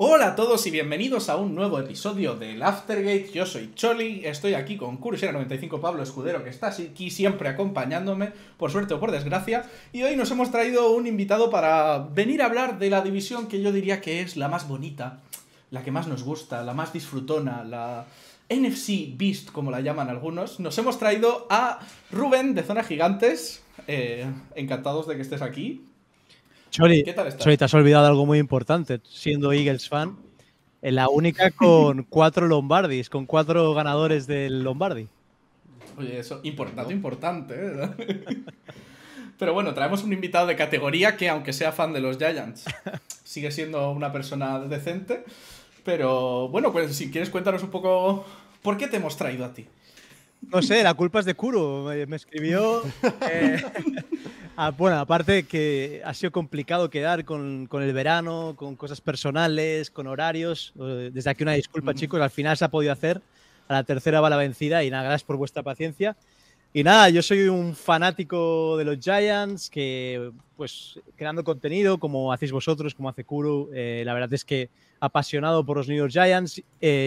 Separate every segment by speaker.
Speaker 1: Hola a todos y bienvenidos a un nuevo episodio del Aftergate. Yo soy Choli, estoy aquí con Kurusera95 Pablo Escudero, que está aquí siempre acompañándome, por suerte o por desgracia. Y hoy nos hemos traído un invitado para venir a hablar de la división que yo diría que es la más bonita, la que más nos gusta, la más disfrutona, la NFC Beast, como la llaman algunos. Nos hemos traído a Rubén de Zona Gigantes. Eh, encantados de que estés aquí.
Speaker 2: Choli, ¿Qué tal te has olvidado algo muy importante, siendo Eagles fan. La única con cuatro Lombardis, con cuatro ganadores del Lombardi.
Speaker 1: Oye, eso, importante, importante. ¿eh? Pero bueno, traemos un invitado de categoría que, aunque sea fan de los Giants, sigue siendo una persona decente. Pero bueno, pues si quieres cuéntanos un poco por qué te hemos traído a ti.
Speaker 2: No sé, la culpa es de Kuro. Me, escribió. Eh, ah, bueno, aparte que ha sido complicado quedar con, el verano, con cosas personales, con horarios. Eh, desde aquí una disculpa, chicos. Al final se ha podido hacer. A la tercera va la vencida y nada, gracias por vuestra paciencia. Y nada, yo soy un fanático de los Giants que, pues, creando contenido como hacéis vosotros, como hace Kuro, eh, la verdad es que apasionado por los New York Giants.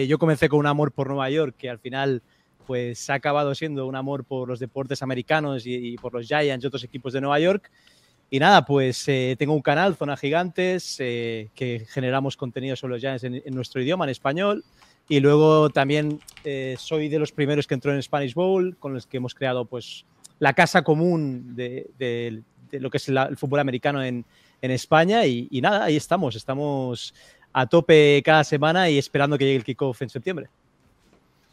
Speaker 2: yo comencé con un amor por Nueva York que al final pues ha acabado siendo un amor por los deportes americanos y, por los Giants y otros equipos de Nueva York. Y nada, pues eh, tengo un canal, Zona Gigantes, eh, que generamos contenido sobre los Giants en, nuestro idioma, en español. Y luego también eh, soy de los primeros que entró en Spanish Bowl, con los que hemos creado pues la casa común de, lo que es el fútbol americano en, España. Y, y, nada, ahí estamos, estamos a tope cada semana y esperando que llegue el kickoff en septiembre.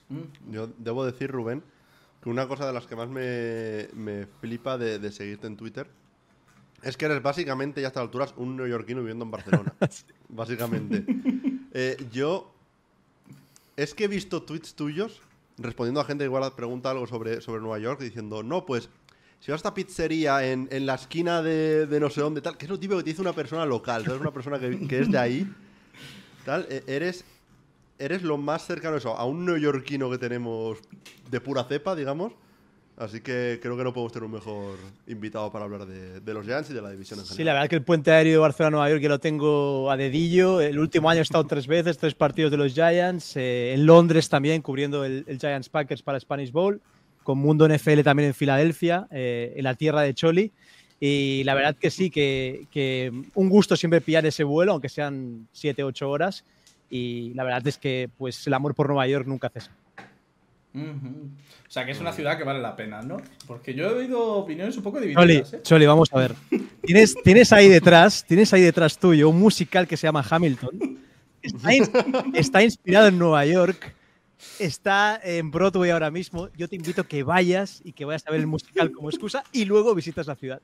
Speaker 3: Mm. Yo debo decir, Rubén, que una cosa de las que más me, flipa de, seguirte en Twitter es que eres básicamente, ya a estas alturas, un neoyorquino viviendo en Barcelona. Básicamente. Eh, yo. Es que he visto tweets tuyos respondiendo a gente que igual pregunta algo sobre, sobre Nueva York diciendo, no, pues si vas a esta pizzería en, la esquina de, no sé dónde, tal, que es lo típico que te dice una persona local, ¿sabes? Una persona que, que es de ahí, tal, e, eres eres lo más cercano a eso, a un neoyorquino que tenemos de pura cepa, digamos. Así que creo que no podemos tener un mejor invitado para hablar de, los Giants y de la división en general.
Speaker 2: Sí, la verdad que el puente aéreo de Barcelona-Nueva York yo lo tengo a dedillo. El último año he estado tres veces, tres partidos de los Giants. Eh, en Londres también, cubriendo el, Giants Packers para Spanish Bowl. Con Mundo NFL también en Filadelfia, eh, en la tierra de Choli. Y la verdad que sí, que, que un gusto siempre pillar ese vuelo, aunque sean siete, ocho horas y la verdad es que pues el amor por Nueva York nunca cesa.
Speaker 1: O sea, que es una ciudad que vale la pena, ¿no? Porque yo he oído opiniones un poco divididas.
Speaker 2: ¿eh? Choli, vamos a ver. Tienes, tienes ahí detrás, tienes ahí detrás tuyo un musical que se llama Hamilton. Está, inspirado en Nueva York. Está en Broadway ahora mismo. Yo te invito a que vayas y que vayas a ver el musical como excusa y luego visitas la ciudad.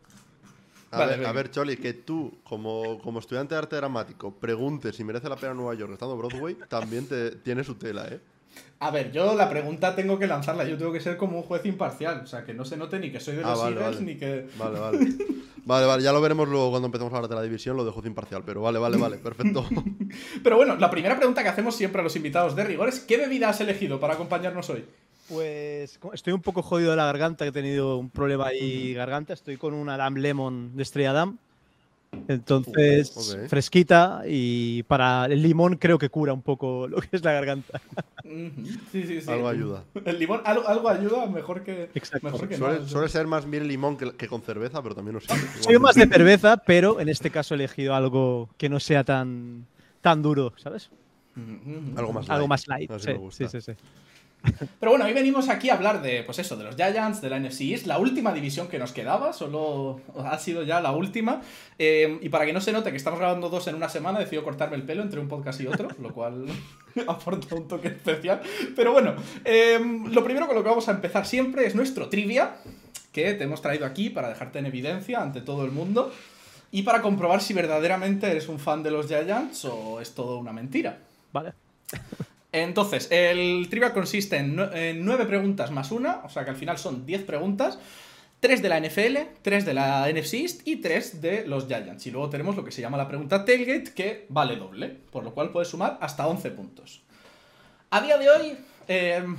Speaker 3: A, ver, Choli, que tú, como, como, estudiante de arte dramático, preguntes si merece la pena Nueva York estando Broadway, también te, tiene su tela, ¿eh?
Speaker 1: A ver, yo la pregunta tengo que lanzarla. Yo tengo que ser como un juez imparcial. O sea, que no se note ni que soy de ah, los Eagles ni que.
Speaker 3: Vale, vale. Vale, vale. Ya lo veremos luego cuando empecemos a hablar de la división, lo de juez imparcial. Pero vale, vale, vale. Perfecto.
Speaker 1: pero bueno, la primera pregunta que hacemos siempre a los invitados de rigor es: ¿qué bebida has elegido para acompañarnos hoy?
Speaker 2: Pues estoy un poco jodido de la garganta, he tenido un problema ahí garganta. Estoy con una Adam Lemon de Estrella Damm. Entonces, fresquita y para el limón creo que cura un poco lo que es la garganta.
Speaker 1: Sí, sí, sí.
Speaker 3: Algo ayuda.
Speaker 1: El limón, algo, ayuda mejor que, mejor que
Speaker 3: suele, suele, ser más bien limón que, con cerveza, pero también no sé.
Speaker 2: Soy más de cerveza, pero en este caso he elegido algo que no sea tan, tan duro, ¿sabes?
Speaker 3: Algo más
Speaker 2: light. Algo más light. sí, sí, sí.
Speaker 1: Pero bueno, hoy venimos aquí a hablar de, pues eso, de los Giants, de la NFC Es la última división que nos quedaba, solo ha sido ya la última. Eh, y para que no se note que estamos grabando dos en una semana, decido cortarme el pelo entre un podcast y otro, lo cual aporta un toque especial. Pero bueno, eh, lo primero con lo que vamos a empezar siempre es nuestro trivia, que te hemos traído aquí para dejarte en evidencia ante todo el mundo. Y para comprobar si verdaderamente eres un fan de los Giants o es todo una mentira.
Speaker 2: Vale.
Speaker 1: Entonces, el trivia consiste en, nueve preguntas más una, o sea que al final son diez preguntas. Tres de la NFL, tres de la NFC East y tres de los Giants. Y luego tenemos lo que se llama la pregunta Tailgate, que vale doble, por lo cual puedes sumar hasta 11 puntos. A día de hoy, em,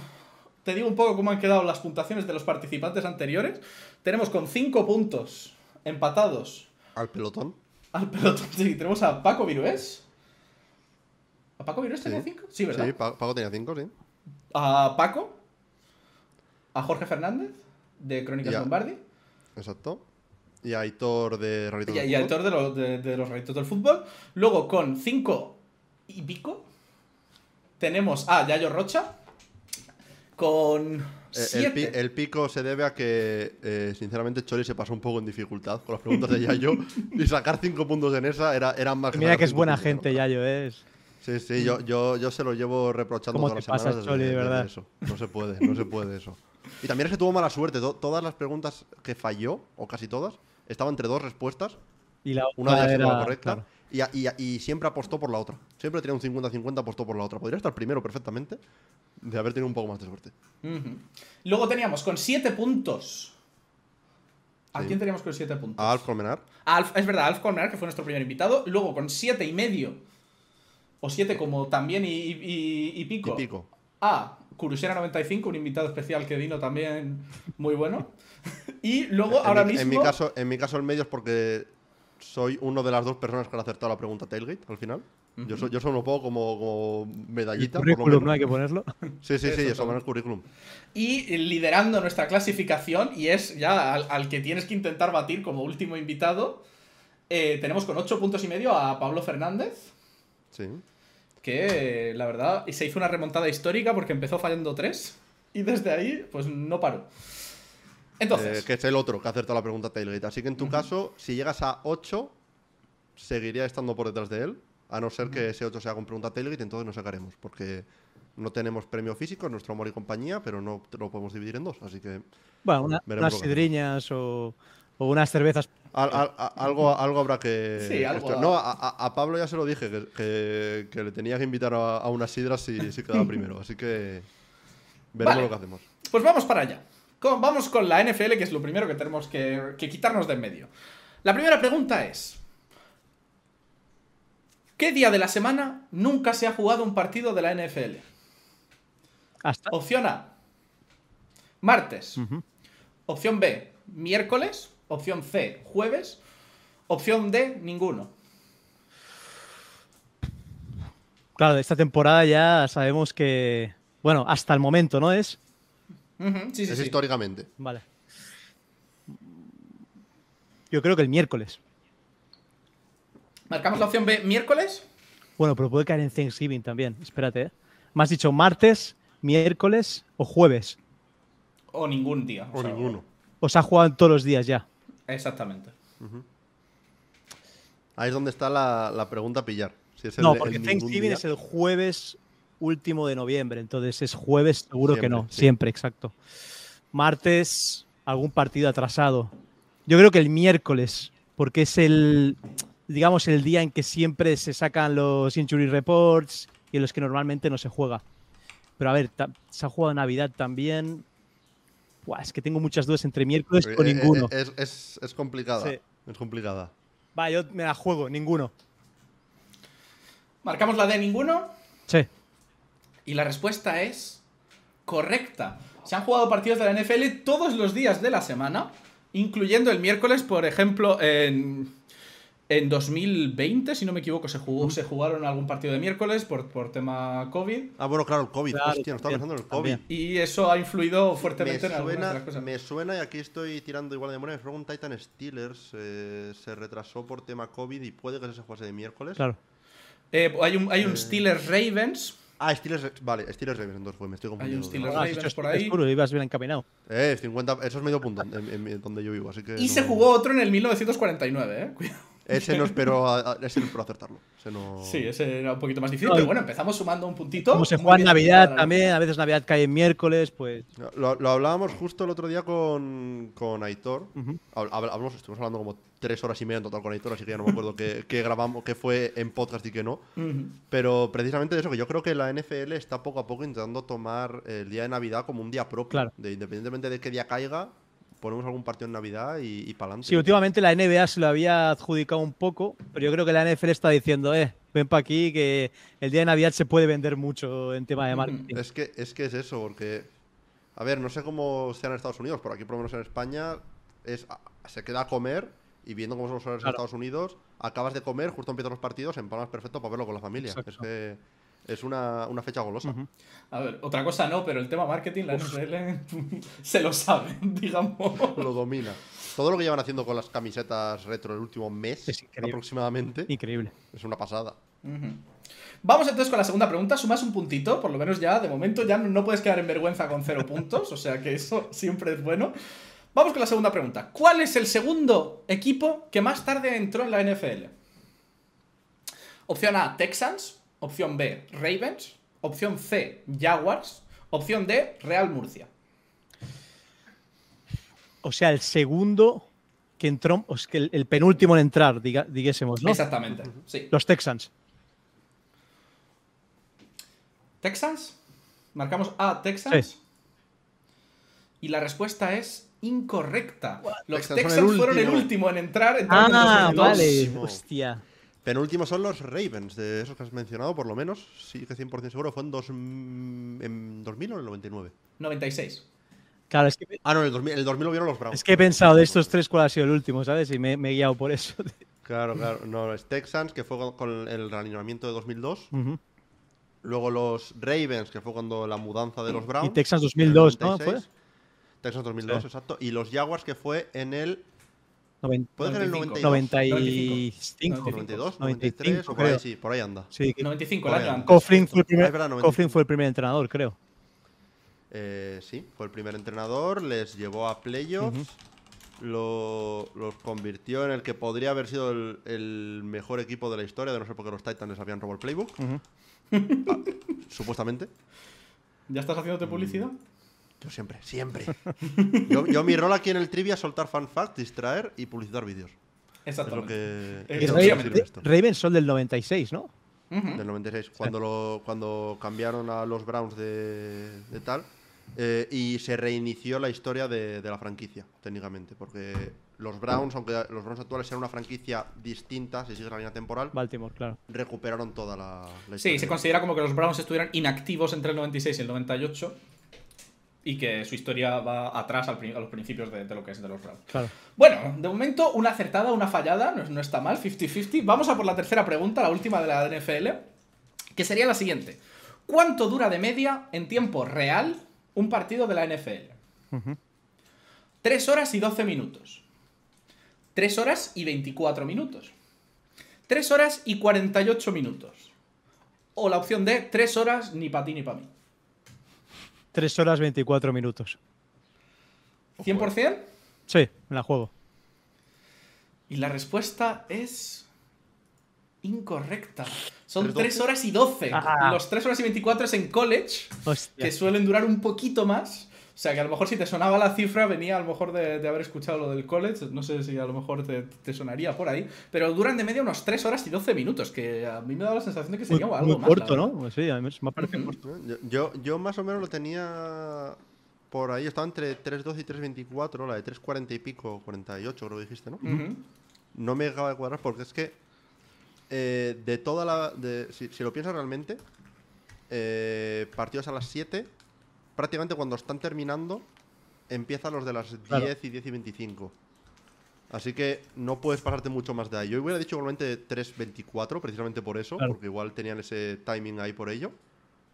Speaker 1: te digo un poco cómo han quedado las puntuaciones de los participantes anteriores. Tenemos con 5 puntos empatados.
Speaker 3: ¿Al pelotón?
Speaker 1: Al pelotón, sí. Tenemos a Paco Virués ¿A Paco Virués tenía
Speaker 3: Sí.
Speaker 1: 5? Sí, ¿verdad?
Speaker 3: Sí, Pa- Paco tenía 5, sí.
Speaker 1: A Paco, a Jorge Fernández, de Crónicas
Speaker 3: Ya.
Speaker 1: Lombardi,
Speaker 3: Exacto. Y a Aitor de Raritos
Speaker 1: y,
Speaker 3: del
Speaker 1: y a
Speaker 3: Fútbol.
Speaker 1: Héctor de, los- de, de los Raritos del Fútbol. Luego con 5 y pico, tenemos a Yayo Rocha, con
Speaker 3: Eh, El, pi-
Speaker 1: 7.
Speaker 3: el pico se debe a que, eh, sinceramente, Chori se pasó un poco en dificultad con las preguntas de Yayo. y sacar 5 puntos en esa era, era más
Speaker 2: Mira que es
Speaker 3: cinco
Speaker 2: buena gente. Yayo, ¿eh? Es-
Speaker 3: Sí, sí, yo, yo, yo se lo llevo reprochando
Speaker 2: ¿Cómo
Speaker 3: todas
Speaker 2: te
Speaker 3: las semanas.
Speaker 2: pasas, Choli, de verdad?
Speaker 3: eso. No se puede, no se puede eso. Y también es que tuvo mala suerte. to- todas las preguntas que falló, o casi todas, estaban entre dos respuestas.
Speaker 2: Y la
Speaker 3: Una de
Speaker 2: otra
Speaker 3: ellas era la correcta.
Speaker 2: claro.
Speaker 3: Y, a- y y siempre apostó por la otra. Siempre tenía un 50-50, apostó por la otra. Podría estar primero perfectamente de haber tenido un poco más de suerte.
Speaker 1: Ujú. Luego teníamos con 7 puntos. ¿A
Speaker 3: Sí.
Speaker 1: quién teníamos con 7 puntos?
Speaker 3: A Alf Colmenar.
Speaker 1: A Alf- es verdad, Alf Colmenar, que fue nuestro primer invitado. Luego con 7 y medio. O 7 como también y, y- y pico.
Speaker 3: Y pico.
Speaker 1: A Kurusera95, un invitado especial que vino también muy bueno. y luego
Speaker 3: En
Speaker 1: ahora
Speaker 3: mi,
Speaker 1: mismo.
Speaker 3: En mi, caso, en mi caso, el medio es porque soy uno de las dos personas que han acertado la pregunta Tailgate al final. yo, soy, yo soy un poco como, como medallita. por lo
Speaker 2: Currículum, ¿no?
Speaker 3: menos.
Speaker 2: Hay que ponerlo.
Speaker 3: Sí, sí, sí,
Speaker 1: Eso
Speaker 3: eso va en el currículum.
Speaker 1: Y liderando nuestra clasificación, y es ya al, al que tienes que intentar batir como último invitado. eh, tenemos con 8 puntos y medio a Pablo Fernández.
Speaker 3: Sí.
Speaker 1: que la verdad se hizo una remontada histórica porque empezó fallando tres y desde ahí pues no paró. Entonces,
Speaker 3: Eh, que es el otro que ha acertado la pregunta Tailgate. Así que en tu caso, si llegas a 8, seguiría estando por detrás de él. A no ser que ese 8 sea con pregunta Tailgate, entonces nos sacaremos. Porque no tenemos premio físico, es nuestro amor y compañía, pero no lo podemos dividir en dos. Así que
Speaker 2: Bueno, una- unas sidriñas o, o unas cervezas.
Speaker 3: Al- al- a- algo, algo habrá que.
Speaker 1: Sí, algo
Speaker 3: No, a, Pablo ya se lo dije, que, que- que le tenía que invitar a, a unas sidras si, si quedaba primero. Así que veremos
Speaker 1: Vale.
Speaker 3: lo que hacemos.
Speaker 1: pues vamos para allá. Con- vamos con la NFL, que es lo primero que tenemos que, que quitarnos de en medio. La primera pregunta es: ¿Qué día de la semana nunca se ha jugado un partido de la NFL?
Speaker 2: Hasta.
Speaker 1: Opción A: martes. Opción B: miércoles. Opción C: jueves. Opción D: ninguno.
Speaker 2: Claro, esta temporada ya sabemos que. Bueno, hasta el momento, ¿no es?
Speaker 1: Sí,
Speaker 3: es
Speaker 1: sí.
Speaker 3: históricamente.
Speaker 2: Vale. Yo creo que el miércoles.
Speaker 1: Marcamos la opción B: miércoles.
Speaker 2: Bueno, pero puede caer en Thanksgiving también. Espérate, ¿eh? Me has dicho martes, miércoles o jueves.
Speaker 1: O ningún día.
Speaker 3: O
Speaker 1: sea,
Speaker 3: ninguno.
Speaker 2: O se ha jugado todos los días ya.
Speaker 1: Exactamente.
Speaker 3: Ahí es donde está la, la pregunta a pillar. Si es el-
Speaker 2: no, porque Thanksgiving
Speaker 3: día.
Speaker 2: es el jueves último de noviembre. Entonces es jueves, seguro que no.
Speaker 3: sí.
Speaker 2: Siempre, exacto. Martes, algún partido atrasado. Yo creo que el miércoles, porque es el, digamos, el día en que siempre se sacan los injury reports y en los que normalmente no se juega. Pero a ver, ta- se ha jugado Navidad también. Buah, es que tengo muchas dudas entre miércoles o
Speaker 3: Eh, eh,
Speaker 2: ninguno.
Speaker 3: eh, Es, es- es complicada.
Speaker 2: Sí.
Speaker 3: Es complicada.
Speaker 2: Va, yo me la juego, ninguno.
Speaker 1: Marcamos la D: ninguno.
Speaker 2: Sí.
Speaker 1: Y la respuesta es correcta. Se han jugado partidos de la NFL todos los días de la semana, incluyendo el miércoles, por ejemplo, en, en 2020, si no me equivoco, se, jugó, se jugaron algún partido de miércoles por, por tema COVID.
Speaker 3: Ah, bueno, claro, el COVID.
Speaker 2: Claro,
Speaker 3: Hostia, no estaba pensando en el COVID.
Speaker 2: también.
Speaker 1: Y eso ha influido
Speaker 3: Me
Speaker 1: fuertemente en algunas de
Speaker 3: suena,
Speaker 1: las cosas.
Speaker 3: me suena, y aquí estoy tirando igual de memoria, me suena un Titan Steelers eh, se retrasó por tema COVID y puede que se jugase de miércoles.
Speaker 2: Claro.
Speaker 1: Eh, hay un, hay un
Speaker 3: Eh.
Speaker 1: Steelers Ravens.
Speaker 3: Ah, Steelers, vale, Steelers Ravens, entonces fue, me estoy
Speaker 1: Hay un
Speaker 3: confundiendo.
Speaker 1: Steelers
Speaker 2: Ah,
Speaker 1: Ravens por ahí.
Speaker 2: seguro, ibas bien encaminado.
Speaker 3: Eh, 50, eso es medio punto en, en- en donde yo vivo, así que...
Speaker 1: Y
Speaker 3: no-
Speaker 1: se jugó otro en el 1949, ¿eh? Cuidado.
Speaker 3: Ese no espero, a- a- ese no espero acertarlo. Ese no...
Speaker 1: Sí, ese era un poquito más difícil,
Speaker 2: No,
Speaker 1: pero bueno, empezamos sumando un puntito.
Speaker 2: Como se juega en Navidad
Speaker 1: la-
Speaker 2: también, a veces Navidad cae en miércoles, pues.
Speaker 3: Lo, lo hablábamos justo el otro día con, con Aitor. Hablamos, estuvimos hablando como tres horas y media en total con Aitor, así que ya no me acuerdo qué, qué grabamos, qué fue en podcast y qué no. Pero precisamente de eso, que yo creo que la NFL está poco a poco intentando tomar el día de Navidad como un día propio.
Speaker 2: Claro.
Speaker 3: De, independientemente de qué día caiga, ponemos algún partido en Navidad y, y para adelante.
Speaker 2: Sí, últimamente la NBA se lo había adjudicado un poco, pero yo creo que la NFL está diciendo, eh, ven para aquí que el día de Navidad se puede vender mucho en tema de marketing.
Speaker 3: Es que, es que es eso, porque. A ver, no sé cómo sea en Estados Unidos, por aquí por lo menos en España es se queda a comer y viendo cómo son los horarios en
Speaker 2: Claro.
Speaker 3: Estados Unidos, acabas de comer, justo empiezan los partidos, empalmas perfecto para verlo con la familia.
Speaker 2: Exacto.
Speaker 3: Es que Es una, una fecha golosa.
Speaker 1: A ver, otra cosa no, pero el tema marketing, la NFL se lo sabe, digamos.
Speaker 3: Lo domina. Todo lo que llevan haciendo con las camisetas retro el último mes
Speaker 2: Es increíble.
Speaker 3: aproximadamente
Speaker 2: Increíble.
Speaker 3: es una pasada.
Speaker 1: Vamos entonces con la segunda pregunta. Sumas un puntito, por lo menos ya, de momento ya no puedes quedar en vergüenza con cero puntos, o sea que eso siempre es bueno. Vamos con la segunda pregunta. ¿Cuál es el segundo equipo que más tarde entró en la NFL? Opción A, Texans. Opción B, Ravens. Opción C, Jaguars. Opción D, Real Murcia.
Speaker 2: O sea, el segundo que entró, o es que el, el penúltimo en entrar, diga, ¿no?
Speaker 1: Exactamente, sí.
Speaker 2: Los Texans.
Speaker 1: ¿Texans? Marcamos A, Texans.
Speaker 2: Sí.
Speaker 1: Y la respuesta es incorrecta. Los
Speaker 3: Texans son
Speaker 1: Texans
Speaker 3: el
Speaker 1: fueron el
Speaker 3: último.
Speaker 1: en entrar. entraron en
Speaker 2: Ah,
Speaker 1: 2002.
Speaker 2: vale. Hostia.
Speaker 3: Penúltimos son los Ravens, de esos que has mencionado, por lo menos. Sí que 100% seguro. Fue en, dos, en 2000 o en el 99.
Speaker 1: 96.
Speaker 2: Claro, es que,
Speaker 3: Ah, no, en el 2000, el 2000 lo vieron los Browns.
Speaker 2: es que he pensado de estos tres cuál ha sido el último, ¿sabes? Y me, me he guiado por eso.
Speaker 3: Claro, claro. No, es Texans, que fue con- el realineamiento de 2002.
Speaker 2: Ujú.
Speaker 3: Luego los Ravens, que fue cuando la mudanza de los Browns.
Speaker 2: Y Texans
Speaker 3: en el
Speaker 2: 2002, ¿no?
Speaker 3: 96.
Speaker 2: ¿Fue?
Speaker 3: Texans 2002,
Speaker 2: Sí.
Speaker 3: exacto. Y los Jaguars, que fue en el.
Speaker 2: Noven-
Speaker 3: ¿Puede ser el
Speaker 1: 95.
Speaker 3: 92?
Speaker 2: 95.
Speaker 3: 92,
Speaker 2: 95,
Speaker 3: 93, o por
Speaker 2: creo.
Speaker 3: ahí, sí, por ahí anda.
Speaker 2: Sí, que
Speaker 1: 95, el
Speaker 3: Por
Speaker 1: año
Speaker 3: ahí.
Speaker 1: antes.
Speaker 2: Coughlin fue, el
Speaker 3: Ah, 95.
Speaker 2: Fue el primer entrenador, creo.
Speaker 3: Eh, sí, fue el primer entrenador, les llevó a playoffs, lo- los convirtió en el que podría haber sido el, el mejor equipo de la historia, de no ser porque los Titans les habían robado el playbook,
Speaker 2: Ujú.
Speaker 3: supuestamente.
Speaker 1: ¿Ya estás haciéndote publicidad?
Speaker 3: Yo siempre, siempre. yo, yo mi rol aquí en el trivia es soltar fan facts, distraer y publicitar vídeos. Es lo
Speaker 1: Exactamente.
Speaker 3: que, es lo que
Speaker 1: Ra-
Speaker 3: sirve esto.
Speaker 2: Ravens son del 96, ¿no?
Speaker 3: Del 96, cuando, lo, cuando cambiaron a los Browns de, de tal. eh, y se reinició la historia de, de la franquicia, técnicamente. Porque los Browns, aunque los Browns actuales sean una franquicia distinta, si sigue la línea temporal,
Speaker 2: Baltimore, claro.
Speaker 3: recuperaron toda la, la
Speaker 1: Sí,
Speaker 3: historia.
Speaker 1: se considera como que los Browns estuvieran inactivos entre el 96 y el 98. Y que su historia va atrás al a los principios de, de lo que es de los.
Speaker 2: Claro.
Speaker 1: Bueno, de momento una acertada, una fallada, no, no está mal, 50-50. Vamos a por la tercera pregunta, la última de la NFL, que sería la siguiente. ¿Cuánto dura de media en tiempo real un partido de la NFL?
Speaker 2: Ujú.
Speaker 1: 3 horas y 12 minutos. 3 horas y 24 minutos. 3 horas y 48 minutos. O la opción de 3 horas ni para ti ni para mí.
Speaker 2: 3 horas 24 minutos.
Speaker 1: ¿100%?
Speaker 2: Sí, me la juego.
Speaker 1: Y la respuesta es incorrecta. Son
Speaker 3: ¿Tres
Speaker 1: 3
Speaker 3: doce?
Speaker 1: horas y 12.
Speaker 2: Ah.
Speaker 1: Los 3 horas y 24 es en college,
Speaker 2: Hostia.
Speaker 1: que suelen durar un poquito más. O sea que a lo mejor si te sonaba la cifra, venía a lo mejor de, de haber escuchado lo del college. No sé si a lo mejor te, te sonaría por ahí. Pero duran de media unos 3 horas y 12 minutos, que a mí me da la sensación de que
Speaker 2: Muy,
Speaker 1: sería algo
Speaker 2: muy
Speaker 1: más.
Speaker 2: corto, ¿no? Pues sí, a mí me parece
Speaker 1: Ujú.
Speaker 2: corto.
Speaker 3: Yo, yo, más o menos lo tenía por ahí, estaba entre 3.12 y 3.24, la de 3.40 y pico, 48 creo que dijiste, ¿no? No me acaba de cuadrar porque es que eh, de toda la. de- si, si lo piensas realmente, eh, partidos a las 7, prácticamente cuando están terminando, empiezan los de las 10
Speaker 2: Claro.
Speaker 3: y 10 y 25. Así que no puedes pasarte mucho más de ahí. Yo hubiera dicho igualmente 3.24, precisamente por eso,
Speaker 2: Claro.
Speaker 3: porque igual tenían ese timing ahí por ello.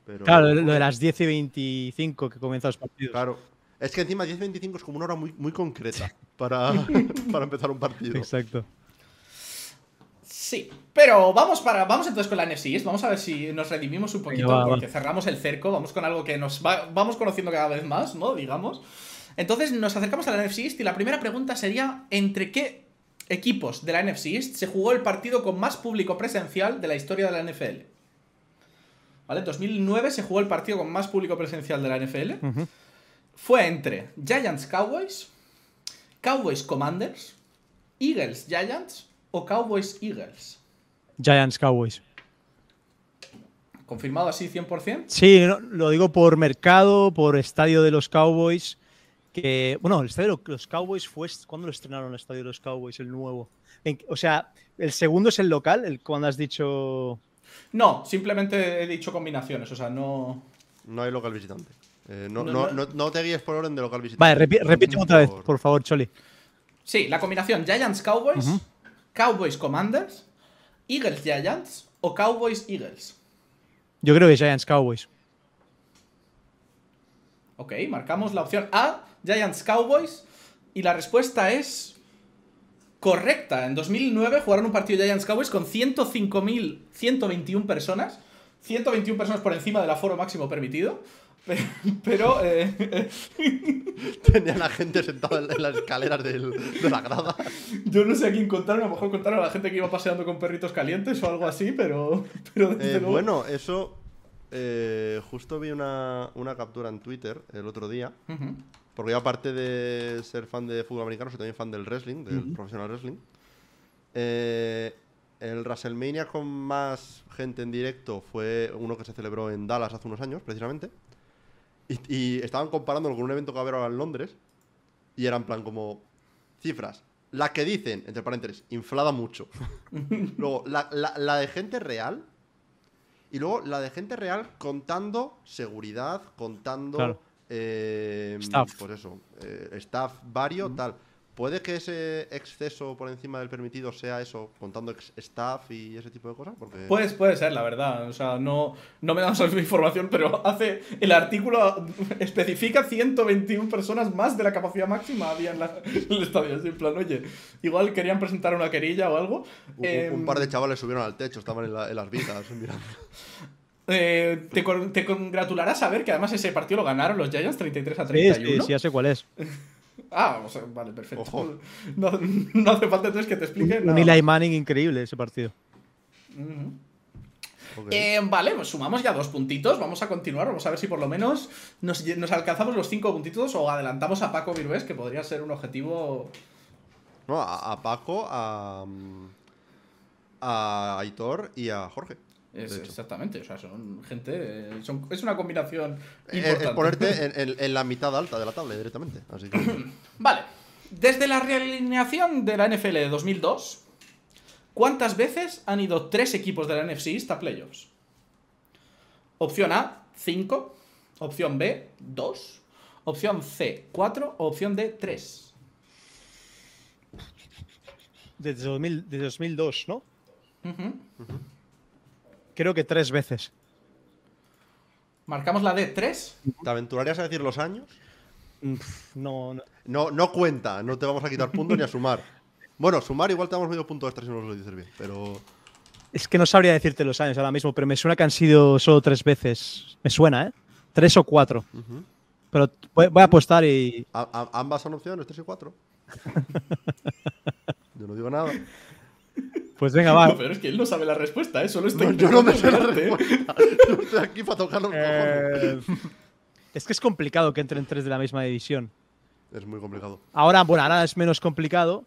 Speaker 3: Pero,
Speaker 2: Claro, lo de las 10 y 25 que comienzan los partidos.
Speaker 3: Claro. Es que encima 10.25 es como una hora muy, muy concreta para, para empezar un partido.
Speaker 2: Exacto.
Speaker 1: Sí, pero vamos para vamos entonces con la NFC East, vamos a ver si nos redimimos un poquito,
Speaker 2: va, va.
Speaker 1: porque cerramos el cerco, vamos con algo que nos va- vamos conociendo cada vez más, ¿no? Digamos. Entonces nos acercamos a la NFC East y la primera pregunta sería, ¿entre qué equipos de la NFC East se jugó el partido con más público presencial de la historia de la NFL? ¿Vale? En 2009 se jugó el partido con más público presencial de la NFL. Fue entre Giants Cowboys, Cowboys Commanders, Eagles Giants o Cowboys Eagles.
Speaker 2: Giants Cowboys.
Speaker 1: ¿Confirmado así 100%?
Speaker 2: Sí, no, lo digo por mercado, por estadio de los Cowboys. Que, bueno, el estadio de los Cowboys fue. ¿Cuándo lo estrenaron el estadio de los Cowboys, el nuevo? En- o sea, el segundo es el local, el cuando has dicho.
Speaker 1: No, simplemente he dicho combinaciones, o sea, no...
Speaker 3: No hay local visitante. Eh, no,
Speaker 1: No,
Speaker 3: no,
Speaker 1: no.
Speaker 3: no- no te guíes por orden de local visitante.
Speaker 2: Vale, repi- repíteme otra vez,
Speaker 3: Por-
Speaker 2: favor, Choli.
Speaker 1: Sí, la combinación Giants Cowboys. Cowboys Commanders, Eagles Giants o Cowboys Eagles.
Speaker 2: Yo creo que Giants Cowboys.
Speaker 1: Ok, marcamos la opción A, Giants Cowboys. Y la respuesta es correcta. En 2009 jugaron un partido Giants Cowboys con 105.121 personas. 121 personas por encima del aforo máximo permitido. Pero. Eh,
Speaker 3: Tenía la gente sentada en las escaleras de la grada.
Speaker 1: Yo no sé a quién contaron, a lo mejor contaron a la gente que iba paseando con perritos calientes o algo así, pero.
Speaker 3: Eh, bueno, eso. Eh, justo vi una, captura en Twitter el otro día. Porque yo, aparte de ser fan de fútbol americano, soy también fan del wrestling, del profesional wrestling. el WrestleMania con más gente en directo fue uno que se celebró en Dallas hace unos años, precisamente. Y, estaban comparándolo con un evento que va a haber ahora en Londres. Y eran plan como cifras. La que dicen, entre paréntesis, inflada mucho. luego, la, de gente real. Y luego la de gente real contando seguridad, contando. Eh,
Speaker 2: staff.
Speaker 3: Pues eso. Eh, staff vario, tal. ¿Puede que ese exceso por encima del permitido sea eso, contando staff y ese tipo de cosas? Porque...
Speaker 1: Pues, puede ser, la verdad. O sea, no, no me dan esa información, pero hace. El artículo especifica 121 personas más de la capacidad máxima había en, el estadio. Así en plan, oye, igual querían presentar una querilla o algo.
Speaker 3: Un, em, par de chavales subieron al techo, estaban en, las vidas mirando.
Speaker 1: Eh, te, te, congratularás saber que además ese partido lo ganaron los Giants 33 a 31.
Speaker 2: Sí, sí, sí ya sé cuál es.
Speaker 1: Ah, o sea, vale, perfecto. No, no, hace falta entonces que te explique.
Speaker 2: Un Eli Manning increíble ese partido.
Speaker 1: Eh, vale, pues sumamos ya dos puntitos. Vamos a continuar. Vamos a ver si por lo menos nos, alcanzamos los cinco puntitos o adelantamos a Paco Virués, que podría ser un objetivo.
Speaker 3: No, a, a Paco, a, a Aitor y a Jorge
Speaker 1: exactamente, o sea, son gente. es una combinación.
Speaker 3: Importante. Es, ponerte en, la mitad alta de la tabla directamente.
Speaker 1: vale. Desde la realineación de la NFL de 2002, ¿cuántas veces han ido tres equipos de la NFC East a playoffs? Opción A, 5. Opción B, 2. Opción C, 4. O opción D, 3.
Speaker 2: Desde, 2002, ¿no? Creo que tres veces.
Speaker 1: ¿Marcamos la D? ¿Tres?
Speaker 3: ¿Te aventurarías a decir los años?
Speaker 2: No,
Speaker 3: no. No, cuenta, no te vamos a quitar puntos ni a sumar. Bueno, sumar igual te damos medio punto extra si no nos lo dices bien, pero.
Speaker 2: Es que no sabría decirte los años ahora mismo, pero me suena que han sido solo tres veces. Me suena, ¿eh? Tres o cuatro. Pero voy, a apostar y.
Speaker 3: ambas son opciones, tres y cuatro. Yo no digo nada.
Speaker 2: Pues venga, va.
Speaker 1: pero es que él no sabe la respuesta, ¿eh? Solo estoy.
Speaker 3: yo no me sé la respuesta. Yo estoy aquí para tocar los eh,
Speaker 2: Es que es complicado que entren tres de la misma división.
Speaker 3: Es muy complicado.
Speaker 2: Ahora, bueno, ahora es menos complicado.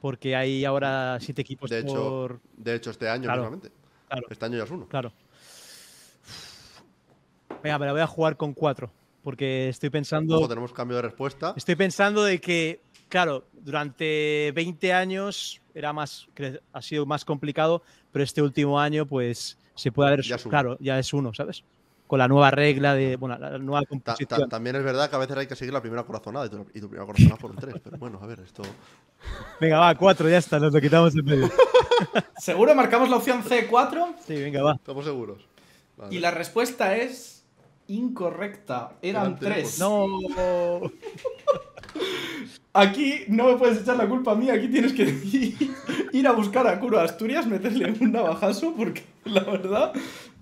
Speaker 2: Porque hay ahora siete equipos
Speaker 3: de hecho,
Speaker 2: por...
Speaker 3: De hecho, este año, claro, Claro. Este año ya es uno.
Speaker 2: Claro. Venga, me la voy a jugar con cuatro. Porque estoy pensando.
Speaker 3: tenemos cambio de respuesta.
Speaker 2: Estoy pensando de que, claro, durante 20 años era más, ha sido más complicado, pero este último año, pues se puede haber. claro, ya es uno, ¿sabes? Con la nueva regla de. Bueno, la nueva composición.
Speaker 3: también es verdad que a veces hay que seguir la primera corazonada y tu, primera corazonada por un 3, pero bueno, a ver, esto.
Speaker 2: Venga, va, 4, ya está, nos lo quitamos en medio.
Speaker 1: ¿Seguro marcamos la opción C4?
Speaker 2: Sí, venga, va.
Speaker 3: Estamos seguros.
Speaker 1: Y la respuesta es incorrecta. Eran, tres.
Speaker 2: No.
Speaker 1: Aquí no me puedes echar la culpa a mí, aquí tienes que ir a buscar a Curo Asturias, meterle un navajazo, porque la verdad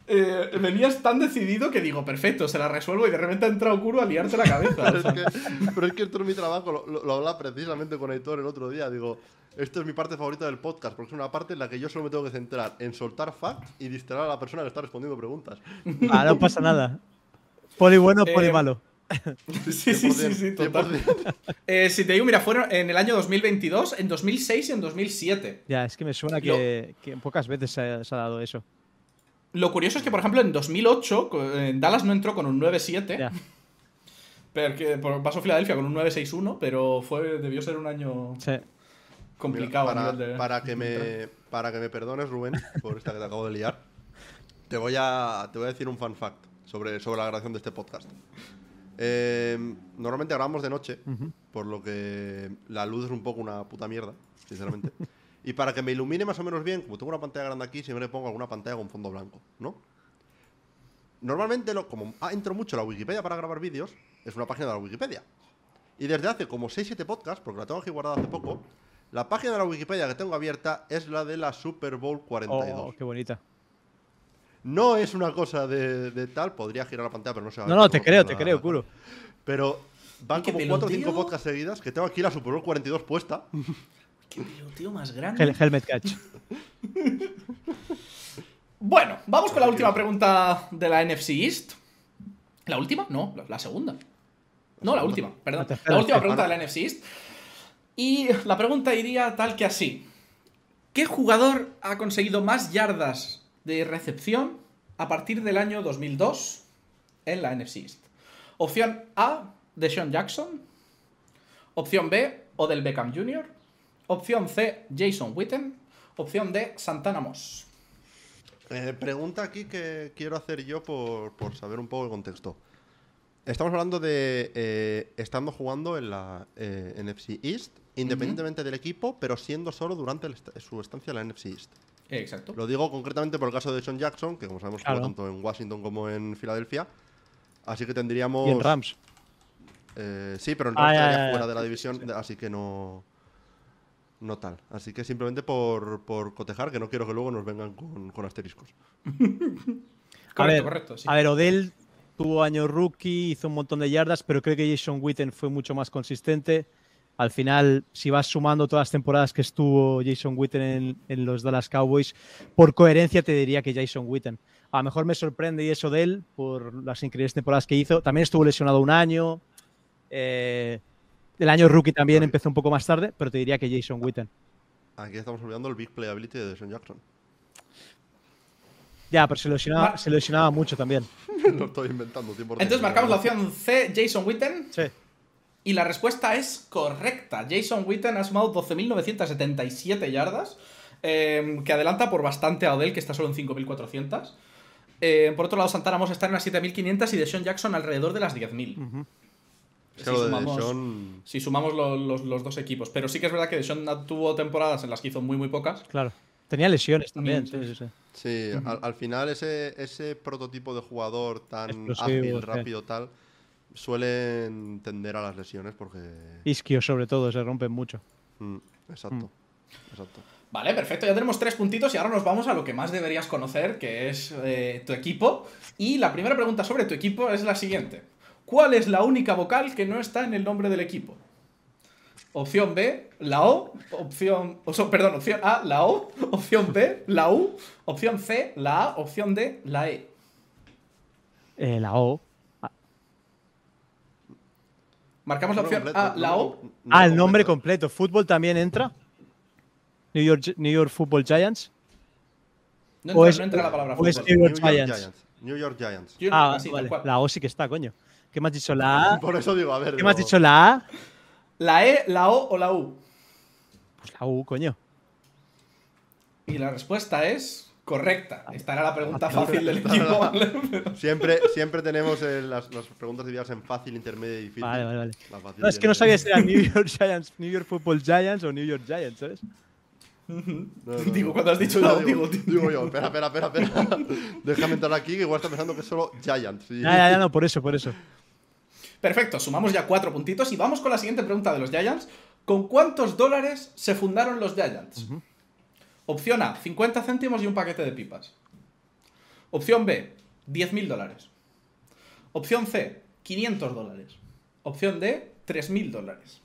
Speaker 1: eh, venías tan decidido que digo, perfecto, se la resuelvo y de repente ha entrado Curo a liarte la cabeza.
Speaker 3: pero, es que, esto es mi trabajo, lo, lo, hablaba precisamente con Aitor el otro día, digo, esto es mi parte favorita del podcast, porque es una parte en la que yo solo me tengo que centrar en soltar facts y distraer a la persona que está respondiendo preguntas.
Speaker 2: Ah, no pasa nada. Poli bueno, poli eh, malo.
Speaker 1: Sí, sí, sí, sí, total. Eh, si te digo, mira, fueron en el año 2022, en 2006 y en 2007.
Speaker 2: Ya, es que me suena que, pocas veces se ha, dado eso.
Speaker 1: Lo curioso es que, por ejemplo, en 2008, Dallas no entró con un 9-7. Porque pasó Filadelfia con un 9-6-1, pero fue, debió ser un año complicado.
Speaker 3: para, que me, para que me perdones, Rubén, por esta que te acabo de liar, te voy a, te voy a decir un fun fact sobre, sobre la grabación de este podcast. Em, normalmente grabamos de noche, por lo que la luz es un poco una puta mierda, sinceramente. Y para que me ilumine más o menos bien, como tengo una pantalla grande aquí, siempre le pongo alguna pantalla con fondo blanco, ¿no? Normalmente, lo, como ah, entro mucho a la Wikipedia para grabar vídeos, es una página de la Wikipedia. Y desde hace como 6-7 podcasts, porque la tengo aquí guardada hace poco, la página de la Wikipedia que tengo abierta es la de la Super Bowl 42.
Speaker 2: Oh, qué bonita.
Speaker 3: No es una cosa de, de tal, podría girar la pantalla, pero no se va a
Speaker 2: No, no, te creo, te creo, culo.
Speaker 3: Pero van
Speaker 1: ¿Y qué
Speaker 3: como 4 o 5
Speaker 1: peloteo?
Speaker 3: podcasts seguidas que tengo aquí la Super Bowl 42 puesta.
Speaker 1: Qué tío más grande.
Speaker 2: Hel- Helmet Catch.
Speaker 1: Bueno, vamos con la última pregunta de la NFC East. ¿La última? No, la, segunda. No, la última, perdón.
Speaker 2: La tercera,
Speaker 1: La última pregunta de la NFC East. Y la pregunta iría tal que así. ¿Qué jugador ha conseguido más yardas de recepción a partir del año 2002 en la NFC East? Opción A, Deshaun Jackson. Opción B, Odell Beckham Jr. Opción C, Jason Witten. Opción D, Santana Moss.
Speaker 3: Eh, pregunta aquí que quiero hacer yo por, por saber un poco el contexto. Estamos hablando de eh, estando jugando en la eh, NFC East, independientemente del equipo, pero siendo solo durante el su estancia en la NFC East.
Speaker 1: Exacto.
Speaker 3: Lo digo concretamente por el caso de Sean Jackson, que como sabemos jugó
Speaker 2: Claro.
Speaker 3: tanto en Washington como en Filadelfia. Así que tendríamos.
Speaker 2: Y en Rams.
Speaker 3: Eh, sí, pero en
Speaker 2: Ah,
Speaker 3: Rams
Speaker 2: ya,
Speaker 3: estaría
Speaker 2: ya, ya.
Speaker 3: fuera de la división, así que no. No tal. Así que simplemente por, por cotejar, que no quiero que luego nos vengan con, con asteriscos.
Speaker 1: Correcto,
Speaker 2: a ver,
Speaker 1: correcto, sí.
Speaker 2: A ver, Odell tuvo año rookie, hizo un montón de yardas, pero creo que Jason Witten fue mucho más consistente. Al final, si vas sumando todas las temporadas que estuvo Jason Witten en, en los Dallas Cowboys, por coherencia te diría que Jason Witten. A lo mejor me sorprende y eso de él por las increíbles temporadas que hizo. También estuvo lesionado un año. Eh, el año rookie también empezó un poco más tarde, pero te diría que Jason Witten.
Speaker 3: Aquí estamos olvidando el big playability de Sean Jackson.
Speaker 2: Ya, pero se lesionaba,
Speaker 1: Ma-
Speaker 2: se lesionaba mucho también.
Speaker 3: Lo estoy inventando, 100%.
Speaker 1: Entonces marcamos la opción C, Jason Witten.
Speaker 2: Sí.
Speaker 1: Y la respuesta es correcta. Jason Witten ha sumado 12.977 yardas, eh, que adelanta por bastante a Odell, que está solo en 5.400. Eh, por otro lado, Santana Moss está en las 7.500 y Deshaun Jackson alrededor de las 10.000.
Speaker 2: Ujú.
Speaker 3: Es que lo de
Speaker 1: sumamos-
Speaker 3: Sean-
Speaker 1: Si sumamos lo- los, los dos equipos. Pero sí que es verdad que Deshaun tuvo temporadas en las que hizo muy, muy pocas.
Speaker 2: Claro. Tenía lesiones también.
Speaker 1: Sí,
Speaker 2: sí, sí, sí.
Speaker 3: Al, al final ese, ese prototipo de jugador tan
Speaker 2: Explosivo,
Speaker 3: ágil,
Speaker 2: sí.
Speaker 3: rápido, tal, suelen tender a las lesiones porque...
Speaker 2: Isquios, sobre todo, se rompen mucho.
Speaker 3: Mm, exacto, exacto.
Speaker 1: Vale, perfecto. Ya tenemos tres puntitos y ahora nos vamos a lo que más deberías conocer, que es eh, tu equipo. Y la primera pregunta sobre tu equipo es la siguiente. ¿Cuál es la única vocal que no está en el nombre del equipo? Opción B, la O. Opción. o sea, perdón, opción A, la O. Opción B, la U. Opción C, la A. Opción D, la E.
Speaker 2: Eh, la O.
Speaker 1: Marcamos la opción A, la O.
Speaker 2: Ah, el nombre completo. ¿Fútbol también entra? New York, New York Football Giants.
Speaker 1: No
Speaker 2: O
Speaker 1: entra,
Speaker 2: es-
Speaker 1: no entra la palabra
Speaker 2: es
Speaker 1: fútbol.
Speaker 2: New
Speaker 3: New
Speaker 2: York Giants.
Speaker 3: Giants. New York Giants.
Speaker 2: Ah,
Speaker 1: tal
Speaker 2: vale. La O sí que está, coño. ¿Qué me has dicho? ¿La A?
Speaker 3: Por eso digo, a ver.
Speaker 2: ¿Qué me has dicho? ¿La A?
Speaker 1: ¿La E, la O o la U?
Speaker 2: Pues la U, coño.
Speaker 1: Y la respuesta es correcta. Esta era la pregunta fácil del equipo.
Speaker 3: Siempre, siempre tenemos eh, las, las preguntas divididas en fácil, intermedia y difícil.
Speaker 2: Vale, vale, vale. No, es que no sabía si era New York Giants, New York Football Giants o New York Giants, ¿sabes?
Speaker 3: No, no,
Speaker 1: Digo,
Speaker 3: no.
Speaker 1: cuando has dicho
Speaker 3: No,
Speaker 1: la O,
Speaker 3: digo,
Speaker 1: digo,
Speaker 3: digo yo, espera, espera, espera, espera. Déjame entrar aquí, que igual está pensando que es solo Giants. sí.
Speaker 2: Ya, ya, ya, no, por eso, por eso.
Speaker 1: Perfecto, sumamos ya cuatro puntitos y vamos con la siguiente pregunta de los Giants. ¿Con cuántos dólares se fundaron los Giants? Opción A, 50 céntimos y un paquete de pipas. Opción B, 10.000 dólares. Opción C, 500 dólares. Opción D, 3.000 dólares.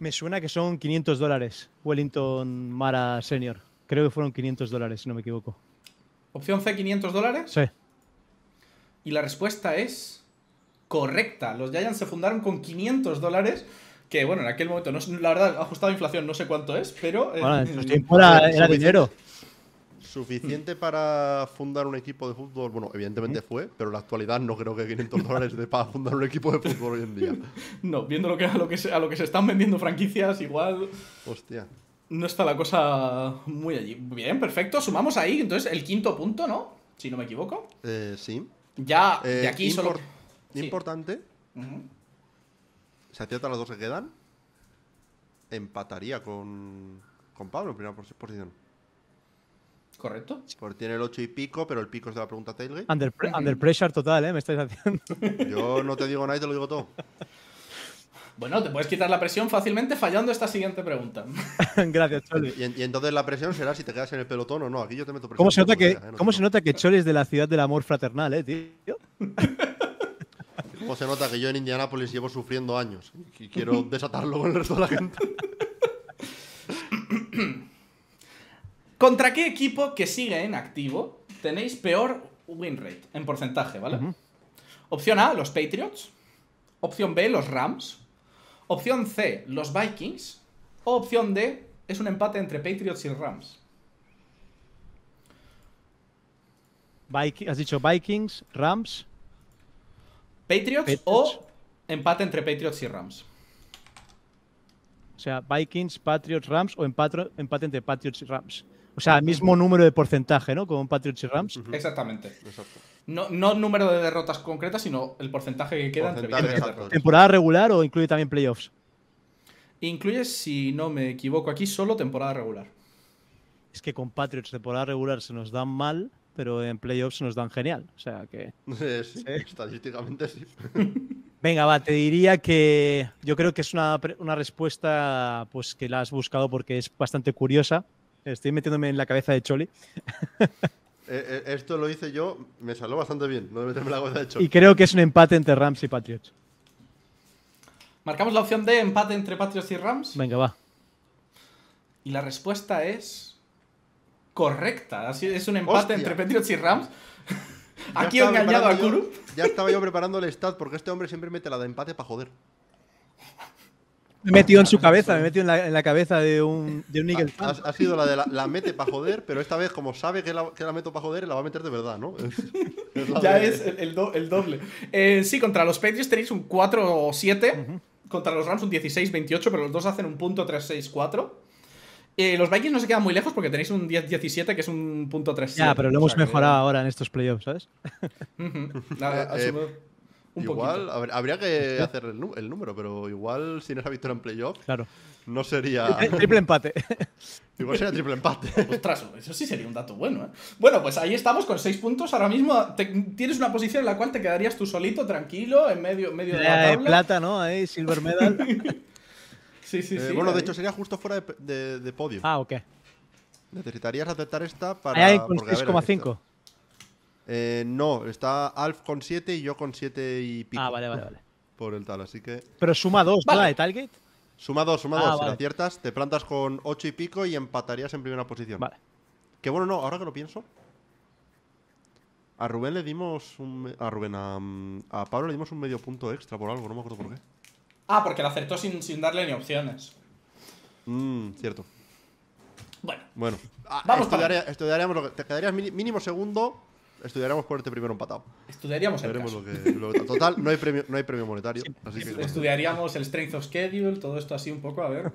Speaker 2: Me suena que son 500 dólares. Wellington Mara Senior. Creo que fueron 500 dólares, si no me equivoco.
Speaker 1: Opción C, 500 dólares.
Speaker 2: Sí.
Speaker 1: Y la respuesta es correcta. Los Giants se fundaron con 500 dólares. Que bueno, en aquel momento, no, la verdad, ajustado a inflación, no sé cuánto es, pero. eh,
Speaker 2: Bueno, en su tiempo era, dinero.
Speaker 3: Suficiente para fundar un equipo de fútbol. Bueno, evidentemente fue, pero en la actualidad no creo que 500 dólares de para fundar un equipo de fútbol hoy en día.
Speaker 1: No, viendo lo que, a, lo que se, a lo que se están vendiendo franquicias, igual
Speaker 3: Hostia.
Speaker 1: no está la cosa muy allí. Bien, perfecto. Sumamos ahí, entonces, el quinto punto, ¿no? Si no me equivoco.
Speaker 3: Eh, sí.
Speaker 1: Ya,
Speaker 3: Eh,
Speaker 1: de aquí solo. Sí.
Speaker 3: Importante. Si aciertan las dos que quedan, empataría con, con Pablo en primera pos- posición.
Speaker 1: ¿Correcto?
Speaker 3: Porque tiene el 8 y pico, pero el pico es de la pregunta Tailgate.
Speaker 2: Under, pre- under pressure total, ¿eh? Me estáis haciendo.
Speaker 3: Yo no te digo nada y te lo digo todo.
Speaker 1: Bueno, te puedes quitar la presión fácilmente fallando esta siguiente pregunta.
Speaker 2: Gracias, Choli.
Speaker 3: Y, y entonces la presión será si te quedas en el pelotón o no. Aquí yo te meto presión.
Speaker 2: ¿Cómo se nota que,
Speaker 3: sea, ¿eh? No
Speaker 2: cómo se nota que Choli es de la ciudad del amor fraternal, eh, tío?
Speaker 3: ¿Cómo se nota que yo en Indianápolis llevo sufriendo años y quiero desatarlo con el resto de la gente?
Speaker 1: ¿Contra qué equipo que sigue en activo tenéis peor win rate en porcentaje, ¿vale? Opción A, los Patriots. Opción B, los Rams. Opción C, los Vikings. O opción D, es un empate entre Patriots y Rams.
Speaker 2: Viki- has dicho Vikings, Rams.
Speaker 1: Patriots,
Speaker 2: Patriots.
Speaker 1: o empate entre Patriots y Rams.
Speaker 2: O sea, Vikings, Patriots, Rams o empate, empate entre Patriots y Rams. O sea, mismo número de porcentaje, ¿no? Con Patriots y Rams.
Speaker 1: Exactamente.
Speaker 3: Exacto.
Speaker 1: No, no número de derrotas concretas, sino el porcentaje que queda entre
Speaker 3: Porcentaje, exacto.
Speaker 1: derrotas.
Speaker 2: ¿Temporada regular o incluye también playoffs?
Speaker 1: Incluye, si no me equivoco aquí, solo temporada regular.
Speaker 2: Es que con Patriots temporada regular se nos dan mal, pero en playoffs nos dan genial. O sea que.
Speaker 3: Sí, Estadísticamente sí.
Speaker 2: Venga, va, te diría que yo creo que es una, una respuesta pues que la has buscado porque es bastante curiosa. Estoy metiéndome en la cabeza de Choli.
Speaker 3: Eh, eh, esto lo hice yo, me salió bastante bien. No de meterme la cabeza de hecho.
Speaker 2: Y creo que es un empate entre Rams y Patriots.
Speaker 1: Marcamos la opción de empate entre Patriots y Rams.
Speaker 2: Venga, va.
Speaker 1: Y la respuesta es correcta. Así es un empate
Speaker 3: Hostia.
Speaker 1: entre Patriots y Rams.
Speaker 3: Ya
Speaker 1: Aquí he
Speaker 3: estaba
Speaker 1: engañado a Kuru.
Speaker 3: yo- Ya estaba yo preparando el stat porque este hombre siempre mete la de empate para joder.
Speaker 2: Me he metido en su cabeza, me he metido en la, en la cabeza de un, de un Eagle
Speaker 3: Ha, sido la de la, la mete para joder, pero esta vez, como sabe que la, que la meto para joder, la va a meter de verdad, ¿no? Es- es la
Speaker 1: Ya
Speaker 3: de-
Speaker 1: es el, el do- el doble. Eh, sí, contra los Patriots tenéis un 4 7. Contra los Rams un 16 28, pero los dos hacen un punto 3 6 4. Eh, los Vikings no se quedan muy lejos porque tenéis un 10 17 que es un punto 3
Speaker 2: Ya, pero lo hemos mejorado ahora en estos playoffs, ¿sabes?
Speaker 1: Nada, ha
Speaker 3: Eh,
Speaker 1: sido un
Speaker 3: igual,
Speaker 1: poquito.
Speaker 3: habría que hacer el, número, pero igual sin esa victoria en playoff
Speaker 2: Claro.
Speaker 3: no sería.
Speaker 2: Triple empate.
Speaker 3: igual sería triple empate.
Speaker 1: Ostras, eso sí sería un dato bueno, ¿eh? Bueno, pues ahí estamos con 6 puntos. Ahora mismo te- tienes una posición en la cual te quedarías tú solito, tranquilo, en medio, medio de la tabla.
Speaker 2: plata, ¿no? Ahí, silver medal.
Speaker 1: Sí, sí,
Speaker 3: Eh,
Speaker 1: sí.
Speaker 3: bueno, de
Speaker 1: ahí.
Speaker 3: hecho sería justo fuera de, de- de podio.
Speaker 2: Ah, ok.
Speaker 3: Necesitarías aceptar esta para.
Speaker 2: Hay con
Speaker 3: porque, a ver,
Speaker 2: 6,5.
Speaker 3: Eh, no, está Alf con 7 y yo con 7 y pico.
Speaker 2: Ah, vale, vale, vale.
Speaker 3: Por el tal, así que.
Speaker 2: Pero suma dos, ¿no?
Speaker 1: Vale.
Speaker 2: La de Talgate.
Speaker 3: Suma 2, suma 2.
Speaker 2: Ah,
Speaker 3: Si la aciertas, te plantas con 8 y pico y empatarías en primera posición.
Speaker 2: Vale.
Speaker 3: Que bueno, no, ahora que lo pienso. A Rubén le dimos un. A Rubén, a, mm, a Pablo le dimos un medio punto extra por algo, no me acuerdo por qué.
Speaker 1: Ah, porque la acertó sin, sin darle ni opciones.
Speaker 3: Mmm, cierto.
Speaker 1: Bueno,
Speaker 3: Bueno, ah,
Speaker 1: Vamos para
Speaker 3: estudiaría- estudiaríamos lo que. Te quedarías mínimo segundo. Estudiaríamos ponerte primero empatado.
Speaker 1: estudiaríamos el caso.
Speaker 3: lo que, lo que- Total, no hay premio, no hay premio monetario. así que.
Speaker 1: Estudiaríamos el strength of schedule, todo esto así un poco, a ver.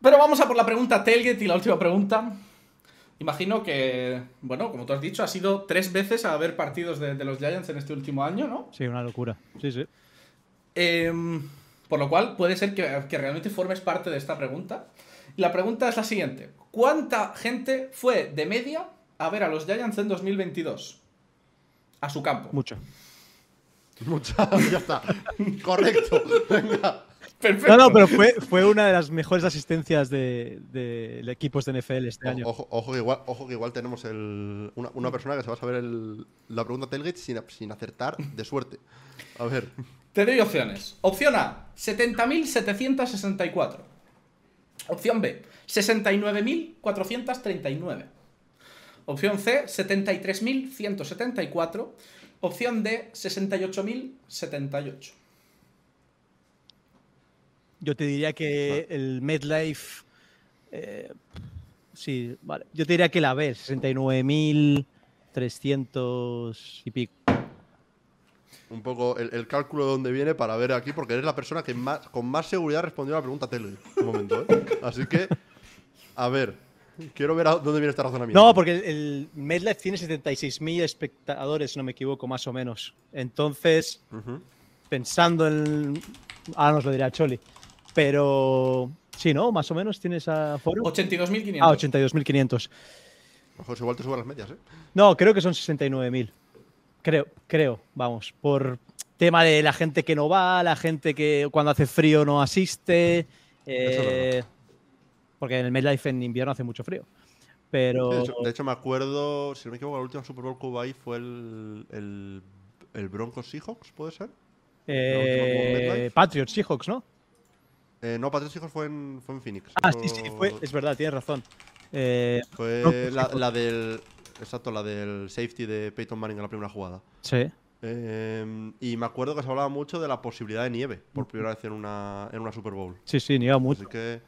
Speaker 1: Pero vamos a por la pregunta Tailgate y la última pregunta. Imagino que, bueno, como tú has dicho, ha sido tres veces a ver partidos de, de los Giants en este último año, ¿no?
Speaker 2: Sí, una locura. Sí, sí.
Speaker 1: Em, por lo cual puede ser que, que realmente formes parte de esta pregunta. Y la pregunta es la siguiente. ¿Cuánta gente fue de media a ver a los Giants en 2022? A su campo.
Speaker 2: Mucho.
Speaker 3: Mucha, ya está. Correcto. Venga.
Speaker 1: Perfecto.
Speaker 2: No, no, pero fue, fue una de las mejores asistencias de, de, de equipos de NFL este año.
Speaker 3: Ojo, ojo que igual, ojo que igual tenemos el, una, una persona que se va a saber el- la pregunta Tailgate sin, sin acertar de suerte. A ver.
Speaker 1: Te doy opciones. Opción A, 70.764. Opción B, 69.439. Opción C, 73.174. Opción D, 68.078.
Speaker 2: Yo te diría que el MedLife. eh, sí, vale. Yo te diría que la B, 69.300 y pico.
Speaker 3: Un poco el, el cálculo de dónde viene para ver aquí, porque eres la persona que más, con más seguridad respondió a la pregunta Tailgate. Un momento, ¿eh? Así que, a ver. Quiero ver a dónde viene este razonamiento.
Speaker 2: No, porque el, el MedLife tiene 76.000 espectadores, si no me equivoco, más o menos. Entonces, pensando en. Ahora nos lo dirá Choli. Pero Sí, ¿no? Más o menos tienes a foro.
Speaker 1: 82.500.
Speaker 2: Ah, 82.500.
Speaker 3: Mejor igual te suben las medias, ¿eh?
Speaker 2: No, creo que son 69.000. Creo, creo, vamos. Por tema de la gente que no va, la gente que cuando hace frío no asiste. eh, porque en el MedLife en invierno hace mucho frío. Pero.
Speaker 3: De hecho, de hecho, me acuerdo, si no me equivoco, la última Super Bowl que hubo ahí fue el, el, el Broncos Seahawks, ¿puede ser?
Speaker 2: eh,
Speaker 3: MetLife?
Speaker 2: Patriots, Seahawks, ¿no?
Speaker 3: Eh, no, Patriots Seahawks fue en, fue en Phoenix.
Speaker 2: Ah, sí, sí, fue, es verdad, tienes razón. Eh,
Speaker 3: Fue la del. Exacto, la del safety de Peyton Manning en la primera jugada.
Speaker 2: sí.
Speaker 3: Eh, y me acuerdo que se hablaba mucho de la posibilidad de nieve por primera vez en una, en una Super Bowl.
Speaker 2: Sí, sí, ni iba mucho.
Speaker 3: Así que.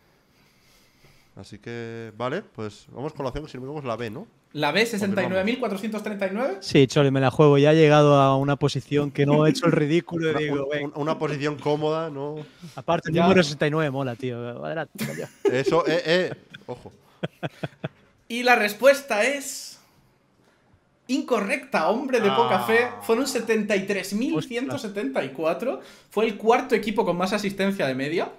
Speaker 3: Así que. Vale, pues vamos con la opción que si no me equivoco es la B, ¿no?
Speaker 1: La B, 69.439.
Speaker 2: Sí, Chole, me la juego. Ya he llegado a una posición que no he hecho el ridículo.
Speaker 3: Una,
Speaker 2: digo,
Speaker 3: una posición cómoda, ¿no?
Speaker 2: Aparte, el
Speaker 1: Ya.
Speaker 2: número 69 mola, tío. Adelante.
Speaker 3: Eso, eh, eh. Ojo.
Speaker 1: Y la respuesta es. Incorrecta, hombre de poca
Speaker 3: Ah.
Speaker 1: fe. Fueron 73.174. Fue el cuarto equipo con más asistencia de media.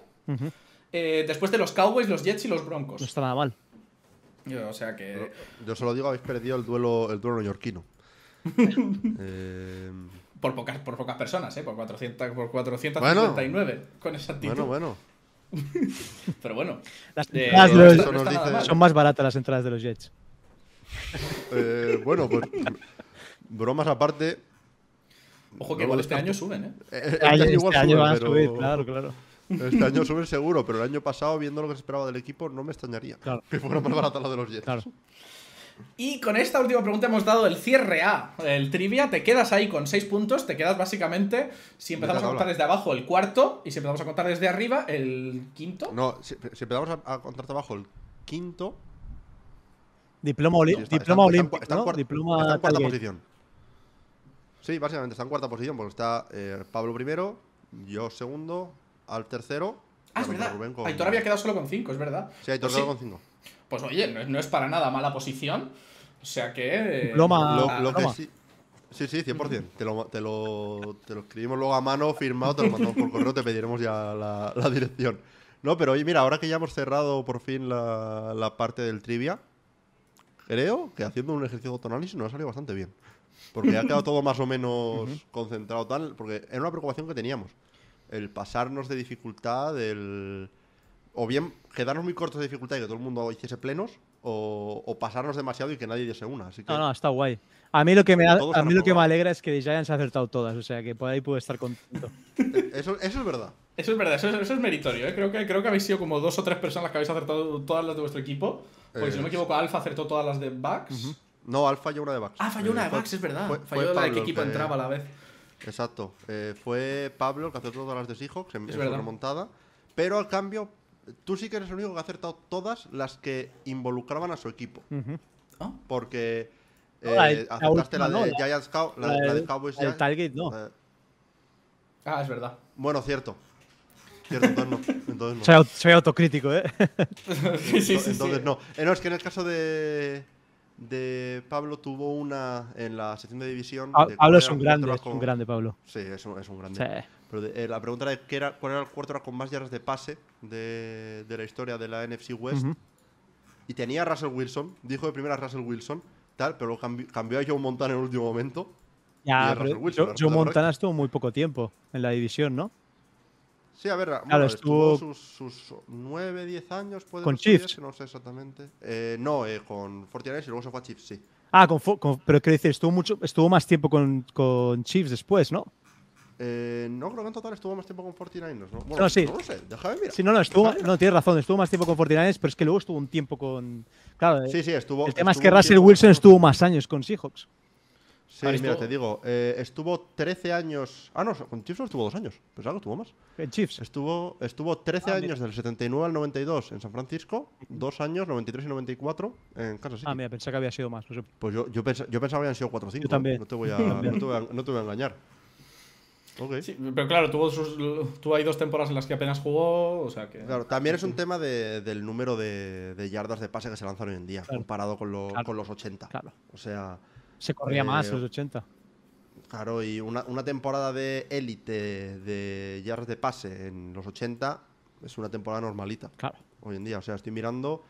Speaker 1: Eh, después de los Cowboys, los Jets y los Broncos.
Speaker 2: No está nada mal.
Speaker 1: Yo, O sea que.
Speaker 3: Yo se lo digo, habéis perdido el duelo, el duelo neoyorquino. eh,
Speaker 1: Por pocas, por pocas personas, ¿eh? Por, 400, por 459. Con esa actitud.
Speaker 3: bueno, bueno.
Speaker 1: Pero bueno.
Speaker 2: Las
Speaker 1: eh,
Speaker 2: los-
Speaker 1: no
Speaker 3: dice-
Speaker 2: son más baratas las entradas de los Jets.
Speaker 3: Eh, bueno, pues. bromas aparte.
Speaker 1: Ojo que
Speaker 3: no
Speaker 1: igual
Speaker 3: lo
Speaker 1: este
Speaker 3: descarto.
Speaker 1: año suben, ¿eh?
Speaker 3: eh, Este
Speaker 2: Año-
Speaker 3: igual
Speaker 2: este año
Speaker 3: suben,
Speaker 2: van a
Speaker 3: pero-
Speaker 2: subir, claro, claro.
Speaker 3: Este año suben seguro, pero el año pasado, viendo lo que se esperaba del equipo, no me extrañaría
Speaker 2: Claro.
Speaker 3: que fuera más barata la de los Jets.
Speaker 2: Claro.
Speaker 1: Y con esta última pregunta hemos dado el cierre A, el trivia. Te quedas ahí con 6 puntos. Te quedas básicamente, si empezamos a contar desde abajo, el cuarto. Y si empezamos a contar desde arriba, el quinto.
Speaker 3: No, si, si empezamos a, a contar abajo el quinto.
Speaker 2: Diploma, oli-
Speaker 3: sí, está-
Speaker 2: diploma olímpico,
Speaker 3: está en
Speaker 2: ¿no?
Speaker 3: cuarta-
Speaker 2: Diploma
Speaker 3: está en cuarta
Speaker 2: Talgate.
Speaker 3: posición. Sí, básicamente está en cuarta posición, porque está eh, Pablo primero, yo segundo, al tercero.
Speaker 1: Ah, es verdad.
Speaker 3: Rubén con-
Speaker 1: Aitor había quedado solo con 5, es verdad.
Speaker 3: Sí, Aitor
Speaker 1: Pues
Speaker 3: quedó con cinco.
Speaker 1: Pues oye, no, es- no es para nada mala posición. O sea que. eh,
Speaker 2: Diploma-
Speaker 3: Lo,
Speaker 2: Ah,
Speaker 3: lo que sí. Sí, sí, 100%. Te lo, te, lo, te lo escribimos luego a mano, firmado, te lo mandamos por correo, te pediremos ya la, la dirección. No, pero oye, mira, ahora que ya hemos cerrado por fin la, la parte del trivia, creo que haciendo un ejercicio de autoanálisis nos ha salido bastante bien. Porque ha quedado todo más o menos concentrado tal, porque era una preocupación que teníamos. El pasarnos de dificultad, el... O bien quedarnos muy cortos de dificultad y que todo el mundo hiciese plenos, o, o pasarnos demasiado y que nadie diese una. Así que...
Speaker 2: No, no, está guay. A mí lo que me, a, mí lo que me alegra es que The Giants ha acertado todas, o sea que por ahí puedo estar contento.
Speaker 3: Eso, eso es verdad.
Speaker 1: Eso es verdad, eso es, eso es meritorio. ¿eh? Creo, que, creo que habéis sido como dos o tres personas las que habéis acertado todas las de vuestro equipo. Porque si no me
Speaker 3: Eh,
Speaker 1: equivoco, Alfa acertó todas las de Bucks.
Speaker 3: No, Al falló una de Bucks.
Speaker 1: Ah, falló
Speaker 3: Eh,
Speaker 1: una de
Speaker 3: fue-
Speaker 1: Bucks, es verdad.
Speaker 3: fue-
Speaker 1: falló
Speaker 3: fue
Speaker 1: la de
Speaker 3: Pablo
Speaker 1: qué
Speaker 3: el
Speaker 1: equipo
Speaker 3: que-
Speaker 1: entraba a la vez.
Speaker 3: Exacto. Eh, fue Pablo el que acertó todas las de Seahawks en,
Speaker 1: Es
Speaker 3: en su remontada. Pero al cambio, tú sí que eres el único que ha acertado todas las que involucraban a su equipo.
Speaker 1: ¿Ah?
Speaker 3: Porque
Speaker 2: la
Speaker 3: eh,
Speaker 2: de- la
Speaker 3: acertaste la,
Speaker 2: última,
Speaker 3: de
Speaker 2: no, la-
Speaker 3: Giants Cow- la,
Speaker 2: la
Speaker 3: de- la de
Speaker 2: del-
Speaker 3: Cowboys
Speaker 2: del
Speaker 3: Giants-
Speaker 2: Tailgate, no.
Speaker 3: eh,
Speaker 1: Ah, es verdad.
Speaker 3: bueno, cierto. Cierto, entonces no. Entonces no.
Speaker 2: Soy, au- soy autocrítico, ¿eh?
Speaker 1: sí, sí, sí, sí.
Speaker 3: Entonces no. Eh, no, es que en el caso de, de Pablo tuvo una en la sección de división. De
Speaker 2: Pablo es un grande, es un grande, Pablo.
Speaker 3: Sí, es un, es un grande.
Speaker 2: Sí.
Speaker 3: Pero de- eh, la pregunta era qué era, cuál era el quarterback con más yardas de pase de, de la historia de la NFC West. Y tenía a Russell Wilson, dijo de primera Russell Wilson, tal, pero lo cambi- cambió a Joe Montana en el último momento.
Speaker 2: Ya,
Speaker 3: Wilson,
Speaker 2: Joe- Montana estuvo muy poco tiempo en la división, ¿no?
Speaker 3: Sí, a ver, bueno,
Speaker 2: estuvo-
Speaker 3: estuvo, sus, sus 9, 10 años, puede
Speaker 2: ¿Con Chiefs?
Speaker 3: que no sé exactamente. Eh, no, eh, con 49 y luego se fue a Chiefs, sí.
Speaker 2: Ah, con, con- pero quiero decir, estuvo, mucho, estuvo más tiempo con, con Chiefs después, ¿no?
Speaker 3: Eh, no, creo que en total estuvo más tiempo con 49ers, ¿no? Bueno,
Speaker 2: No, sí.
Speaker 3: no lo sé, déjame mirar.
Speaker 2: Sí, no, no, estuvo, no, tienes razón, estuvo más tiempo con 49ers, pero es que luego estuvo un tiempo con... Claro,
Speaker 3: Sí, sí, estuvo.
Speaker 2: el tema es que Russell Wilson estuvo más años con Seahawks.
Speaker 3: Sí,
Speaker 1: Ah,
Speaker 3: mira, te digo, eh, estuvo 13 años. Ah, no, con Chiefs solo estuvo dos años. Pensaba que estuvo más.
Speaker 2: En Chiefs.
Speaker 3: Estuvo, estuvo 13
Speaker 2: Ah,
Speaker 3: años
Speaker 2: mira.
Speaker 3: del 79 al 92 en San Francisco, dos años, 93 y 94 en Kansas City.
Speaker 2: Ah, mira, pensé que había sido más. no sé.
Speaker 3: Pues yo, yo, pensa- yo pensaba que habían sido 4 o 5.
Speaker 2: Yo también.
Speaker 3: No te voy a, no te voy a, no te voy a engañar. Ok.
Speaker 1: Sí, pero claro, tuvo, sus, tuvo ahí dos temporadas en las que apenas jugó, o sea que...
Speaker 3: Claro, también es un tema de- del número de, de yardas de pase que se lanzan hoy en día,
Speaker 2: Claro.
Speaker 3: comparado con, lo-
Speaker 2: Claro.
Speaker 3: con los 80.
Speaker 2: Claro.
Speaker 3: O sea,
Speaker 2: Se corría más
Speaker 3: Eh,
Speaker 2: los 80.
Speaker 3: Claro, y una, una temporada de élite de yardas de pase en los 80 es una temporada normalita.
Speaker 2: Claro.
Speaker 3: Hoy en día, o sea, estoy mirando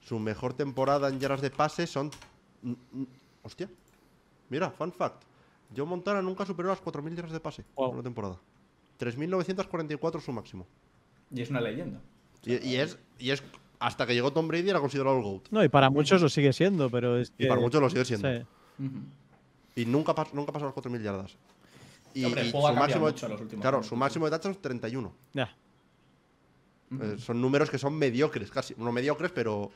Speaker 3: su mejor temporada en yardas de pase son. Hostia. Mira, fun fact. Joe Montana nunca superó las 4.000 yardas de pase en una temporada. 3.944 su máximo.
Speaker 1: Y es una leyenda.
Speaker 3: Y, es, y es. Hasta que llegó Tom Brady era considerado el GOAT.
Speaker 2: No, y para muchos lo sigue siendo, pero es que...
Speaker 3: Y para muchos lo sigue siendo. Y nunca, nunca pasó las 4.000 yardas.
Speaker 1: Y, su máximo,
Speaker 3: claro, su máximo de touchdowns 31. Ya. Eh, son números que son mediocres, casi. No mediocres, pero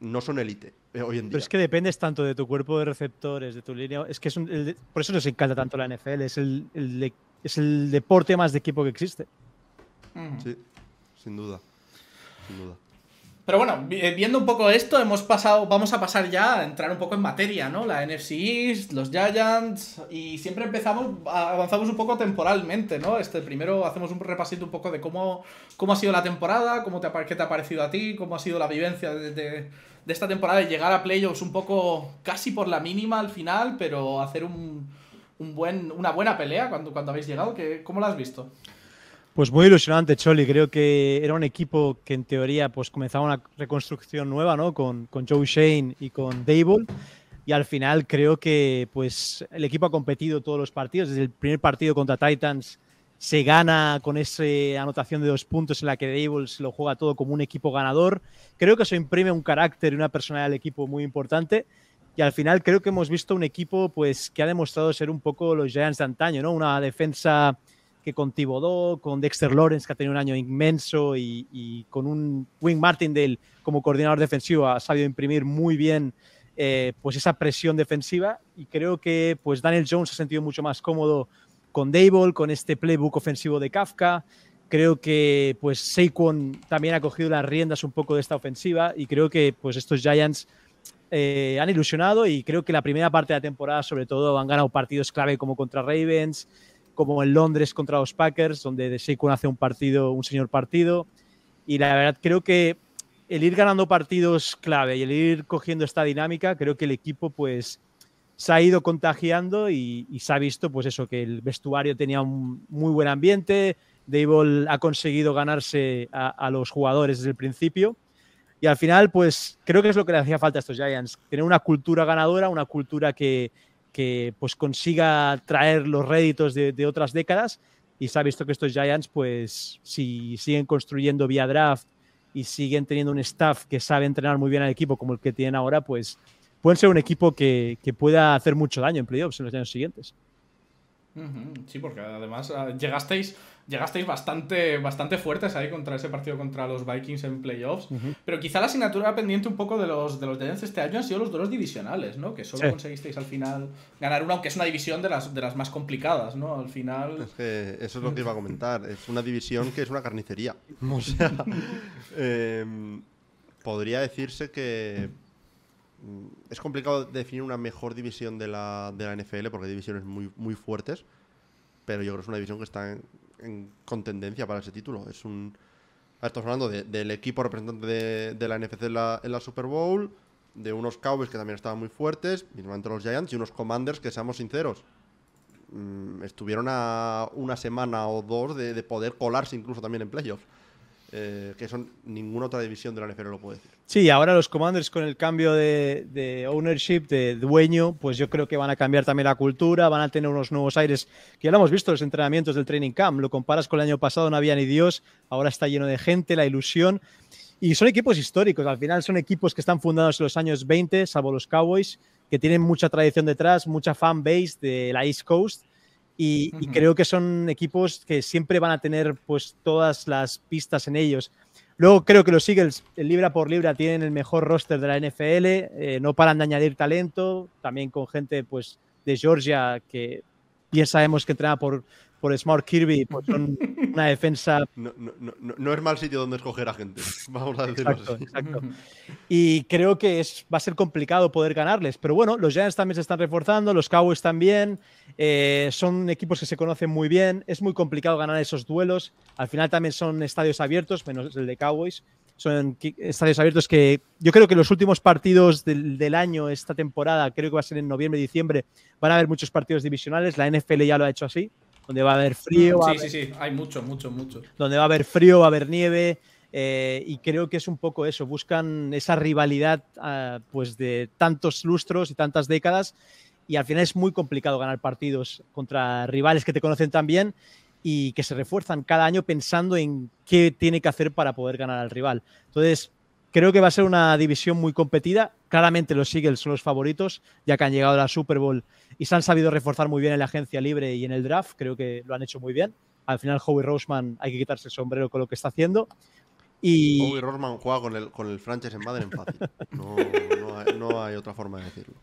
Speaker 3: no son élite eh, hoy en día.
Speaker 2: Pero es que dependes tanto de tu cuerpo de receptores, de tu línea. Es que es por eso nos encanta tanto la NFL. Es el, es el deporte más de equipo que existe.
Speaker 3: Sí, sin duda. Sin duda.
Speaker 1: Pero bueno, eh, viendo un poco esto, hemos pasado, vamos a pasar ya a entrar un poco en materia, ¿no? La NFC East, los Giants, y siempre empezamos, avanzamos un poco temporalmente, ¿no? Este, primero hacemos un repasito un poco de cómo, cómo ha sido la temporada, cómo te, qué te ha parecido a ti, cómo ha sido la vivencia de, esta temporada y llegar a playoffs un poco casi por la mínima al final, pero hacer un, buen, una buena pelea cuando, cuando habéis llegado. ¿Cómo lo has visto?
Speaker 2: Pues muy ilusionante, Choli. Creo que era un equipo que en teoría pues comenzaba una reconstrucción nueva, ¿no? Con, con Joe Shane y con Dable. Y al final creo que pues el equipo ha competido todos los partidos. Desde el primer partido contra Titans se gana con esa anotación de dos puntos en la que Dable se lo juega todo como un equipo ganador. Creo que eso imprime un carácter y una personalidad del equipo muy importante. Y al final creo que hemos visto un equipo pues que ha demostrado ser un poco los Giants de antaño, ¿no? Una defensa con Thibodeau, con Dexter Lawrence, que ha tenido un año inmenso, y, con un Wing Martindale como coordinador defensivo, ha sabido imprimir muy bien eh, pues esa presión defensiva. Y creo que pues Daniel Jones ha sentido mucho más cómodo con Dable, con este playbook ofensivo de Kafka. Creo que pues Saquon también ha cogido las riendas un poco de esta ofensiva y creo que pues estos Giants eh, han ilusionado y creo que la primera parte de la temporada sobre todo han ganado partidos clave como contra Ravens, como en Londres contra los Packers, donde Saquon hace un partido, un señor partido. Y la verdad creo que el ir ganando partidos clave y el ir cogiendo esta dinámica, creo que el equipo pues se ha ido contagiando y, se ha visto pues eso, que el vestuario tenía un muy buen ambiente, Dable ha conseguido ganarse a, a, los jugadores desde el principio y al final pues creo que es lo que le hacía falta a estos Giants, tener una cultura ganadora, una cultura que, que pues consiga traer los réditos de, otras décadas y se ha visto que estos Giants pues si siguen construyendo vía draft y siguen teniendo un staff que sabe entrenar muy bien al equipo como el que tienen ahora pues pueden ser un equipo que, que pueda hacer mucho daño en playoffs en los años siguientes.
Speaker 1: Sí, porque además ah, llegasteis llegasteis bastante, bastante fuertes ahí contra ese partido contra los Vikings en playoffs. Pero quizá la asignatura pendiente un poco de los, de los Giants este año han sido los duelos divisionales, ¿no? Que solo conseguisteis al final ganar una, aunque es una división de las, de las más complicadas, ¿no? Al final.
Speaker 3: Es que eso es lo que iba a comentar. Es una división que es una carnicería. O sea, em, podría decirse que mm, es complicado definir una mejor división de la, de la NFL porque hay divisiones muy, muy fuertes, pero yo creo que es una división que está en, con tendencia para ese título. Es un. Estamos hablando del equipo representante de, la NFC en la, Super Bowl, de unos Cowboys que también estaban muy fuertes, mismamente los Giants, y unos Commanders que, seamos sinceros, mm, estuvieron a una semana o dos de poder colarse incluso también en playoffs. Eh, que son ninguna otra división de la NFL lo puede decir.
Speaker 2: Sí, ahora los Commanders con el cambio de, ownership, de dueño, pues yo creo que van a cambiar también la cultura, van a tener unos nuevos aires, que ya lo hemos visto los entrenamientos del training camp, lo comparas con el año pasado, no había ni Dios, ahora está lleno de gente, la ilusión. Y son equipos históricos, al final son equipos que están fundados en los años 20, salvo los Cowboys, que tienen mucha tradición detrás, mucha fan base de la East Coast y, creo que son equipos que siempre van a tener pues todas las pistas en ellos. Luego creo que los Eagles, libra por libra, tienen el mejor roster de la NFL, eh, no paran de añadir talento, también con gente pues de Georgia que bien sabemos que entrena por, por Smart Kirby, pues son una defensa.
Speaker 3: No, no, no, no, es mal sitio donde escoger a gente, vamos a decirlo
Speaker 2: exacto, Exacto. Y creo que es, va a ser complicado poder ganarles, pero bueno, los Giants también se están reforzando, los Cowboys también, eh, son equipos que se conocen muy bien, es muy complicado ganar esos duelos, al final también son estadios abiertos, menos el de Cowboys. Son estadios abiertos que yo creo que los últimos partidos del, del año, esta temporada, creo que va a ser en noviembre, diciembre, van a haber muchos partidos divisionales. La NFL ya lo ha hecho así donde va a haber frío.
Speaker 1: Sí, sí, sí, hay mucho, mucho, mucho.
Speaker 2: Donde va a haber frío, va a haber nieve. Eh, y creo que es un poco eso, buscan esa rivalidad ah, pues de tantos lustros y tantas décadas y al final es muy complicado ganar partidos contra rivales que te conocen tan bien y que se refuerzan cada año pensando en qué tiene que hacer para poder ganar al rival. Entonces, creo que va a ser una división muy competida. Claramente los Eagles son los favoritos, ya que han llegado a la Super Bowl y se han sabido reforzar muy bien en la agencia libre y en el draft. Creo que lo han hecho muy bien. Al final, Howie Roseman hay que quitarse el sombrero con lo que está haciendo.
Speaker 3: Howie Roseman juega con el, con el franchise en Madden fácil. no hay otra forma de decirlo.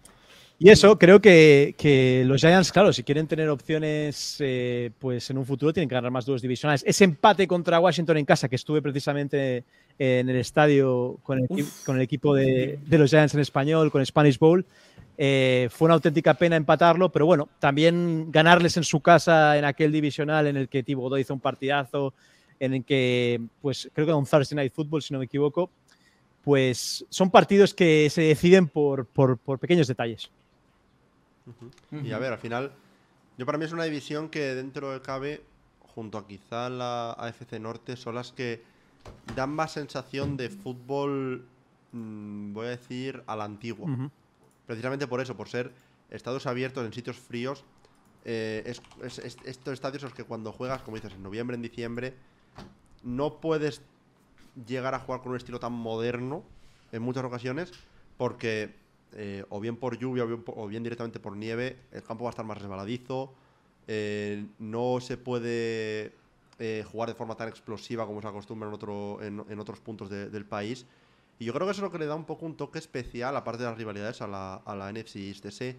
Speaker 2: Y eso, creo que, los Giants, claro, si quieren tener opciones eh, pues en un futuro, tienen que ganar más duelos divisionales. Ese empate contra Washington en casa, que estuve precisamente en el estadio con el, equipo de, los Giants en español, con Spanish Bowl, eh, fue una auténtica pena empatarlo, pero bueno, también ganarles en su casa en aquel divisional en el que Thibodeau hizo un partidazo, en el que, pues creo que era un Thursday Night Football, si no me equivoco, pues son partidos que se deciden por pequeños detalles.
Speaker 3: Y a ver, al final, yo para mí es una división que dentro de cabe, junto a quizá la AFC Norte, son las que dan más sensación de fútbol, mm, voy a decir, a la antigua. Precisamente por eso, por ser estados abiertos en sitios fríos. Eh, estos estadios son los que cuando juegas, como dices, en noviembre, en diciembre, no puedes llegar a jugar con un estilo tan moderno en muchas ocasiones porque eh, o bien por lluvia o bien, directamente por nieve, el campo va a estar más resbaladizo, eh, no se puede eh, jugar de forma tan explosiva como se acostumbra en, otro, en, otros puntos del país. Y yo creo que eso es lo que le da un poco un toque especial, aparte de las rivalidades, a la, a la NFC East. Ese,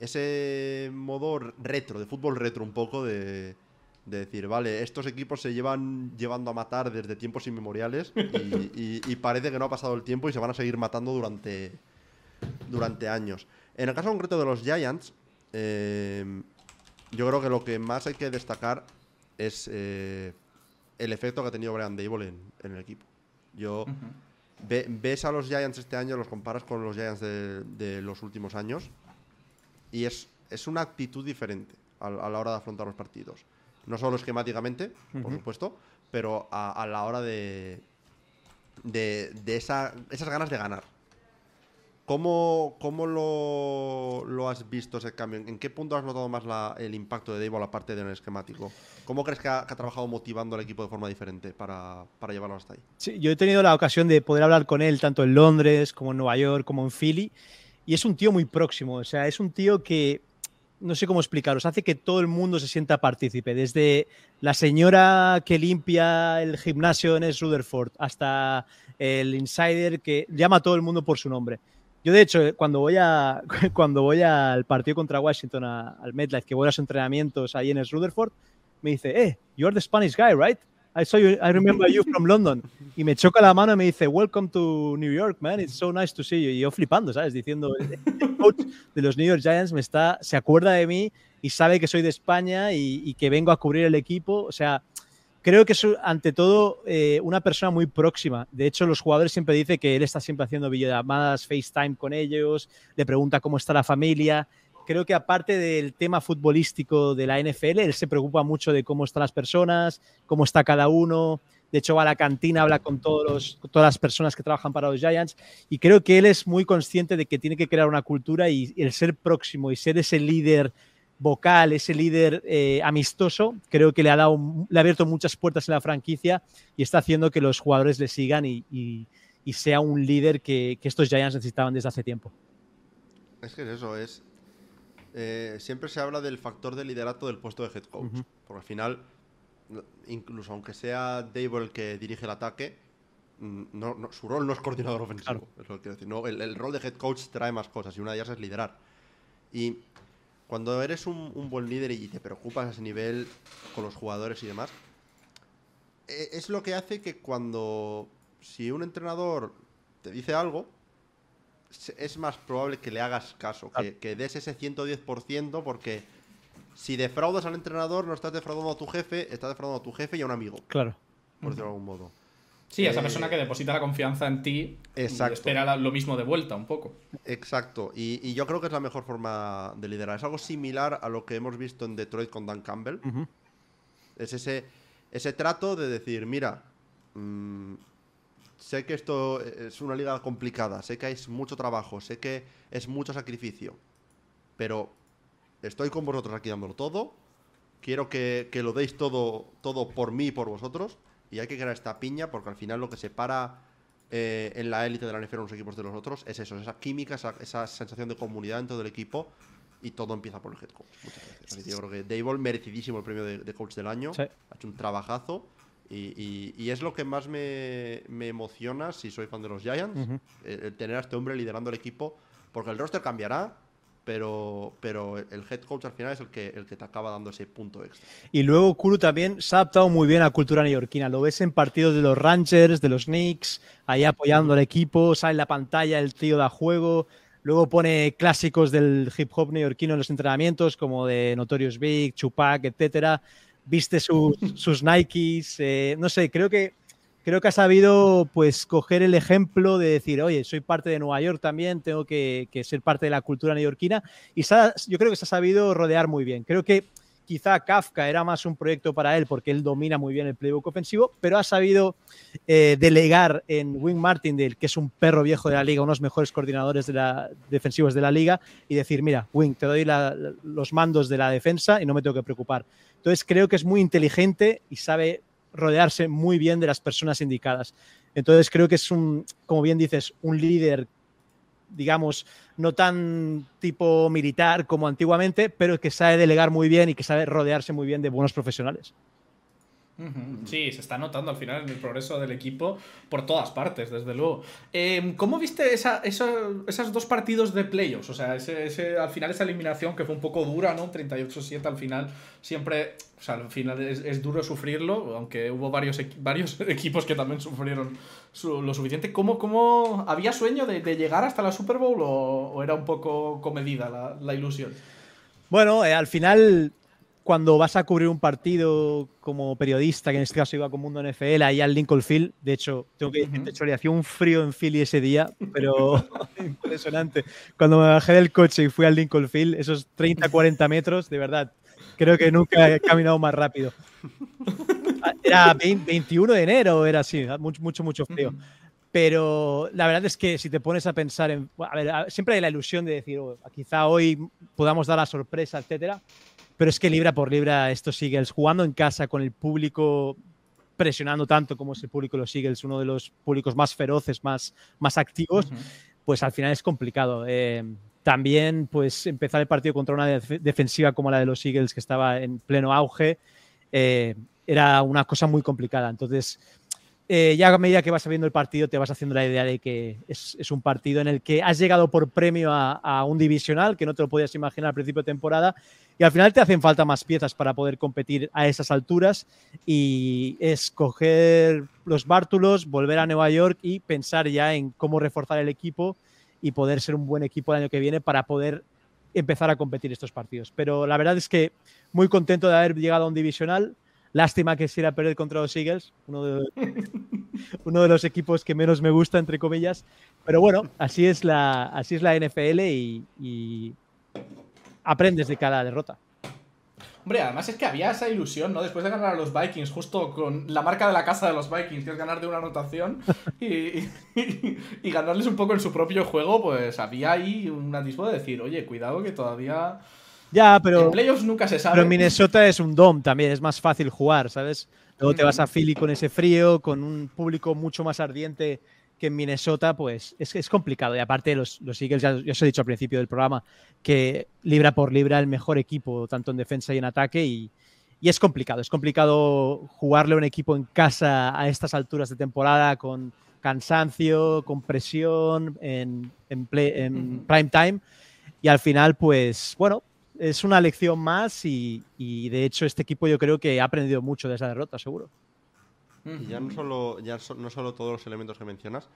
Speaker 3: ese modo retro, de fútbol retro un poco, de, decir, vale, estos equipos se llevan llevando a matar desde tiempos inmemoriales y parece que no ha pasado el tiempo y se van a seguir matando durante, durante años. En el caso concreto de los Giants, eh, yo creo que lo que más hay que destacar es eh, el efecto que ha tenido Brian Dable en, el equipo. Yo ves a los Giants este año, los comparas con los Giants de, los últimos años y es, es una actitud diferente a, la hora de afrontar los partidos. No solo esquemáticamente, por supuesto, pero a, la hora de, de, de esa, esas ganas de ganar. ¿Cómo, cómo lo, has visto ese cambio? ¿En qué punto has notado más el impacto de Dave a la parte del esquemático? ¿Cómo crees que ha, trabajado motivando al equipo de forma diferente para, llevarlo hasta ahí?
Speaker 2: Sí, yo he tenido la ocasión de poder hablar con él tanto en Londres como en Nueva York como en Philly y es un tío muy próximo, o sea, es un tío que no sé cómo explicaros, hace que todo el mundo se sienta partícipe, desde la señora que limpia el gimnasio en el Rutherford hasta el insider que llama a todo el mundo por su nombre. Yo, de hecho, cuando voy, a, cuando voy al partido contra Washington, al MetLife, que voy a los entrenamientos ahí en el Rutherford, me dice, eh, you're the Spanish guy, right? I saw you, I remember you from London. Y me choca la mano y me dice, welcome to New York, man. It's so nice to see you. Y yo flipando, ¿sabes? Diciendo, el coach de los New York Giants me está, se acuerda de mí y sabe que soy de España y, y que vengo a cubrir el equipo. O sea, creo que es ante todo eh, una persona muy próxima. De hecho, los jugadores siempre dicen que él está siempre haciendo videollamadas, FaceTime con ellos, le pregunta cómo está la familia. Creo que aparte del tema futbolístico de la NFL, él se preocupa mucho de cómo están las personas, cómo está cada uno. De hecho, va a la cantina, habla con todos todas las personas que trabajan para los Giants. Y creo que él es muy consciente de que tiene que crear una cultura y el ser próximo y ser ese líder vocal, ese líder eh, amistoso, creo que le ha, dado, le ha abierto muchas puertas en la franquicia y está haciendo que los jugadores le sigan y, sea un líder que, estos Giants necesitaban desde hace tiempo.
Speaker 3: Es que es eso, es. Eh, siempre se habla del factor de liderato del puesto de head coach. Porque al final, incluso aunque sea Dable el que dirige el ataque, mm, su rol no es coordinador ofensivo. el, rol de head coach trae más cosas y una de ellas es liderar. Y cuando eres un, buen líder y te preocupas a ese nivel con los jugadores y demás, e, es lo que hace que cuando, si un entrenador te dice algo, es más probable que le hagas caso, que, des ese 110% porque si defraudas al entrenador no estás defraudando a tu jefe, estás defraudando a tu jefe y a un amigo.
Speaker 2: Claro.
Speaker 3: Por decirlo de algún modo.
Speaker 1: Sí, esa persona que deposita la confianza en ti
Speaker 3: Exacto.
Speaker 1: y espera lo mismo de vuelta, un poco.
Speaker 3: Exacto, y, yo creo que es la mejor forma de liderar. Es algo similar a lo que hemos visto en Detroit con Dan Campbell. Es ese, ese trato de decir, mira, mm, sé que esto es una liga complicada, sé que hay mucho trabajo, sé que es mucho sacrificio, pero estoy con vosotros aquí dándolo todo, quiero que, lo deis todo, todo por mí y por vosotros, y hay que crear esta piña porque al final lo que separa eh, en la élite de la NFL unos equipos de los otros es eso, esa química, esa, sensación de comunidad dentro del equipo y todo empieza por el head coach. Muchas gracias. Yo creo que Dable merecidísimo el premio de, coach del año, ha hecho un trabajazo. Y, es lo que más me, emociona si soy fan de los Giants, el, tener a este hombre liderando el equipo, porque el roster cambiará, pero, pero el head coach al final es el que, el que te acaba dando ese punto extra.
Speaker 2: Y luego Kuru también se ha adaptado muy bien a la cultura neoyorquina. Lo ves en partidos de los Ranchers, de los Knicks, ahí apoyando al equipo, sale en la pantalla el tío da juego. Luego pone clásicos del hip hop neoyorquino en los entrenamientos, como de Notorious Big, Chupac, etcétera. Viste sus, sus Nikes. Eh, no sé, creo que creo que ha sabido pues coger el ejemplo de decir, oye, soy parte de Nueva York también, tengo que, ser parte de la cultura neoyorquina. Y yo creo que se ha sabido rodear muy bien. Creo que quizá Kafka era más un proyecto para él porque él domina muy bien el playbook ofensivo, pero ha sabido eh, delegar en Wing Martindale, que es un perro viejo de la liga, uno de los mejores coordinadores defensivos de la liga, y decir, mira, Wing, te doy los mandos de la defensa y no me tengo que preocupar. Entonces creo que es muy inteligente y sabe rodearse muy bien de las personas indicadas. Entonces creo que es un, como bien dices, un líder, digamos, no tan tipo militar como antiguamente, pero que sabe delegar muy bien y que sabe rodearse muy bien de buenos profesionales.
Speaker 1: Sí, se está notando al final en el progreso del equipo por todas partes, desde luego. Em, ¿Cómo viste esa, esos dos partidos de playoffs? O sea, ese, al final esa eliminación que fue un poco dura, ¿no? 38-7 al final, siempre, o sea, al final es, duro sufrirlo, aunque hubo varios, varios equipos que también sufrieron lo suficiente. ¿Cómo, cómo había sueño de, llegar hasta la Super Bowl o, era un poco comedida la, ilusión?
Speaker 2: Bueno, eh, al final cuando vas a cubrir un partido como periodista, que en este caso iba con Mundo NFL, ahí al Lincoln Field, de hecho, tengo que decirte, Chori, hacía un frío en Philly ese día, pero impresionante. Cuando me bajé del coche y fui al Lincoln Field, esos 30, 40 metros, de verdad, creo que nunca he caminado más rápido. Era 21 de enero, era así, mucho, mucho, mucho frío. Pero la verdad es que si te pones a pensar en. A ver, siempre hay la ilusión de decir, oh, quizá hoy podamos dar la sorpresa, etcétera pero es que libra por libra estos Eagles, jugando en casa con el público presionando tanto como es el público de los Eagles, uno de los públicos más feroces, más, más activos, pues al final es complicado. Eh, también, pues empezar el partido contra una defensiva como la de los Eagles, que estaba en pleno auge, eh, era una cosa muy complicada. Entonces, eh, ya a medida que vas viendo el partido te vas haciendo la idea de que es, un partido en el que has llegado por premio a, un divisional que no te lo podías imaginar al principio de temporada y al final te hacen falta más piezas para poder competir a esas alturas y escoger los bártulos, volver a Nueva York y pensar ya en cómo reforzar el equipo y poder ser un buen equipo el año que viene para poder empezar a competir estos partidos. Pero la verdad es que muy contento de haber llegado a un divisional Lástima que se irá a perder contra los Eagles, uno de, uno de los equipos que menos me gusta, entre comillas. Pero bueno, así es la, así es la NFL y, aprendes de cada derrota.
Speaker 1: Hombre, además es que había esa ilusión, ¿no? Después de ganar a los Vikings, justo con la marca de la casa de los Vikings, que es ganar de una anotación y, y, ganarles un poco en su propio juego, pues había ahí un atisbo de decir, oye, cuidado que todavía
Speaker 2: ya, pero.
Speaker 1: En playoffs nunca se sabe.
Speaker 2: Pero Minnesota es un dom también, es más fácil jugar, ¿sabes? Luego te vas a Philly con ese frío, con un público mucho más ardiente que en Minnesota, pues es, es complicado. Y aparte, los, los Eagles, ya, os he dicho al principio del programa, que libra por libra el mejor equipo, tanto en defensa y en ataque, y, y es complicado. Es complicado jugarle a un equipo en casa a estas alturas de temporada con cansancio, con presión, en, en, en prime time. Y al final, pues, bueno, es una lección más y, de hecho este equipo yo creo que ha aprendido mucho de esa derrota, seguro.
Speaker 3: Y ya no solo, ya no solo todos los elementos que mencionas,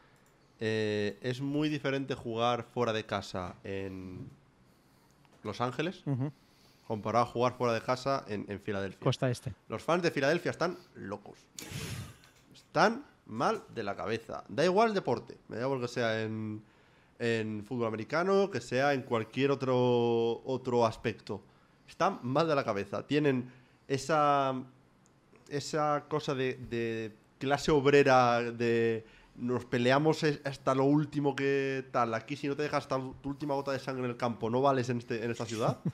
Speaker 3: eh, es muy diferente jugar fuera de casa en Los Ángeles comparado a jugar fuera de casa en, Filadelfia.
Speaker 2: Costa Este.
Speaker 3: Los fans de Filadelfia están locos. Están mal de la cabeza. Da igual el deporte, me da igual que sea en, en fútbol americano, que sea en cualquier otro, otro aspecto. Están mal de la cabeza. Tienen esa, esa cosa de, de clase obrera, de nos peleamos hasta lo último que tal. Aquí si no te dejas hasta tu última gota de sangre en el campo, no vales en, este, en esta ciudad.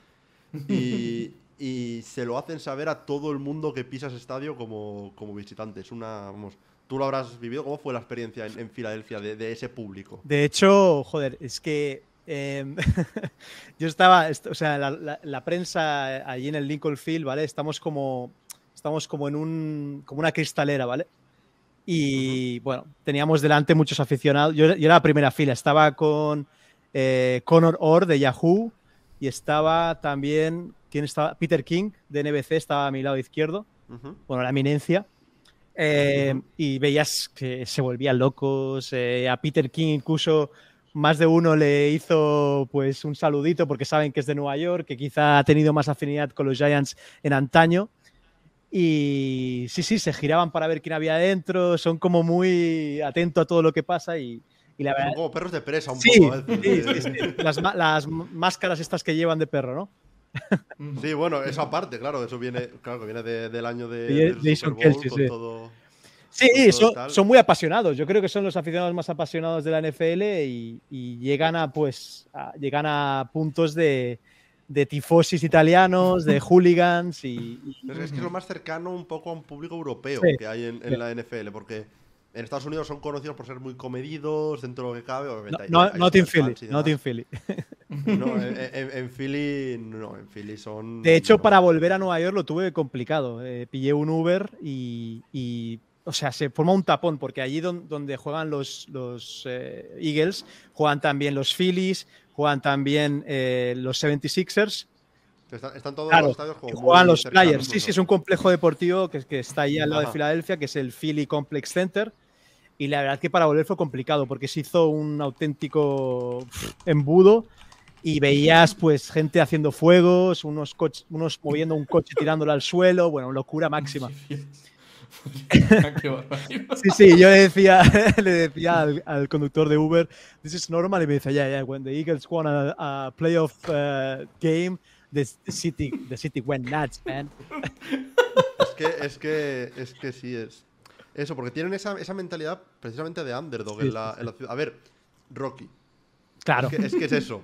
Speaker 3: Y, y se lo hacen saber a todo el mundo que pisa ese estadio como, como visitante. Es una, vamos, tú lo habrás vivido. ¿Cómo fue la experiencia en, Filadelfia de, ese público?
Speaker 2: De hecho, joder, es que em, yo estaba, o sea, la, prensa allí en el Lincoln Field, ¿vale? Estamos como, estamos como en un, como una cristalera, ¿vale? Y bueno, teníamos delante muchos aficionados. Yo, era la primera fila, estaba con eh, Connor Orr de Yahoo y estaba también, ¿quién estaba? Peter King de NBC estaba a mi lado izquierdo, bueno, la eminencia. Eh, y veías que se volvían locos. Eh, a Peter King incluso más de uno le hizo pues un saludito porque saben que es de Nueva York, que quizá ha tenido más afinidad con los Giants en antaño. Y sí, sí, se giraban para ver quién había adentro, son como muy atentos a todo lo que pasa y, la verdad...
Speaker 3: Son como perros de presa un poco.
Speaker 2: Sí, sí, las, las, máscaras estas que llevan de perro, ¿no?
Speaker 3: Sí, bueno, eso aparte, claro, eso viene, claro, que viene del año de, Jason Kelsey,
Speaker 2: sí. Todo, sí, son, son, muy apasionados. Yo creo que son los aficionados más apasionados de la NFL y, y llegan a pues llegan a puntos de, de tifosis italianos, de hooligans y,
Speaker 3: Es que es lo más cercano un poco a un público europeo que hay en, la NFL, porque en Estados Unidos son conocidos por ser muy comedidos dentro de lo que cabe.
Speaker 2: no, no, Team Philly, no Team Philly.
Speaker 3: No, en, Philly no, en Philly son...
Speaker 2: De hecho, para volver a Nueva York lo tuve complicado. Eh, pillé un Uber y, o sea, se forma un tapón, porque allí donde, juegan los, los eh, Eagles, juegan también los Phillies, juegan también eh, los 76ers.
Speaker 3: Están, todos los estadios
Speaker 2: Juegan los Flyers. Sí, sí, es un complejo deportivo que, que está ahí al lado de Filadelfia, que es el Philly Complex Center. Y la verdad que para volver fue complicado porque se hizo un auténtico embudo y veías pues gente haciendo fuegos, unos, unos moviendo un coche tirándolo al suelo, bueno, locura máxima. sí, sí, yo le decía, le decía al, conductor de Uber, this is normal, y me dice, yeah, yeah, when the Eagles won a, playoff uh, game, the, city, the city went nuts, man.
Speaker 3: Es que, es que, es que sí, es. Eso, porque tienen esa, esa mentalidad precisamente de underdog en, la, ciudad. A ver, Rocky.
Speaker 2: Claro.
Speaker 3: Es que es, eso.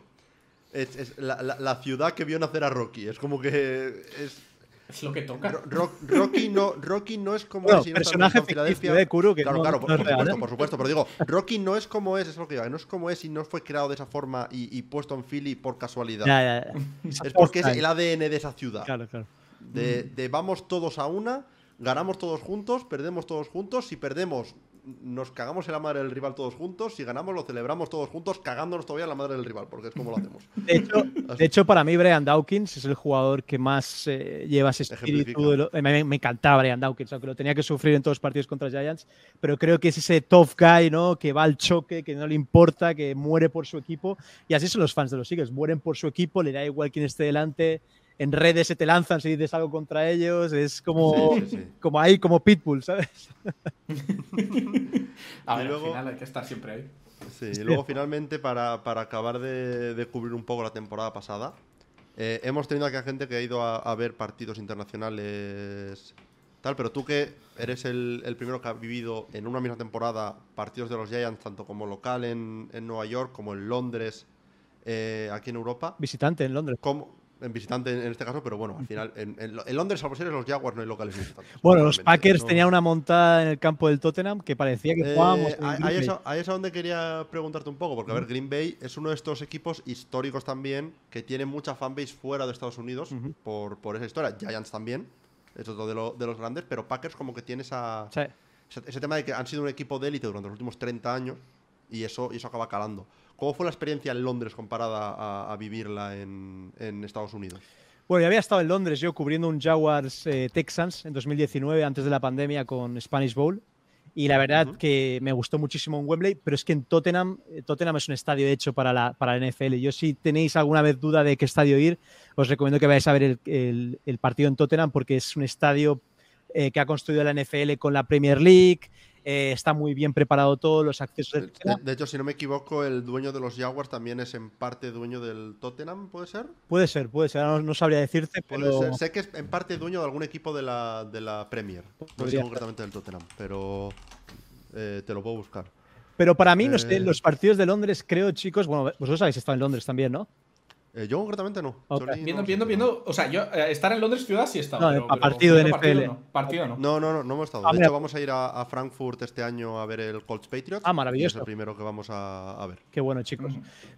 Speaker 3: Es, la, la, ciudad que vio nacer a Rocky. Es como que. Es,
Speaker 1: es lo que toca.
Speaker 3: Rocky, no, Rocky no es como
Speaker 2: es. personaje Filadelfia. De Kuro, que
Speaker 3: claro, claro, por, supuesto, por supuesto. Pero digo, Rocky no es como es, es lo que digo, no es como es y no fue creado de esa forma y, puesto en Philly por casualidad.
Speaker 2: Ya, ya,
Speaker 3: Es porque es el ADN de esa ciudad.
Speaker 2: Claro, claro.
Speaker 3: De, de vamos todos a una, ganamos todos juntos, perdemos todos juntos. Si perdemos, nos cagamos en la madre del rival todos juntos. Si ganamos, lo celebramos todos juntos, cagándonos todavía en la madre del rival, porque es como lo hacemos.
Speaker 2: De hecho, para mí, Brian Dawkins es el jugador que más eh, lleva ese espíritu. Eh, me, me, encantaba Brian Dawkins, aunque lo tenía que sufrir en todos los partidos contra Giants. Pero creo que es ese tough guy, ¿no? Que va al choque, que no le importa, que muere por su equipo. Y así son los fans de los Eagles. Mueren por su equipo, le da igual quién esté delante en redes se te lanzan si dices algo contra ellos. Es como, como ahí, como Pitbull, ¿sabes?
Speaker 1: A ver, luego, al final hay que estar siempre ahí.
Speaker 3: Sí, y luego finalmente, para, acabar de, cubrir un poco la temporada pasada, eh, hemos tenido aquí a gente que ha ido a, ver partidos internacionales. Tal, pero tú que eres el, primero que ha vivido en una misma temporada partidos de los Giants, tanto como local en, Nueva York como en Londres, eh, aquí en Europa.
Speaker 2: Visitante en Londres.
Speaker 3: ¿Cómo, en visitante en, este caso, pero bueno, al final, en, Londres, salvo ser los Jaguars, no hay locales visitantes.
Speaker 2: Bueno, los Packers tenían una montada en el campo del Tottenham que parecía que eh, jugábamos.
Speaker 3: ahí, es a, donde quería preguntarte un poco, porque a ver, Green Bay es uno de estos equipos históricos también que tiene mucha fanbase fuera de Estados Unidos por, por esa historia. Giants también, es otro de, de los grandes, pero Packers como que tiene esa, ese, tema de que han sido un equipo de élite durante los últimos 30 años y eso, y eso acaba calando. ¿Cómo fue la experiencia en Londres comparada a, vivirla en, Estados Unidos?
Speaker 2: Bueno, ya había estado en Londres yo cubriendo un Jaguars eh, Texans en 2019, antes de la pandemia, con Spanish Bowl. Y la verdad que me gustó muchísimo en Wembley, pero es que en Tottenham, eh, Tottenham es un estadio hecho para la, para la NFL. Yo si tenéis alguna vez duda de qué estadio ir, os recomiendo que vayáis a ver el, el, partido en Tottenham porque es un estadio eh, que ha construido la NFL con la Premier League, eh, está muy bien preparado todo, los accesos,
Speaker 3: De, de hecho, si no me equivoco, el dueño de los Jaguars también es en parte dueño del Tottenham, ¿puede ser?
Speaker 2: Puede ser, puede ser, no, no sabría decirte, pero
Speaker 3: ser. Sé que es en parte dueño de algún equipo de la, de la Premier. No sé concretamente del Tottenham, pero eh, te lo puedo buscar.
Speaker 2: Pero para mí, no sé,
Speaker 3: Eh.
Speaker 2: los partidos de Londres, creo, chicos, bueno, vosotros habéis estado en Londres también, ¿no?
Speaker 3: Eh, yo concretamente no.
Speaker 2: Ok.
Speaker 3: Johnny, no
Speaker 1: Viendo, viendo, viendo. O sea, yo eh, estar en Londres ciudad sí he estado.
Speaker 2: No,
Speaker 1: pero-
Speaker 2: a
Speaker 1: pero
Speaker 2: partido de
Speaker 1: viendo
Speaker 2: NFL.
Speaker 1: Partido no. Partido no.
Speaker 3: No, no, no, no hemos estado.
Speaker 2: Ah,
Speaker 3: De hecho, vamos a ir a, a Frankfurt este año a ver el Colts Patriots.
Speaker 2: Ah, maravilloso.
Speaker 3: Es el primero que vamos a, a ver.
Speaker 2: Qué bueno, chicos.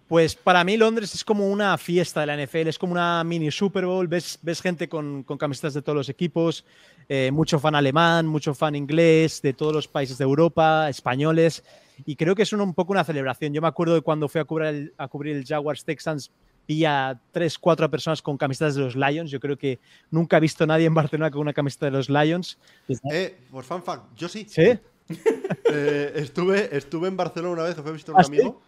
Speaker 2: Pues para mí Londres es como una fiesta de la NFL, es como una mini Super Bowl, ves, ves gente con, con camisetas de todos los equipos, eh, mucho fan alemán, mucho fan inglés, de todos los países de Europa, españoles, y creo que es un, un poco una celebración. Yo me acuerdo de cuando fui a cubrir el, a cubrir el Jaguars Texans, vi a tres, cuatro personas con camisetas de los Lions, yo creo que nunca he visto a nadie en Barcelona con una camiseta de los Lions.
Speaker 3: Eh, pues fan fact, yo sí.
Speaker 2: ¿Sí?
Speaker 3: Eh, estuve, estuve en Barcelona una vez fue a visitar a un
Speaker 2: ¿Ah, sí?
Speaker 3: amigo.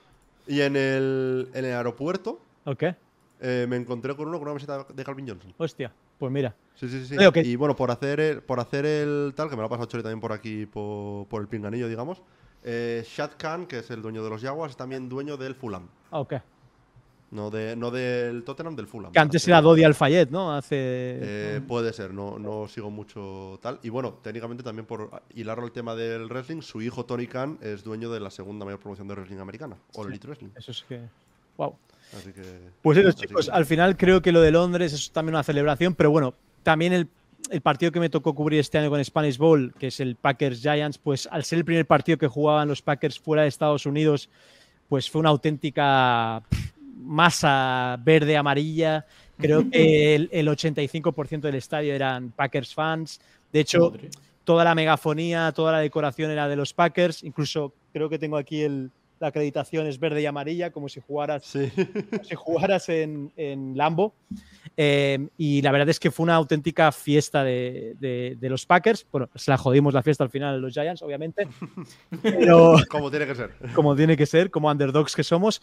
Speaker 3: Y en el, en el aeropuerto
Speaker 2: Ok,
Speaker 3: eh, me encontré con uno con una camiseta de Calvin Johnson.
Speaker 2: hostia, pues mira.
Speaker 3: Sí, sí, sí.
Speaker 2: Oye, ok.
Speaker 3: Y bueno, por hacer el, por hacer el tal, que me lo ha pasado Chori también por aquí, por, por el pinganillo, digamos. Eh, Shad Khan, que es el dueño de los Jaguars, es también dueño del Fulham.
Speaker 2: Ah, Ok.
Speaker 3: No, de, no del Tottenham, del Fulham.
Speaker 2: Que antes era Dodi Alfayet, ¿no? Hace...
Speaker 3: Eh, puede ser, no, no sigo mucho tal. Y bueno, técnicamente también por hilarlo el tema del wrestling, su hijo Tony Khan es dueño de la segunda mayor promoción de wrestling americana, All Elite Wrestling.
Speaker 2: Eso es que... Wow.
Speaker 3: Así que.
Speaker 2: Pues eso,
Speaker 3: así
Speaker 2: chicos,
Speaker 3: que-
Speaker 2: al final creo que lo de Londres es también una celebración, pero bueno, también el, el partido que me tocó cubrir este año con Spanish Bowl, que es el Packers Giants, pues al ser el primer partido que jugaban los Packers fuera de Estados Unidos, pues fue una auténtica pff, masa verde-amarilla. Creo que el, el 85% del estadio eran Packers fans. De hecho,
Speaker 1: Madre.
Speaker 2: toda la megafonía, toda la decoración era de los Packers. Incluso creo que tengo aquí el, la acreditación es verde y amarilla, como si jugaras
Speaker 3: Sí.
Speaker 2: como si jugaras en, en Lambo. Eh, y la verdad es que fue una auténtica fiesta de, de- de los Packers. Bueno, se la jodimos la fiesta al final a los Giants, obviamente. Pero
Speaker 3: Como tiene que ser.
Speaker 2: como tiene que ser, como underdogs que somos.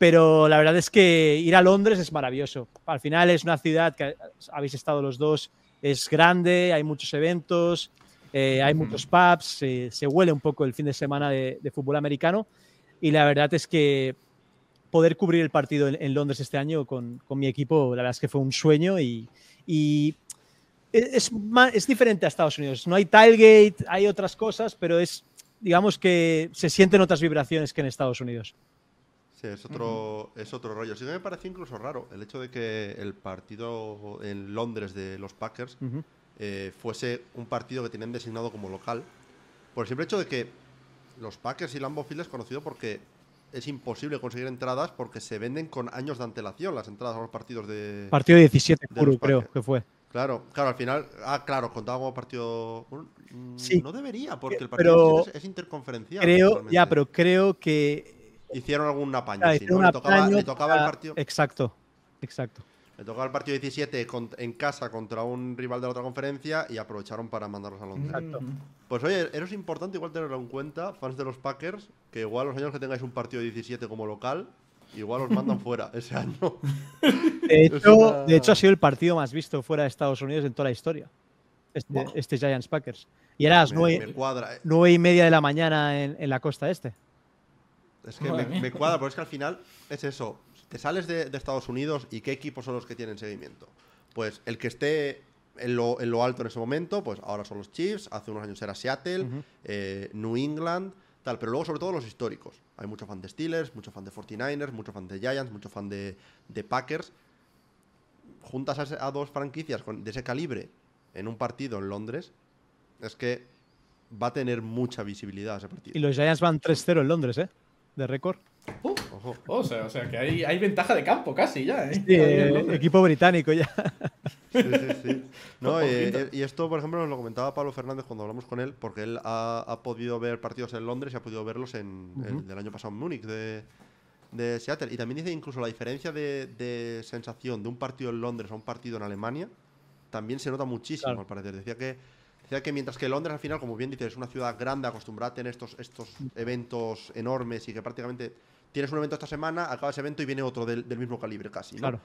Speaker 2: Pero la verdad es que ir a Londres es maravilloso. Al final es una ciudad que habéis estado los dos, es grande, hay muchos eventos, eh, hay muchos pubs, se, se huele un poco el fin de semana de, de fútbol americano. Y la verdad es que poder cubrir el partido en, en Londres este año con, con mi equipo, la verdad es que fue un sueño y, y es, ma- es diferente a Estados Unidos. No hay tailgate, hay otras cosas, pero es, digamos que se sienten otras vibraciones que en Estados Unidos.
Speaker 3: Sí, es otro, es otro rollo. Sí que me parece incluso raro el hecho de que el partido en Londres de los Packers eh, fuese un partido que tienen designado como local. Por el simple hecho de que los Packers y Lambeau Field es conocido porque es imposible conseguir entradas porque se venden con años de antelación las entradas a los partidos de...
Speaker 2: Partido 17
Speaker 3: de
Speaker 2: creo que fue.
Speaker 3: Claro, claro, al final... Ah, claro, contaba como partido...
Speaker 2: Sí.
Speaker 3: No debería, porque el
Speaker 2: Pero
Speaker 3: partido es, es interconferencial.
Speaker 2: Creo, ya, pero creo que
Speaker 3: Hicieron algún apaño,
Speaker 2: ah,
Speaker 3: ¿no? Le tocaba,
Speaker 2: apaño
Speaker 3: le tocaba el partido...
Speaker 2: Exacto, exacto.
Speaker 3: Le tocaba el partido 17 con- en casa contra un rival de la otra conferencia y aprovecharon para mandarlos a Londres.
Speaker 2: Exacto.
Speaker 3: Pues oye, eso es importante igual tenerlo en cuenta, fans de los Packers, que igual los años que tengáis un partido 17 como local, igual os mandan fuera ese año.
Speaker 2: De hecho,
Speaker 3: una-
Speaker 2: de hecho, ha sido el partido más visto fuera de Estados Unidos en toda la historia. Este,
Speaker 3: Wow.
Speaker 2: este Giants Packers. Y era a las nueve,
Speaker 3: eh.
Speaker 2: nueve y media de la mañana en, en la costa este.
Speaker 3: Es que me, cuadra, porque es que al final es eso. Te sales de, de Estados Unidos y qué equipos son los que tienen seguimiento. Pues el que esté en lo, en lo alto en ese momento, pues ahora son los Chiefs, hace unos años era Seattle, eh, New England, tal, pero luego sobre todo los históricos. Hay mucho fan de Steelers, mucho fan de 49ers, mucho fan de Giants, mucho fan de, de Packers. Juntas a dos franquicias con- de ese calibre en un partido en Londres, es que va a tener mucha visibilidad ese partido.
Speaker 2: Y los Giants van 3-0 en Londres, ¿eh? De récord.
Speaker 1: Uh,
Speaker 3: Ojo.
Speaker 1: o, sea, o sea, que hay, hay ventaja de campo casi ya, ¿eh?
Speaker 2: Sí, eh, equipo británico ya.
Speaker 3: Sí, sí, sí. No, eh, eh, y esto, por ejemplo, nos lo comentaba Pablo Fernández cuando hablamos con él, porque él ha, ha podido ver partidos en Londres y ha podido verlos en el del año pasado en Múnich, de, de Seattle. Y también dice incluso la diferencia de, de sensación de un partido en Londres a un partido en Alemania, también se nota muchísimo,
Speaker 2: Claro.
Speaker 3: al parecer. Decía que, decía que mientras que Londres, al final, como bien dices, es una ciudad grande, acostumbrada a tener estos, estos eventos enormes y que prácticamente tienes un evento esta semana, acaba ese evento y viene otro del, del mismo calibre casi. ¿no?
Speaker 2: Claro.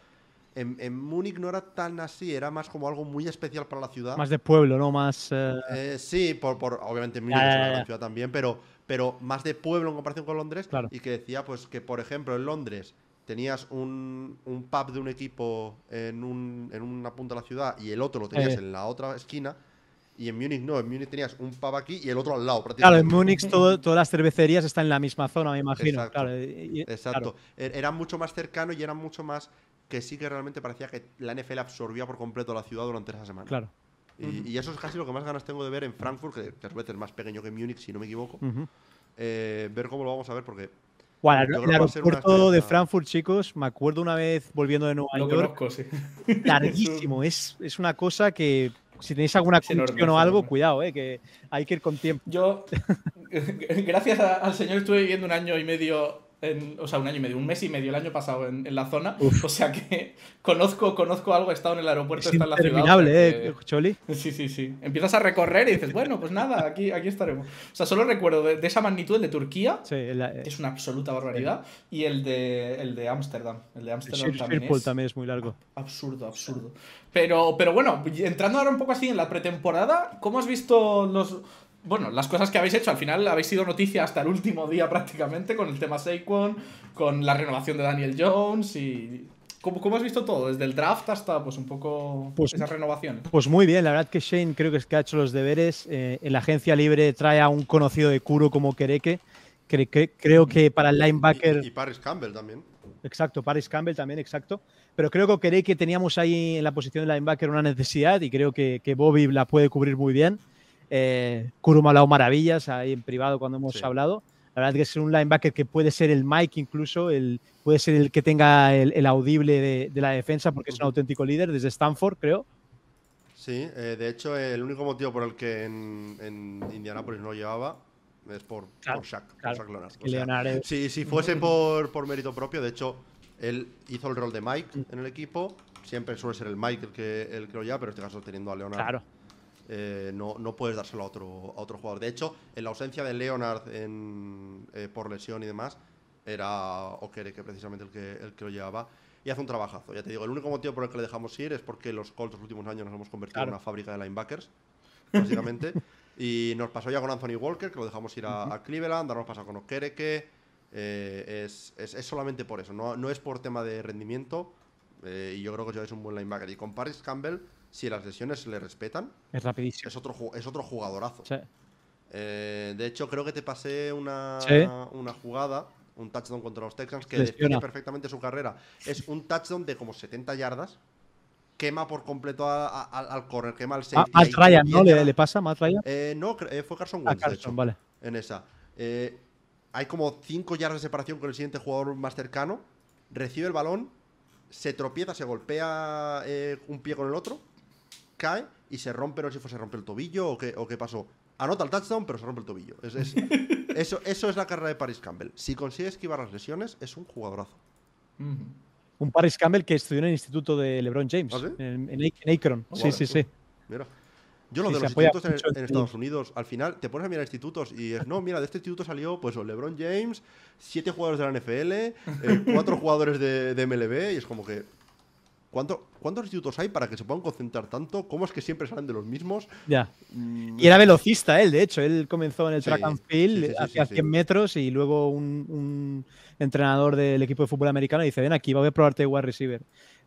Speaker 3: En, en Múnich no era tan así, era más como algo muy especial para la ciudad.
Speaker 2: Más de pueblo, ¿no? Más. eh,
Speaker 3: Eh, sí, por, por- obviamente Múnich es una gran ciudad también, pero, pero más de pueblo en comparación con Londres.
Speaker 2: Claro.
Speaker 3: Y que decía pues que, por ejemplo, en Londres tenías un, un pub de un equipo en, un- en una punta de la ciudad y el otro lo tenías
Speaker 2: Eh.
Speaker 3: en la otra esquina. Y en Múnich no, en Múnich tenías un pub aquí y el otro al lado.
Speaker 2: Claro,
Speaker 3: prácticamente.
Speaker 2: en Múnich todo- todas las cervecerías están en la misma zona, me imagino.
Speaker 3: Exacto.
Speaker 2: Claro, y-
Speaker 3: Exacto.
Speaker 2: claro.
Speaker 3: E- Era mucho más cercano y era mucho más que sí que realmente parecía que la NFL absorbía por completo la ciudad durante esa semana.
Speaker 2: claro.
Speaker 3: Y, y eso es casi lo que más ganas tengo de ver en Frankfurt, que, que a su vez es más pequeño que Múnich, si no me equivoco.
Speaker 2: Ujú.
Speaker 3: Eh, ver cómo lo vamos a ver, porque
Speaker 2: Bueno, el aeropuerto de Frankfurt, chicos, me acuerdo una vez volviendo de Nueva
Speaker 1: Lo
Speaker 2: York,
Speaker 1: conozco, sí.
Speaker 2: larguísimo. es, es una cosa que si tenéis alguna conexión o algo, cuidado, eh, que hay que ir con tiempo.
Speaker 1: Yo, gracias a- al señor, estuve viviendo un año y medio, en, o sea, un año y medio, un mes y medio el año pasado en, en la zona. O sea que conozco, conozco algo, he estado en el aeropuerto,
Speaker 2: Es
Speaker 1: he estado en la ciudad. sea
Speaker 2: eh, Choli.
Speaker 1: Sí, sí, sí. Empiezas a recorrer y dices, bueno, pues nada, aquí, aquí estaremos. O sea, solo recuerdo de, de esa magnitud el de Turquía,
Speaker 2: Sí, eh,
Speaker 1: que es una absoluta barbaridad, y el de el de Ámsterdam. El de Ámsterdam también es
Speaker 2: también es muy largo.
Speaker 1: absurdo, absurdo. Pero, pero bueno, entrando ahora un poco así en la pretemporada, ¿cómo has visto los... Bueno, las cosas que habéis hecho, al final habéis sido noticia hasta el último día prácticamente, con el tema Saquon, con la renovación de Daniel Jones y... ¿Cómo, cómo has visto todo? Desde el draft hasta pues un poco
Speaker 2: Pues-
Speaker 1: esas renovaciones.
Speaker 2: Pues muy bien, la verdad que Shane creo que es que ha hecho los deberes. eh, en la agencia libre trae a un conocido de Kuro como Kereke. Cre- cre- creo que para el linebacker.
Speaker 3: Y, y Paris Campbell también.
Speaker 2: Exacto, Paris Campbell también, exacto. Pero creo que que teníamos ahí en la posición de linebacker una necesidad y creo que, que Bobby la puede cubrir muy bien. Eh, Kuro me ha hablado maravillas ahí en privado cuando hemos
Speaker 3: Sí.
Speaker 2: hablado. La verdad que es un linebacker que puede ser el Mike incluso, el, puede ser el que tenga el, el audible de, de la defensa porque es un auténtico líder desde Stanford, creo.
Speaker 3: Sí, eh, de hecho, el único motivo por el que en, en Indianapolis no llevaba es por,
Speaker 2: Claro,
Speaker 3: por Shaq, por
Speaker 2: claro.
Speaker 3: Shaq Leonard.
Speaker 2: que
Speaker 3: O sea,
Speaker 2: Leonard es-
Speaker 3: si, si fuese por, por mérito propio, de hecho, él hizo el rol de Mike en el equipo. Siempre suele ser el Mike el que, el que lo lleva, pero en este caso teniendo a Leonard,
Speaker 2: Claro.
Speaker 3: Eh, no, no puedes dárselo a otro, a otro jugador. De hecho, en la ausencia de Leonard en, eh, por lesión y demás, era Okere que precisamente el que, el que lo llevaba. Y hace un trabajazo. Ya te digo, el único motivo por el que le dejamos ir es porque los Colts los últimos años nos hemos convertido
Speaker 2: Claro.
Speaker 3: en una fábrica de linebackers, básicamente. y nos pasó ya con Anthony Walker, que lo dejamos ir a, a Cleveland, ahora nos pasa con Okereke. Eh, es, es- es solamente por eso, no, no es por tema de rendimiento. eh, y yo creo que es un buen linebacker. Y con Paris Campbell, si las lesiones se le respetan,
Speaker 2: Es rapidísimo.
Speaker 3: es otro, es otro jugadorazo.
Speaker 2: Sí.
Speaker 3: Eh, de hecho, creo que te pasé una,
Speaker 2: Sí.
Speaker 3: una jugada, un touchdown contra los Texans, que define perfectamente su carrera. Es un touchdown de como 70 yardas, quema por completo a- a- al, al corner, quema al
Speaker 2: Ah,
Speaker 3: safety.
Speaker 2: Matt
Speaker 3: ahí
Speaker 2: Ryan, ¿no? ¿Le, le pasa Matt Ryan?
Speaker 3: Eh, no, eh, fue Carson
Speaker 2: Ah,
Speaker 3: Wentz, de
Speaker 2: Carson,
Speaker 3: hecho,
Speaker 2: vale.
Speaker 3: en esa. Eh, hay como 5 yardas de separación con el siguiente jugador más cercano, recibe el balón, se tropieza, se golpea un pie con el otro, cae y se rompe, no sé si fue se rompe el tobillo o qué, o qué pasó. Anota el touchdown, pero se rompe el tobillo. Es- es- eso, eso es la carrera de Paris Campbell. Si consigue esquivar las lesiones, es un jugadorazo.
Speaker 2: Un Paris Campbell que estudió en el instituto de LeBron James,
Speaker 3: ¿Ah, sí?
Speaker 2: en, en Ac- en Akron. Sí,
Speaker 3: Vale,
Speaker 2: sí,
Speaker 3: tú.
Speaker 2: sí.
Speaker 3: Mira. Yo lo
Speaker 2: Sí,
Speaker 3: de los institutos en,
Speaker 2: en
Speaker 3: Estados Unidos, al final te pones a mirar institutos y es, no, mira, de este instituto salió pues LeBron James, siete jugadores de la NFL, eh, cuatro jugadores de, de MLB y es como que... ¿cuánto, ¿Cuántos institutos hay para que se puedan concentrar tanto? ¿Cómo es que siempre salen de los mismos?
Speaker 2: Ya.
Speaker 3: Mm,
Speaker 2: Y era velocista él, de hecho. Él comenzó en el
Speaker 3: Sí,
Speaker 2: track and field,
Speaker 3: sí, sí, sí,
Speaker 2: 100
Speaker 3: sí.
Speaker 2: metros y luego un, un entrenador del equipo de fútbol americano dice, ven aquí, voy a probarte de wide receiver.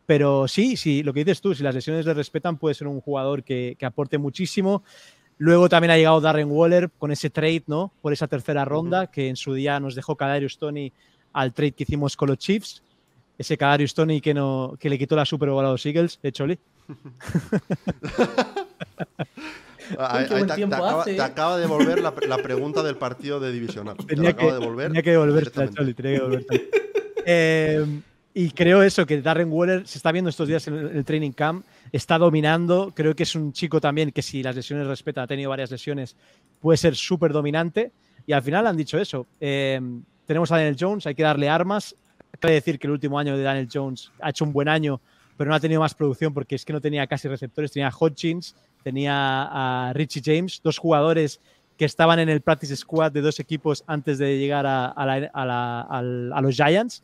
Speaker 2: Pero sí, sí, lo que dices tú, si las lesiones le respetan, puede ser un jugador que, que aporte muchísimo. Luego también ha llegado Darren Waller con ese trade, ¿no? Por esa tercera ronda, que en su día nos dejó Kadarius Tony al trade que hicimos con los Chiefs. Ese Kadarius Tony que, no, que le quitó la Super Bowl a los Eagles, ¿eh, Choli?
Speaker 3: ahí
Speaker 1: buen
Speaker 3: te, te acaba,
Speaker 1: hace,
Speaker 3: te
Speaker 1: ¿eh?
Speaker 3: acaba de volver la, la pregunta del partido de divisional. Te la
Speaker 2: Tenía que,
Speaker 3: acaba de volver.
Speaker 2: tenía que devolverte. Choli, tenía que devolverte. Eh, y creo eso, que Darren Waller se está viendo estos días en el, en el training camp, está dominando. Creo que es un chico también que, si las lesiones respeta, ha tenido varias lesiones, puede ser súper dominante. Y al final han dicho eso. eh, tenemos a Daniel Jones, hay que darle armas. Que decir que el último año de Daniel Jones ha hecho un buen año, pero no ha tenido más producción porque es que no tenía casi receptores. Tenía a Hodgins, tenía a Richie James, dos jugadores que estaban en el practice squad de dos equipos antes de llegar a, a la- a la- a los Giants.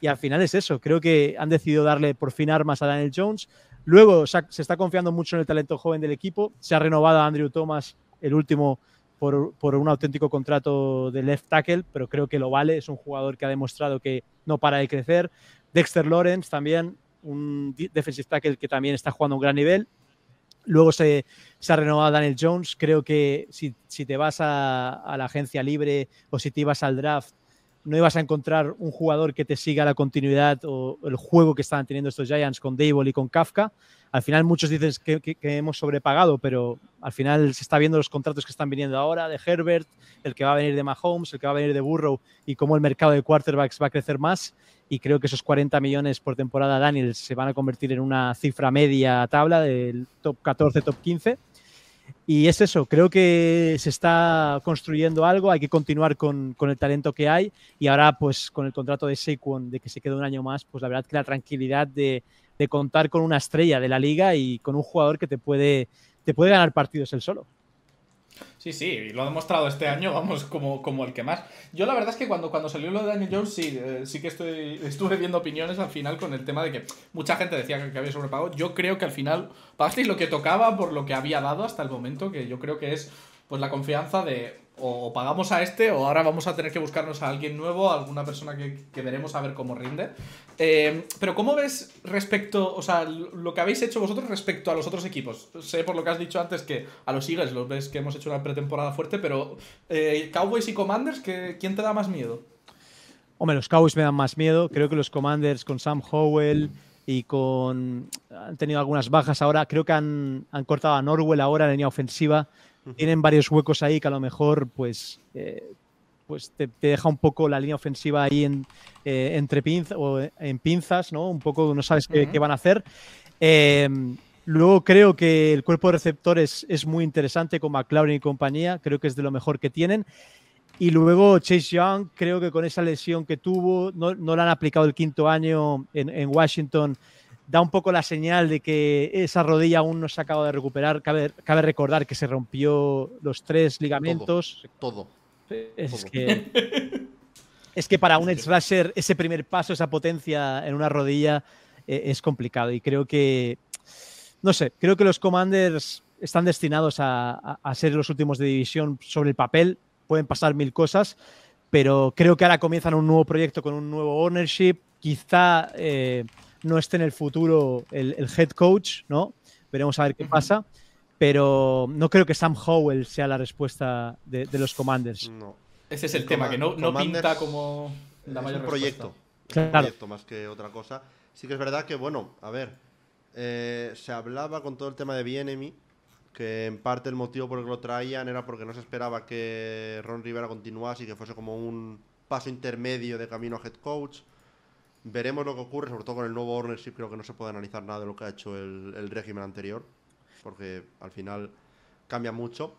Speaker 2: y al final es eso. Creo que han decidido darle por fin armas a Daniel Jones. Luego se, está confiando mucho en el talento joven del equipo. Se ha renovado a Andrew Thomas, el último, por, por, un auténtico contrato de left tackle, pero creo que lo vale. Es un jugador que ha demostrado que no para de crecer. Dexter Lawrence también, un defensive tackle que también está jugando a un gran nivel. Luego se, ha renovado Daniel Jones. Creo que si, si te vas a, a, la agencia libre o si te ibas al draft, no ibas a encontrar un jugador que te siga la continuidad o el juego que estaban teniendo estos Giants con Dable y con Kafka. Al final muchos dicen que, hemos sobrepagado, pero al final se está viendo los contratos que están viniendo ahora de Herbert, el que va a venir de Mahomes, el que va a venir de Burrow y cómo el mercado de quarterbacks va a crecer más. Y creo que esos 40 millones por temporada, Daniel, se van a convertir en una cifra media tabla del top 14, top 15 y es eso, creo que se está construyendo algo, hay que continuar con, el talento que hay y ahora pues con el contrato de Saquon de que se quede un año más, pues la verdad que la tranquilidad de, de contar con una estrella de la liga y con un jugador que te puede, te puede ganar partidos él solo.
Speaker 1: Sí, sí, lo ha demostrado este año, vamos, como, como el que más. Yo la verdad es que cuando, cuando salió lo de Daniel Jones, sí, eh, sí que estoy, estuve viendo opiniones al final con el tema de que mucha gente decía que, había sobrepago. Yo creo que al final pagasteis lo que tocaba por lo que había dado hasta el momento, que yo creo que es pues la confianza de o pagamos a este o ahora vamos a tener que buscarnos a alguien nuevo, a alguna persona que, que veremos a ver cómo rinde. Eh, pero ¿cómo ves respecto, o sea, lo que habéis hecho vosotros respecto a los otros equipos? Sé por lo que has dicho antes que a los Eagles los ves que hemos hecho una pretemporada fuerte, pero eh, Cowboys y Commanders, ¿quién te da más miedo?
Speaker 2: Hombre, los Cowboys me dan más miedo. Creo que los Commanders con Sam Howell y con... Han tenido algunas bajas ahora. Creo que han, han cortado a Norwell ahora en la línea ofensiva tienen varios huecos ahí que a lo mejor pues, eh, pues te, deja un poco la línea ofensiva ahí en, eh, entre pinzas o en pinzas, ¿no? Un poco no sabes qué, van a hacer. Eh, luego creo que el cuerpo de receptores es muy interesante con McLaren y compañía, creo que es de lo mejor que tienen. Y luego Chase Young, creo que con esa lesión que tuvo, no, no le han aplicado el quinto año en, en Washington da un poco la señal de que esa rodilla aún no se acaba de recuperar. Cabe, cabe recordar que se rompió los tres ligamentos.
Speaker 3: Todo.
Speaker 2: Es, Que, es que para un edge rusher ese primer paso, esa potencia en una rodilla eh, es complicado. Y creo que, no sé, creo que los Commanders están destinados a, a, ser los últimos de división sobre el papel. Pueden pasar mil cosas, pero creo que ahora comienzan un nuevo proyecto con un nuevo ownership. Quizá... Eh, no esté en el futuro el, head coach, ¿no? Veremos a ver qué pasa. Pero no creo que Sam Howell sea la respuesta de, los Commanders.
Speaker 1: No. Ese es el, tema, que no, no pinta como la mayor
Speaker 3: un proyecto. Es un proyecto más que otra cosa. Sí que es verdad que, bueno, a ver, eh, se hablaba con todo el tema de Bienemy, que en parte el motivo por el que lo traían era porque no se esperaba que Ron Rivera continuase y que fuese como un paso intermedio de camino a head coach. Veremos lo que ocurre, sobre todo con el nuevo ownership. Creo que no se puede analizar nada de lo que ha hecho el, régimen anterior, porque al final cambia mucho.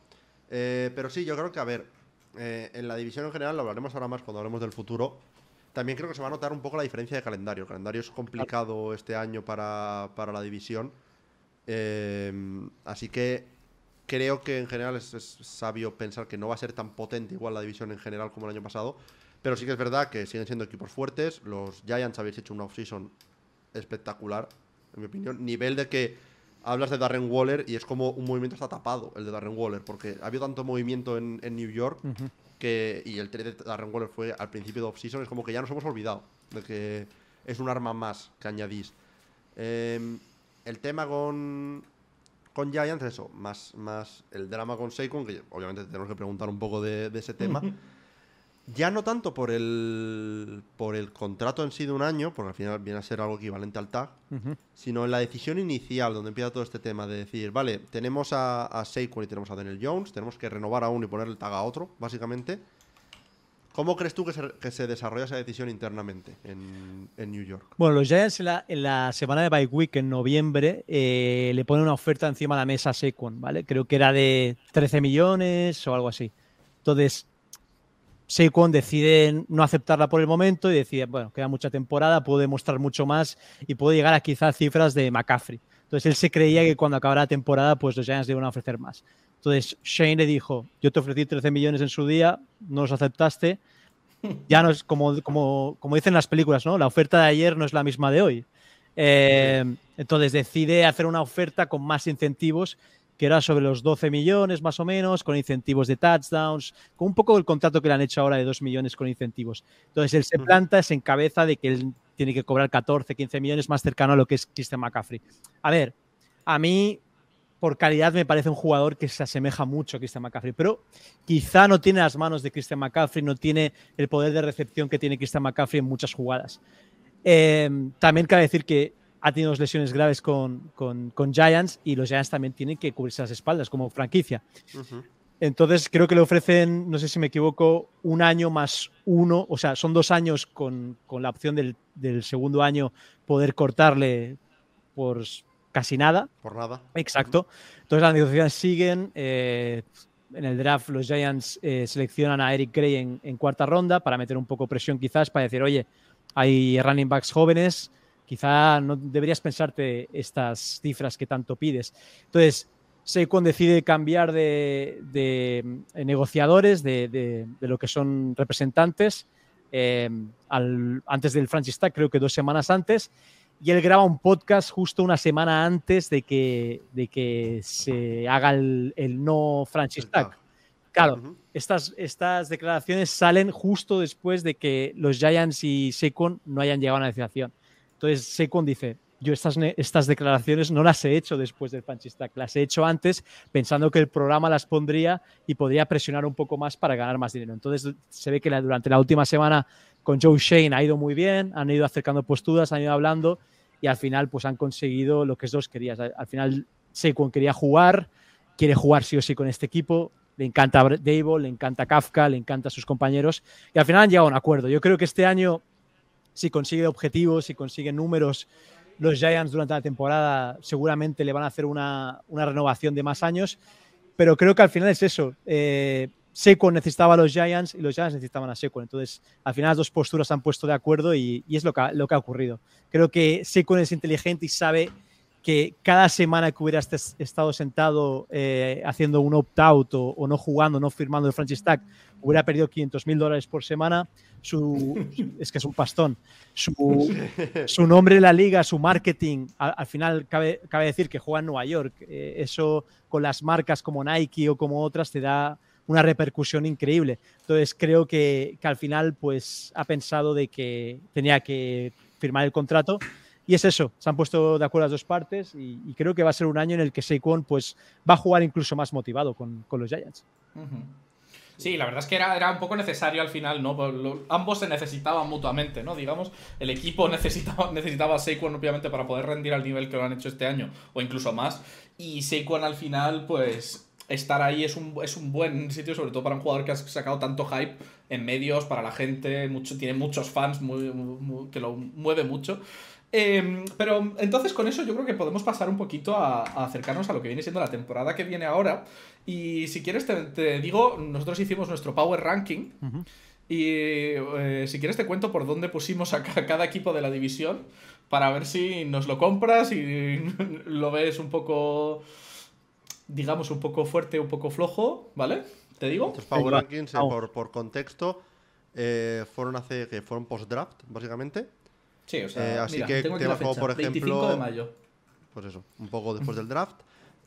Speaker 3: Eh, pero sí, yo creo que, a ver, eh, en la división en general, lo hablaremos ahora más cuando hablemos del futuro. También creo que se va a notar un poco la diferencia de calendario. El calendario es complicado este año para, la división. Eh, así que creo que en general es, es, sabio pensar que no va a ser tan potente igual la división en general como el año pasado. Pero sí que es verdad que siguen siendo equipos fuertes. Los Giants habéis hecho una offseason espectacular, en mi opinión. Nivel de que hablas de Darren Waller y es como un movimiento está tapado, el de Darren Waller, porque ha habido tanto movimiento en, New York que, y el trade de Darren Waller fue al principio de offseason, es como que ya nos hemos olvidado de que es un arma más que añadís. Em, el tema con, con Giants, eso, más, más el drama con Saquon, que obviamente tenemos que preguntar un poco de, de ese tema. Ya no tanto por el, por el contrato en sí de un año, porque al final viene a ser algo equivalente al TAG, sino en la decisión inicial, donde empieza todo este tema de decir, vale, tenemos a, a Saquon y tenemos a Daniel Jones, tenemos que renovar a uno y poner el tag a otro, básicamente. ¿Cómo crees tú que se, que se desarrolla esa decisión internamente en, en, New York?
Speaker 2: Bueno, los Giants en la, en la semana de bye week, en noviembre, eh, le ponen una oferta encima de la mesa a Saquon, ¿vale? Creo que era de 13 millones o algo así. Entonces, Saquon decide no aceptarla por el momento y decide, bueno, queda mucha temporada, puedo demostrar mucho más y puedo llegar a quizás cifras de McCaffrey. Entonces él se creía que cuando acabara la temporada, pues los Giants le iban a ofrecer más. Entonces Shane le dijo, yo te ofrecí 13 millones en su día, no los aceptaste, ya no es como, como, como dicen las películas, ¿no? La oferta de ayer no es la misma de hoy. Eh, entonces decide hacer una oferta con más incentivos, que era sobre los 12 millones más o menos, con incentivos de touchdowns, con un poco el contrato que le han hecho ahora de 2 millones con incentivos. Entonces él se planta, se encabeza de que él tiene que cobrar 14, 15 millones más cercano a lo que es Christian McCaffrey. A ver, a mí por calidad me parece un jugador que se asemeja mucho a Christian McCaffrey, pero quizá no tiene las manos de Christian McCaffrey, no tiene el poder de recepción que tiene Christian McCaffrey en muchas jugadas. Eh, también cabe decir que ha tenido lesiones graves con, con, Giants y los Giants también tienen que cubrirse las espaldas como franquicia. Entonces creo que le ofrecen, no sé si me equivoco, un año más uno, o sea, son dos años con, con la opción del, del, segundo año poder cortarle por casi nada.
Speaker 3: Por nada.
Speaker 2: Exacto. Entonces las negociaciones siguen. Eh, en el draft los Giants eh, seleccionan a Eric Gray en, en, cuarta ronda para meter un poco presión quizás, para decir, oye, hay running backs jóvenes, quizá no deberías pensarte estas cifras que tanto pides. Entonces, Saquon decide cambiar de, eh, negociadores, de, lo que son representantes, eh, antes del franchise tag, creo que dos semanas antes, y él graba un podcast justo una semana antes de que, de que se haga el, no franchise tag. Claro, estas, estas declaraciones salen justo después de que los Giants y Saquon no hayan llegado a una negociación. Entonces Saquon dice, yo estas, estas declaraciones no las he hecho después del punch las he hecho antes pensando que el programa las pondría y podría presionar un poco más para ganar más dinero. Entonces se ve que durante la última semana con Joe Shane ha ido muy bien, han ido acercando posturas, han ido hablando y al final pues han conseguido lo que dos querían. Al final Saquon quería jugar, quiere jugar sí o sí con este equipo, le encanta Dable, le encanta Kafka, le encanta a sus compañeros y al final han llegado a un acuerdo. Yo creo que este año si consigue objetivos, si consigue números, los Giants durante la temporada seguramente le van a hacer una, renovación de más años, pero creo que al final es eso. Eh, necesitaba a los Giants y los Giants necesitaban a Seco. Entonces, al final las dos posturas se han puesto de acuerdo y, es lo que, ha, lo que ha ocurrido. Creo que Seco es inteligente y sabe que cada semana que hubiera estado sentado eh, haciendo un opt-out o, no jugando, no firmando el franchise tag, hubiera perdido 500 mil dólares por semana. Su, es que es un pastón. Su, nombre en la liga, su marketing, al, final cabe, cabe, decir que juega en Nueva York. Eh, eso con las marcas como Nike o como otras te da una repercusión increíble. Entonces creo que, que al final pues ha pensado de que tenía que firmar el contrato y es eso, se han puesto de acuerdo las dos partes y, creo que va a ser un año en el que Saquon pues, va a jugar incluso más motivado con, los Giants.
Speaker 1: Sí, la verdad es que era, era, un poco necesario al final, ¿no? Ambos se necesitaban mutuamente, ¿no? Digamos, el equipo necesitaba, necesitaba a Saquon, obviamente, para poder rendir al nivel que lo han hecho este año, o incluso más. Y Saquon al final, pues, estar ahí es un, es un buen sitio, sobre todo para un jugador que ha sacado tanto hype en medios, para la gente, mucho, tiene muchos fans que lo mueve mucho. Em, pero entonces con eso yo creo que podemos pasar un poquito a, acercarnos a lo que viene siendo la temporada que viene ahora. Y si quieres te, digo, nosotros hicimos nuestro Power Ranking. Y eh, si quieres te cuento por dónde pusimos a cada equipo de la división para ver si nos lo compras y lo ves un poco, digamos, un poco fuerte, un poco flojo, ¿vale? ¿Te digo?
Speaker 3: Estos Power Rankings, eh, por, contexto, eh, fueron hace que fueron post-draft, básicamente.
Speaker 1: Sí, o sea,
Speaker 3: eh, así que tengo te por ejemplo. 25
Speaker 1: de mayo.
Speaker 3: Pues eso, un poco después del draft.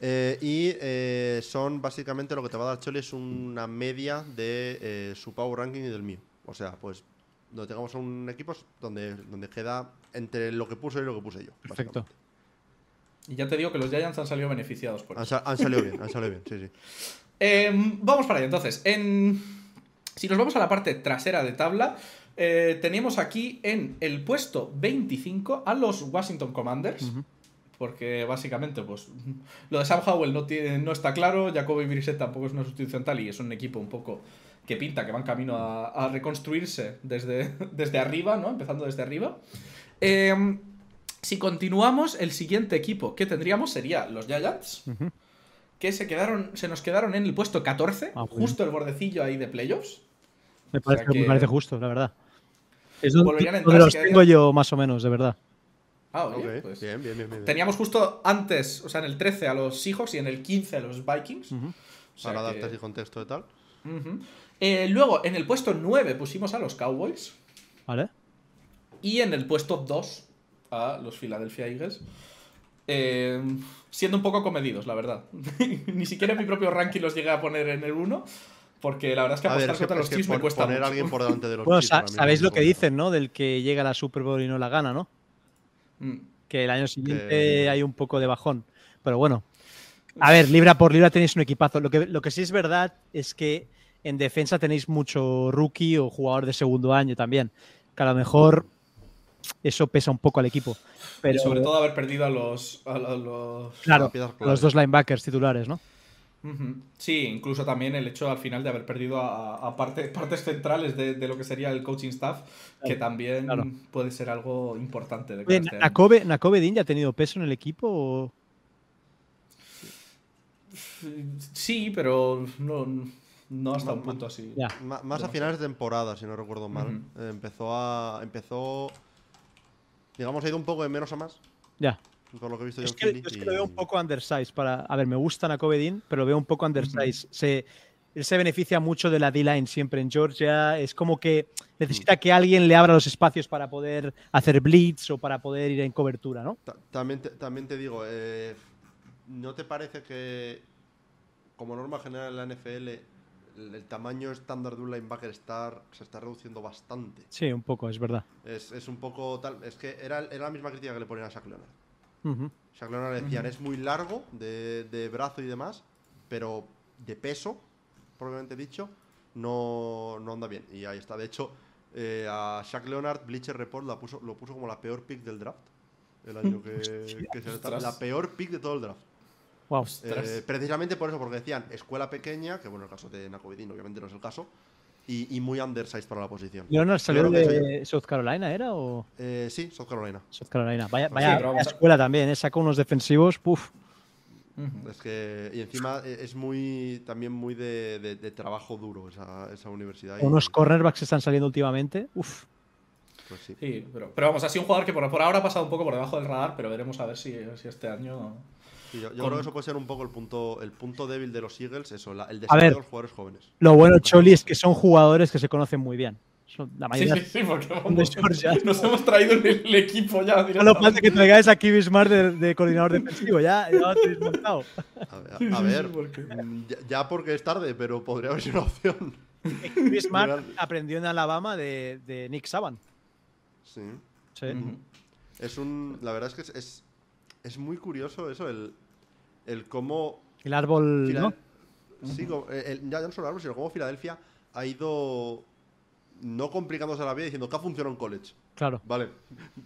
Speaker 3: Eh, y eh, son básicamente lo que te va a dar Chole es una media de su power ranking y del mío. O sea, pues donde tengamos un equipo donde, donde queda entre lo que puse y lo que puse yo.
Speaker 2: Perfecto.
Speaker 1: Y ya te digo que los Giants han salido beneficiados por
Speaker 3: eso. Han, salido bien, han salido bien, sí, sí.
Speaker 1: Em, vamos para allá entonces. En... Si nos vamos a la parte trasera de tabla, eh, tenemos aquí en el puesto 25 a los Washington Commanders. Porque básicamente, pues, lo de Sam Howell no, tiene, no está claro. Jacoby Brissett tampoco es una sustitución tal y es un equipo un poco que pinta que van camino a, reconstruirse desde, desde arriba, ¿no? Empezando desde arriba. Em, si continuamos, el siguiente equipo que tendríamos sería los Giants. Que se, quedaron, se nos quedaron en el puesto 14, ah, justo el bordecillo ahí de playoffs.
Speaker 2: me parece justo, la verdad. Es donde, los tengo yo más o menos, de verdad.
Speaker 1: Ah, pues bien, bien, bien, Teníamos justo antes, o sea, en el 13 a los Seahawks y en el 15 a los Vikings.
Speaker 3: Para darte el contexto de tal.
Speaker 1: Eh, luego, en el puesto 9 pusimos a los Cowboys.
Speaker 2: ¿Vale?
Speaker 1: Y en el puesto 2 a los Philadelphia Eagles. Eh, siendo un poco comedidos, la verdad. Ni siquiera en mi propio ranking los llegué a poner en el 1. Porque la verdad es que
Speaker 3: A ver,
Speaker 1: apostar
Speaker 3: es que,
Speaker 1: contra los Chiefs me cuesta
Speaker 3: poner
Speaker 1: mucho.
Speaker 3: a alguien por delante de los
Speaker 2: Bueno,
Speaker 3: Chiefs
Speaker 2: sabéis lo que dicen, ¿no? Del que llega a la Super Bowl y no la gana, ¿no?
Speaker 1: Mm.
Speaker 2: Que el año siguiente
Speaker 3: Que-
Speaker 2: hay un poco de bajón. Pero bueno. A ver, libra por libra tenéis un equipazo. Lo que, lo que sí es verdad es que en defensa tenéis mucho rookie o jugador de segundo año también. Que a lo mejor eso pesa un poco al equipo. Pero
Speaker 1: Y sobre todo haber perdido a los. a lo- los-
Speaker 2: claro,
Speaker 3: piezas
Speaker 2: a los
Speaker 3: claves.
Speaker 2: dos linebackers titulares, ¿no?
Speaker 1: Sí, incluso también el hecho al final de haber perdido a, a parte- partes centrales de, de lo que sería el coaching staff, que también
Speaker 2: claro.
Speaker 1: puede ser algo importante de
Speaker 2: Oye,
Speaker 1: este.
Speaker 2: ¿Nakobe, ¿Nakobe Dean ya ha tenido peso en el equipo? o-
Speaker 1: Sí, pero no, no hasta un punto así.
Speaker 3: Más a finales de temporada, si no recuerdo mal. Eh, empezó a. Empezó. Digamos, ha ido un poco de menos a más.
Speaker 2: Ya.
Speaker 3: Por lo que he visto yo
Speaker 2: Es que, es que
Speaker 3: y-
Speaker 2: lo veo un poco undersized. Para, a ver, me gusta Nakobe Dean, pero lo veo un poco undersized. se, él se beneficia mucho de la D-line siempre en Georgia. Es como que necesita que alguien le abra los espacios para poder hacer blitz o para poder ir en cobertura, ¿no?
Speaker 3: Ta- También te, también te digo, eh, ¿no te parece que, como norma general en la NFL, el, el tamaño estándar de un linebacker está, se está reduciendo bastante?
Speaker 2: Sí, un poco, es verdad.
Speaker 3: Es, es un poco tal. Es que era, era la misma crítica que le ponían a Shaq Leonard.
Speaker 2: Ujú.
Speaker 3: Shaq Leonard le decían, es muy largo de, de brazo y demás, pero de peso, probablemente dicho, no, no anda bien. Y ahí está. De hecho, eh, a Shaq Leonard, Bleacher Report la puso, lo puso como la peor pick del draft. El año que, que se
Speaker 1: Ostras.
Speaker 3: La peor pick de todo el draft.
Speaker 2: Wow.
Speaker 3: Eh, precisamente por eso, porque decían escuela pequeña, que bueno, el caso de Nakovidin obviamente no es el caso, y, y muy undersized para la posición.
Speaker 2: Leonard salió de South Carolina, ¿era? ¿O
Speaker 3: Eh, sí, South Carolina.
Speaker 2: South Carolina? Vaya,
Speaker 3: Sí,
Speaker 2: vaya,
Speaker 1: a-
Speaker 2: escuela también, ¿eh? Saca unos defensivos. Puf.
Speaker 3: Es que, y encima e- es muy, también muy de, de- de trabajo duro esa, esa universidad. y-
Speaker 2: Unos cornerbacks que están saliendo últimamente. Uf.
Speaker 3: pues sí.
Speaker 1: Sí, pero, pero vamos, ha sido un jugador que por, por ahora ha pasado un poco por debajo del radar, pero veremos a ver si, si este año.
Speaker 3: Sí, yo yo
Speaker 1: con-
Speaker 3: creo que eso puede ser un poco el punto, el punto débil de los Eagles, eso, la- el
Speaker 2: ver.
Speaker 3: de los jugadores jóvenes.
Speaker 2: Lo bueno, Choli, es que son jugadores que se conocen muy bien. Son- la
Speaker 1: Sí,
Speaker 2: mayoría
Speaker 1: sí, sí, porque
Speaker 2: de
Speaker 1: vamos,
Speaker 2: Georgia.
Speaker 1: nos hemos traído el, el equipo ya.
Speaker 2: Solo falta que traigáis a Kiwi Smart de, de coordinador defensivo. Ya, ya lo tenéis montado.
Speaker 3: A ver,
Speaker 1: Sí,
Speaker 3: a
Speaker 1: sí,
Speaker 3: ver,
Speaker 1: sí, porque-
Speaker 3: mm, ya, ya porque es tarde, pero podría haber sido una opción.
Speaker 2: Kiwi Smart aprendió en Alabama de, de Nick Saban.
Speaker 3: Sí.
Speaker 2: Sí.
Speaker 3: Es un. La verdad es que es, es, es muy curioso eso, el, el cómo.
Speaker 2: El árbol, ¿no?
Speaker 3: Sí, el- ya, ya no solo el árbol, sino cómo Filadelfia ha ido no complicándose la vida diciendo que ha funcionado en college.
Speaker 2: Claro.
Speaker 3: Vale,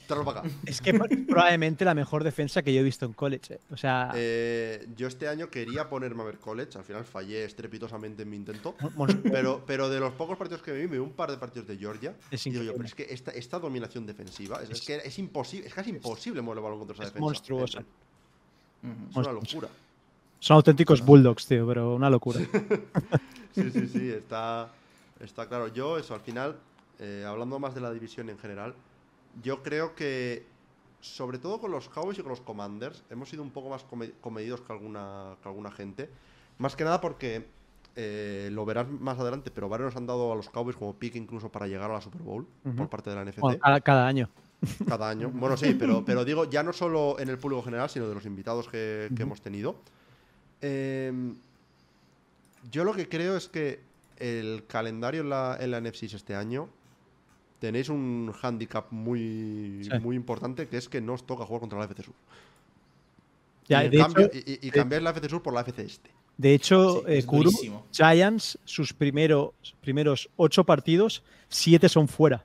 Speaker 3: tráelo para acá.
Speaker 2: Es que probablemente la mejor defensa que yo he visto en college. eh. O sea,
Speaker 3: Eh, yo este año quería ponerme a ver college, al final fallé estrepitosamente en mi intento. Pero, pero de los pocos partidos que vi, me vi un par de partidos de Georgia.
Speaker 2: Es
Speaker 3: y digo yo,
Speaker 2: increíble.
Speaker 3: pero es que esta, esta dominación defensiva, es, es que es imposible, es casi imposible mover el balón contra esa
Speaker 2: es
Speaker 3: defensa.
Speaker 2: monstruosa.
Speaker 3: Es, una locura.
Speaker 2: Son auténticos bulldogs, tío, pero una locura.
Speaker 3: Sí, sí, sí, está, está claro. Yo, eso, al final, eh, hablando más de la división en general, yo creo que, sobre todo con los Cowboys y con los Commanders, hemos sido un poco más come- comedidos que alguna, que alguna gente. Más que nada porque, eh, lo verás más adelante, pero varios nos han dado a los Cowboys como pick incluso para llegar a la Super Bowl por parte de la NFC
Speaker 2: Bueno, cada, cada año.
Speaker 3: cada año. Bueno, sí, pero, pero digo, ya no solo en el público general, sino de los invitados que, hemos tenido. Em, yo lo que creo es que el calendario en la, en la NFC este año tenéis un handicap muy,
Speaker 2: Sí.
Speaker 3: muy importante, que es que no os toca jugar contra la FC Sur.
Speaker 2: Ya,
Speaker 3: y, en
Speaker 2: de,
Speaker 3: cambio-
Speaker 2: hecho,
Speaker 3: y- y- y
Speaker 2: de-
Speaker 3: cambiáis la FC Sur por la FC Este.
Speaker 2: de hecho,
Speaker 1: Sí,
Speaker 2: eh, Kuru,
Speaker 1: durísimo.
Speaker 2: Giants, sus primero- primeros ocho partidos, siete son fuera.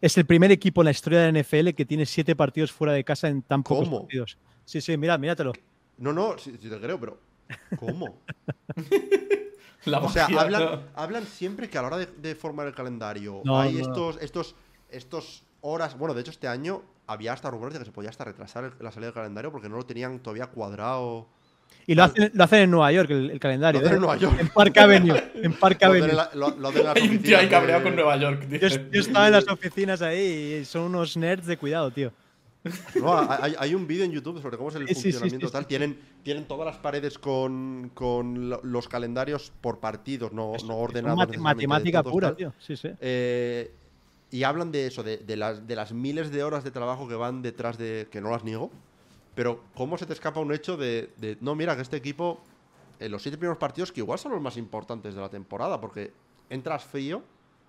Speaker 2: Es el primer equipo en la historia de la NFL que tiene siete partidos fuera de casa en tan pocos
Speaker 3: ¿Cómo?
Speaker 2: partidos. Sí, sí, mira, míratelo.
Speaker 3: No, no, si, si te creo, pero ¿cómo?
Speaker 1: La
Speaker 3: O sea,
Speaker 1: magia,
Speaker 3: hablan,
Speaker 1: ¿no?
Speaker 3: hablan siempre que a la hora de, de formar el calendario
Speaker 2: No,
Speaker 3: hay
Speaker 2: no,
Speaker 3: estos, estos, estos horas. Bueno, de hecho, este año había hasta rumores de que se podía hasta retrasar el- la salida del calendario porque no lo tenían todavía cuadrado.
Speaker 2: Y lo hacen, lo hacen en Nueva York, el, el calendario.
Speaker 3: Lo hacen
Speaker 2: ¿eh?
Speaker 3: en Nueva York.
Speaker 2: En Park Avenue. En Park Avenue.
Speaker 3: lo-
Speaker 1: Hay un tío
Speaker 3: oficinas
Speaker 1: ahí cabreado
Speaker 3: de-
Speaker 1: con Nueva York.
Speaker 2: Yo, yo estaba en las oficinas ahí y son unos nerds de cuidado, tío.
Speaker 3: No, hay, hay un vídeo en YouTube sobre cómo es el
Speaker 2: Sí, sí, sí,
Speaker 3: funcionamiento
Speaker 2: sí,
Speaker 3: tal. Tienen, tienen todas las paredes con, con lo- los calendarios por partidos, no, no ordenados.
Speaker 2: matemática
Speaker 3: todos,
Speaker 2: pura,
Speaker 3: tal.
Speaker 2: tío. Sí, sí.
Speaker 3: Eh, y hablan de eso, de, de las, de las miles de horas de trabajo que van detrás de. que no las niego. Pero, ¿cómo se te escapa un hecho de. de, no, mira, que este equipo. En los siete primeros partidos, que igual son los más importantes de la temporada, porque entras frío.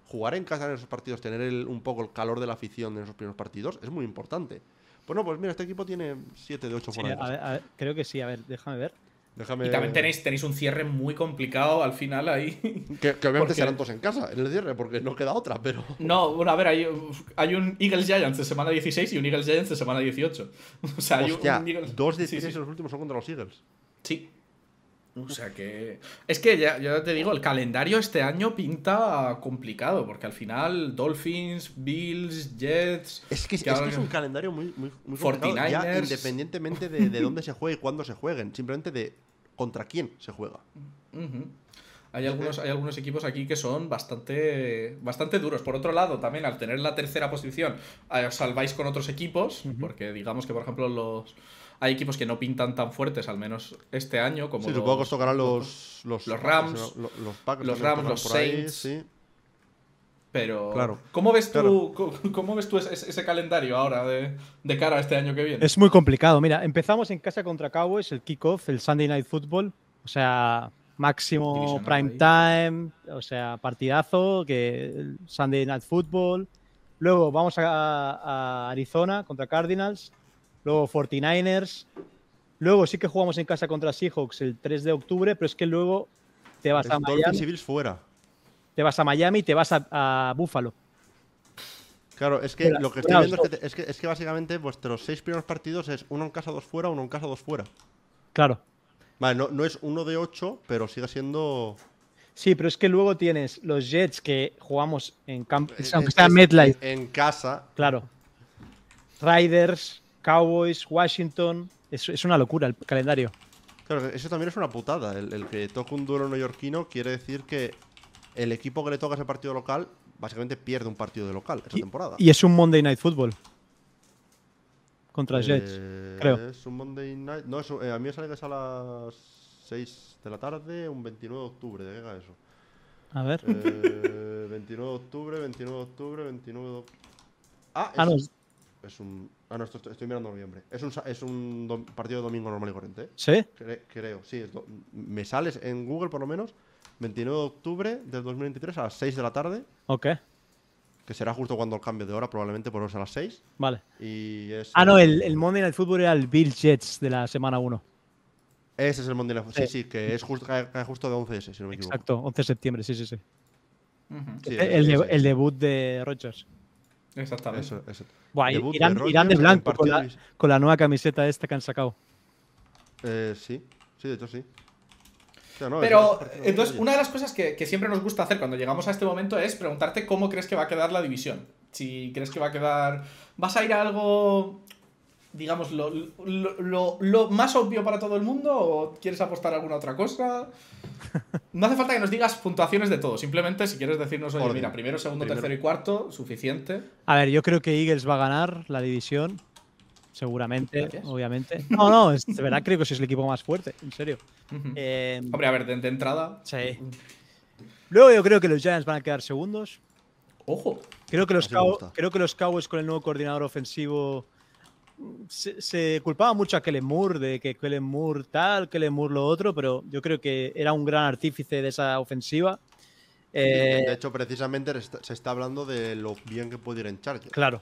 Speaker 3: Jugar en casa en esos partidos, tener el- un poco el calor de la afición en esos primeros partidos, es muy importante. Pues no, pues mira, este equipo tiene 7 de 8
Speaker 2: Sí,
Speaker 3: fuera de
Speaker 2: a ver, a ver, creo que sí, a ver, déjame ver.
Speaker 3: Déjame.
Speaker 1: Y también tenéis, tenéis un cierre muy complicado al final ahí.
Speaker 3: Que, que obviamente
Speaker 1: porque-
Speaker 3: serán todos en casa en el cierre, porque no queda otra, pero.
Speaker 1: No, bueno, a ver, hay, hay un Eagles Giants de semana 16 y un Eagles Giants de semana 18. O sea, hay un-
Speaker 3: Hostia,
Speaker 1: un Eagles-
Speaker 3: dos de
Speaker 1: sí,
Speaker 3: 16
Speaker 1: sí.
Speaker 3: en los últimos son contra los Eagles.
Speaker 1: Sí. O sea que. Es que ya, ya te digo, el calendario este año pinta complicado, porque al final Dolphins, Bills, Jets.
Speaker 3: Es que, es,
Speaker 1: que
Speaker 3: que
Speaker 1: ahora-
Speaker 3: es un calendario muy, muy, muy complicado, ya
Speaker 1: 49ers.
Speaker 3: independientemente de, de dónde se juegue y cuándo se jueguen, simplemente de contra quién se juega.
Speaker 1: Hay algunos, hay algunos equipos aquí que son bastante, bastante duros. Por otro lado, también al tener la tercera posición, eh, os salváis con otros equipos, porque digamos que, por ejemplo, los hay equipos que no pintan tan fuertes, al menos este año, como
Speaker 3: Sí,
Speaker 1: los,
Speaker 3: supongo que os tocarán los, los,
Speaker 1: los
Speaker 3: Packers,
Speaker 1: Rams,
Speaker 3: los, Packers
Speaker 1: los
Speaker 3: también
Speaker 1: Rams, los
Speaker 3: ahí,
Speaker 1: Saints.
Speaker 3: sí.
Speaker 1: Pero,
Speaker 3: Claro.
Speaker 1: ¿cómo ves tú,
Speaker 3: Claro.
Speaker 1: cómo ves tú ese, ese calendario ahora de, de cara a este año que viene?
Speaker 2: Es muy complicado. Mira, empezamos en casa contra Cowboys, el kickoff, el Sunday Night Football. O sea, máximo
Speaker 1: Divisional
Speaker 2: prime
Speaker 1: ahí.
Speaker 2: time, o sea, partidazo, que el Sunday Night Football. Luego vamos a, a Arizona contra Cardinals. Luego 49ers. Luego sí que jugamos en casa contra Seahawks el 3 de octubre, pero es que luego te vas
Speaker 3: Es
Speaker 2: a Miami,
Speaker 3: fuera.
Speaker 2: te vas a Miami y te vas a, a Buffalo.
Speaker 3: Claro, es que
Speaker 2: Fuera,
Speaker 3: lo que estoy
Speaker 2: fuera
Speaker 3: viendo es que, te- es, que, es que básicamente vuestros seis primeros partidos es uno en casa, dos fuera, uno en casa, dos fuera.
Speaker 2: Claro.
Speaker 3: Vale, no, no es uno de ocho, pero sigue siendo.
Speaker 2: Sí, pero es que luego tienes los Jets que jugamos en campo,
Speaker 3: es-
Speaker 2: aunque sea MetLife.
Speaker 3: En casa.
Speaker 2: Claro. Riders, Cowboys, Washington. Es, es una locura el calendario.
Speaker 3: Claro, eso también es una putada. El, el que toque un duelo neoyorquino quiere decir que el equipo que le toca ese partido local básicamente pierde un partido de local esa
Speaker 2: Y-
Speaker 3: temporada.
Speaker 2: Y es un Monday Night Football. Contra Jets.
Speaker 3: Eh,
Speaker 2: creo.
Speaker 3: Es un Monday Night. No, eso, eh, a mí me sale que es a las 6 de la tarde, un 29 de octubre. ¿De qué eso?
Speaker 2: A ver.
Speaker 3: Eh, 29 de octubre, 29 de octubre, 29 de octubre. Ah, es,
Speaker 2: Ah, no, es-
Speaker 3: es un. Ah, no, esto, estoy- mirando noviembre. Es un, sa- es un partido de domingo normal y corriente. ¿eh?
Speaker 2: ¿Sí?
Speaker 3: Cre- creo, sí. do- me sales en Google por lo menos 29 de octubre del 2023 a las 6 de la tarde,
Speaker 2: Ok.
Speaker 3: que será justo cuando el cambio de hora, probablemente por a las 6.
Speaker 2: Vale.
Speaker 3: Y es.
Speaker 2: Ah, no, el, el Monday Night Football era el Bill Jets de la semana 1.
Speaker 3: Ese es el Monday Night Football. Sí,
Speaker 2: Sí.
Speaker 3: sí, que es justo, cae, cae justo de 11S, si no me equivoco.
Speaker 2: Exacto, 11 de septiembre, sí, sí, sí. El, el
Speaker 3: ese.
Speaker 2: debut de Rodgers.
Speaker 1: Exactamente.
Speaker 3: Eso, eso.
Speaker 2: Buah,
Speaker 3: de
Speaker 2: irán, de blanco con la,
Speaker 3: vis-
Speaker 2: con la nueva camiseta esta que han sacado.
Speaker 3: Eh, sí, sí, de hecho sí. O sea, no,
Speaker 1: Pero, entonces, una de las cosas que, que siempre nos gusta hacer cuando llegamos a este momento es preguntarte cómo crees que va a quedar la división. Si crees que va a quedar. ¿Vas a ir a algo, digamos, lo, lo- lo- lo más obvio para todo el mundo o quieres apostar a alguna otra cosa? No hace falta que nos digas puntuaciones de todo. Simplemente, si quieres decirnos, oye,
Speaker 3: Orden.
Speaker 1: mira, primero, segundo,
Speaker 3: Primero.
Speaker 1: tercero y cuarto, suficiente.
Speaker 2: A ver, yo creo que Eagles va a ganar la división. Seguramente,
Speaker 1: Gracias.
Speaker 2: obviamente. No, no, es, de verdad creo que es el equipo más fuerte, en serio. Eh,
Speaker 1: Hombre, a ver, de, de entrada.
Speaker 2: sí. Luego yo creo que los Giants van a quedar segundos.
Speaker 1: Ojo.
Speaker 2: Creo que los, creo que los Cowboys con el nuevo coordinador ofensivo se, se culpaba mucho a Kellen Moore de que Kellen Moore tal, Kellen Moore lo otro, pero yo creo que era un gran artífice de esa ofensiva. Eh,
Speaker 3: de hecho, precisamente se está- hablando de lo bien que puede ir en Chargers.
Speaker 2: claro,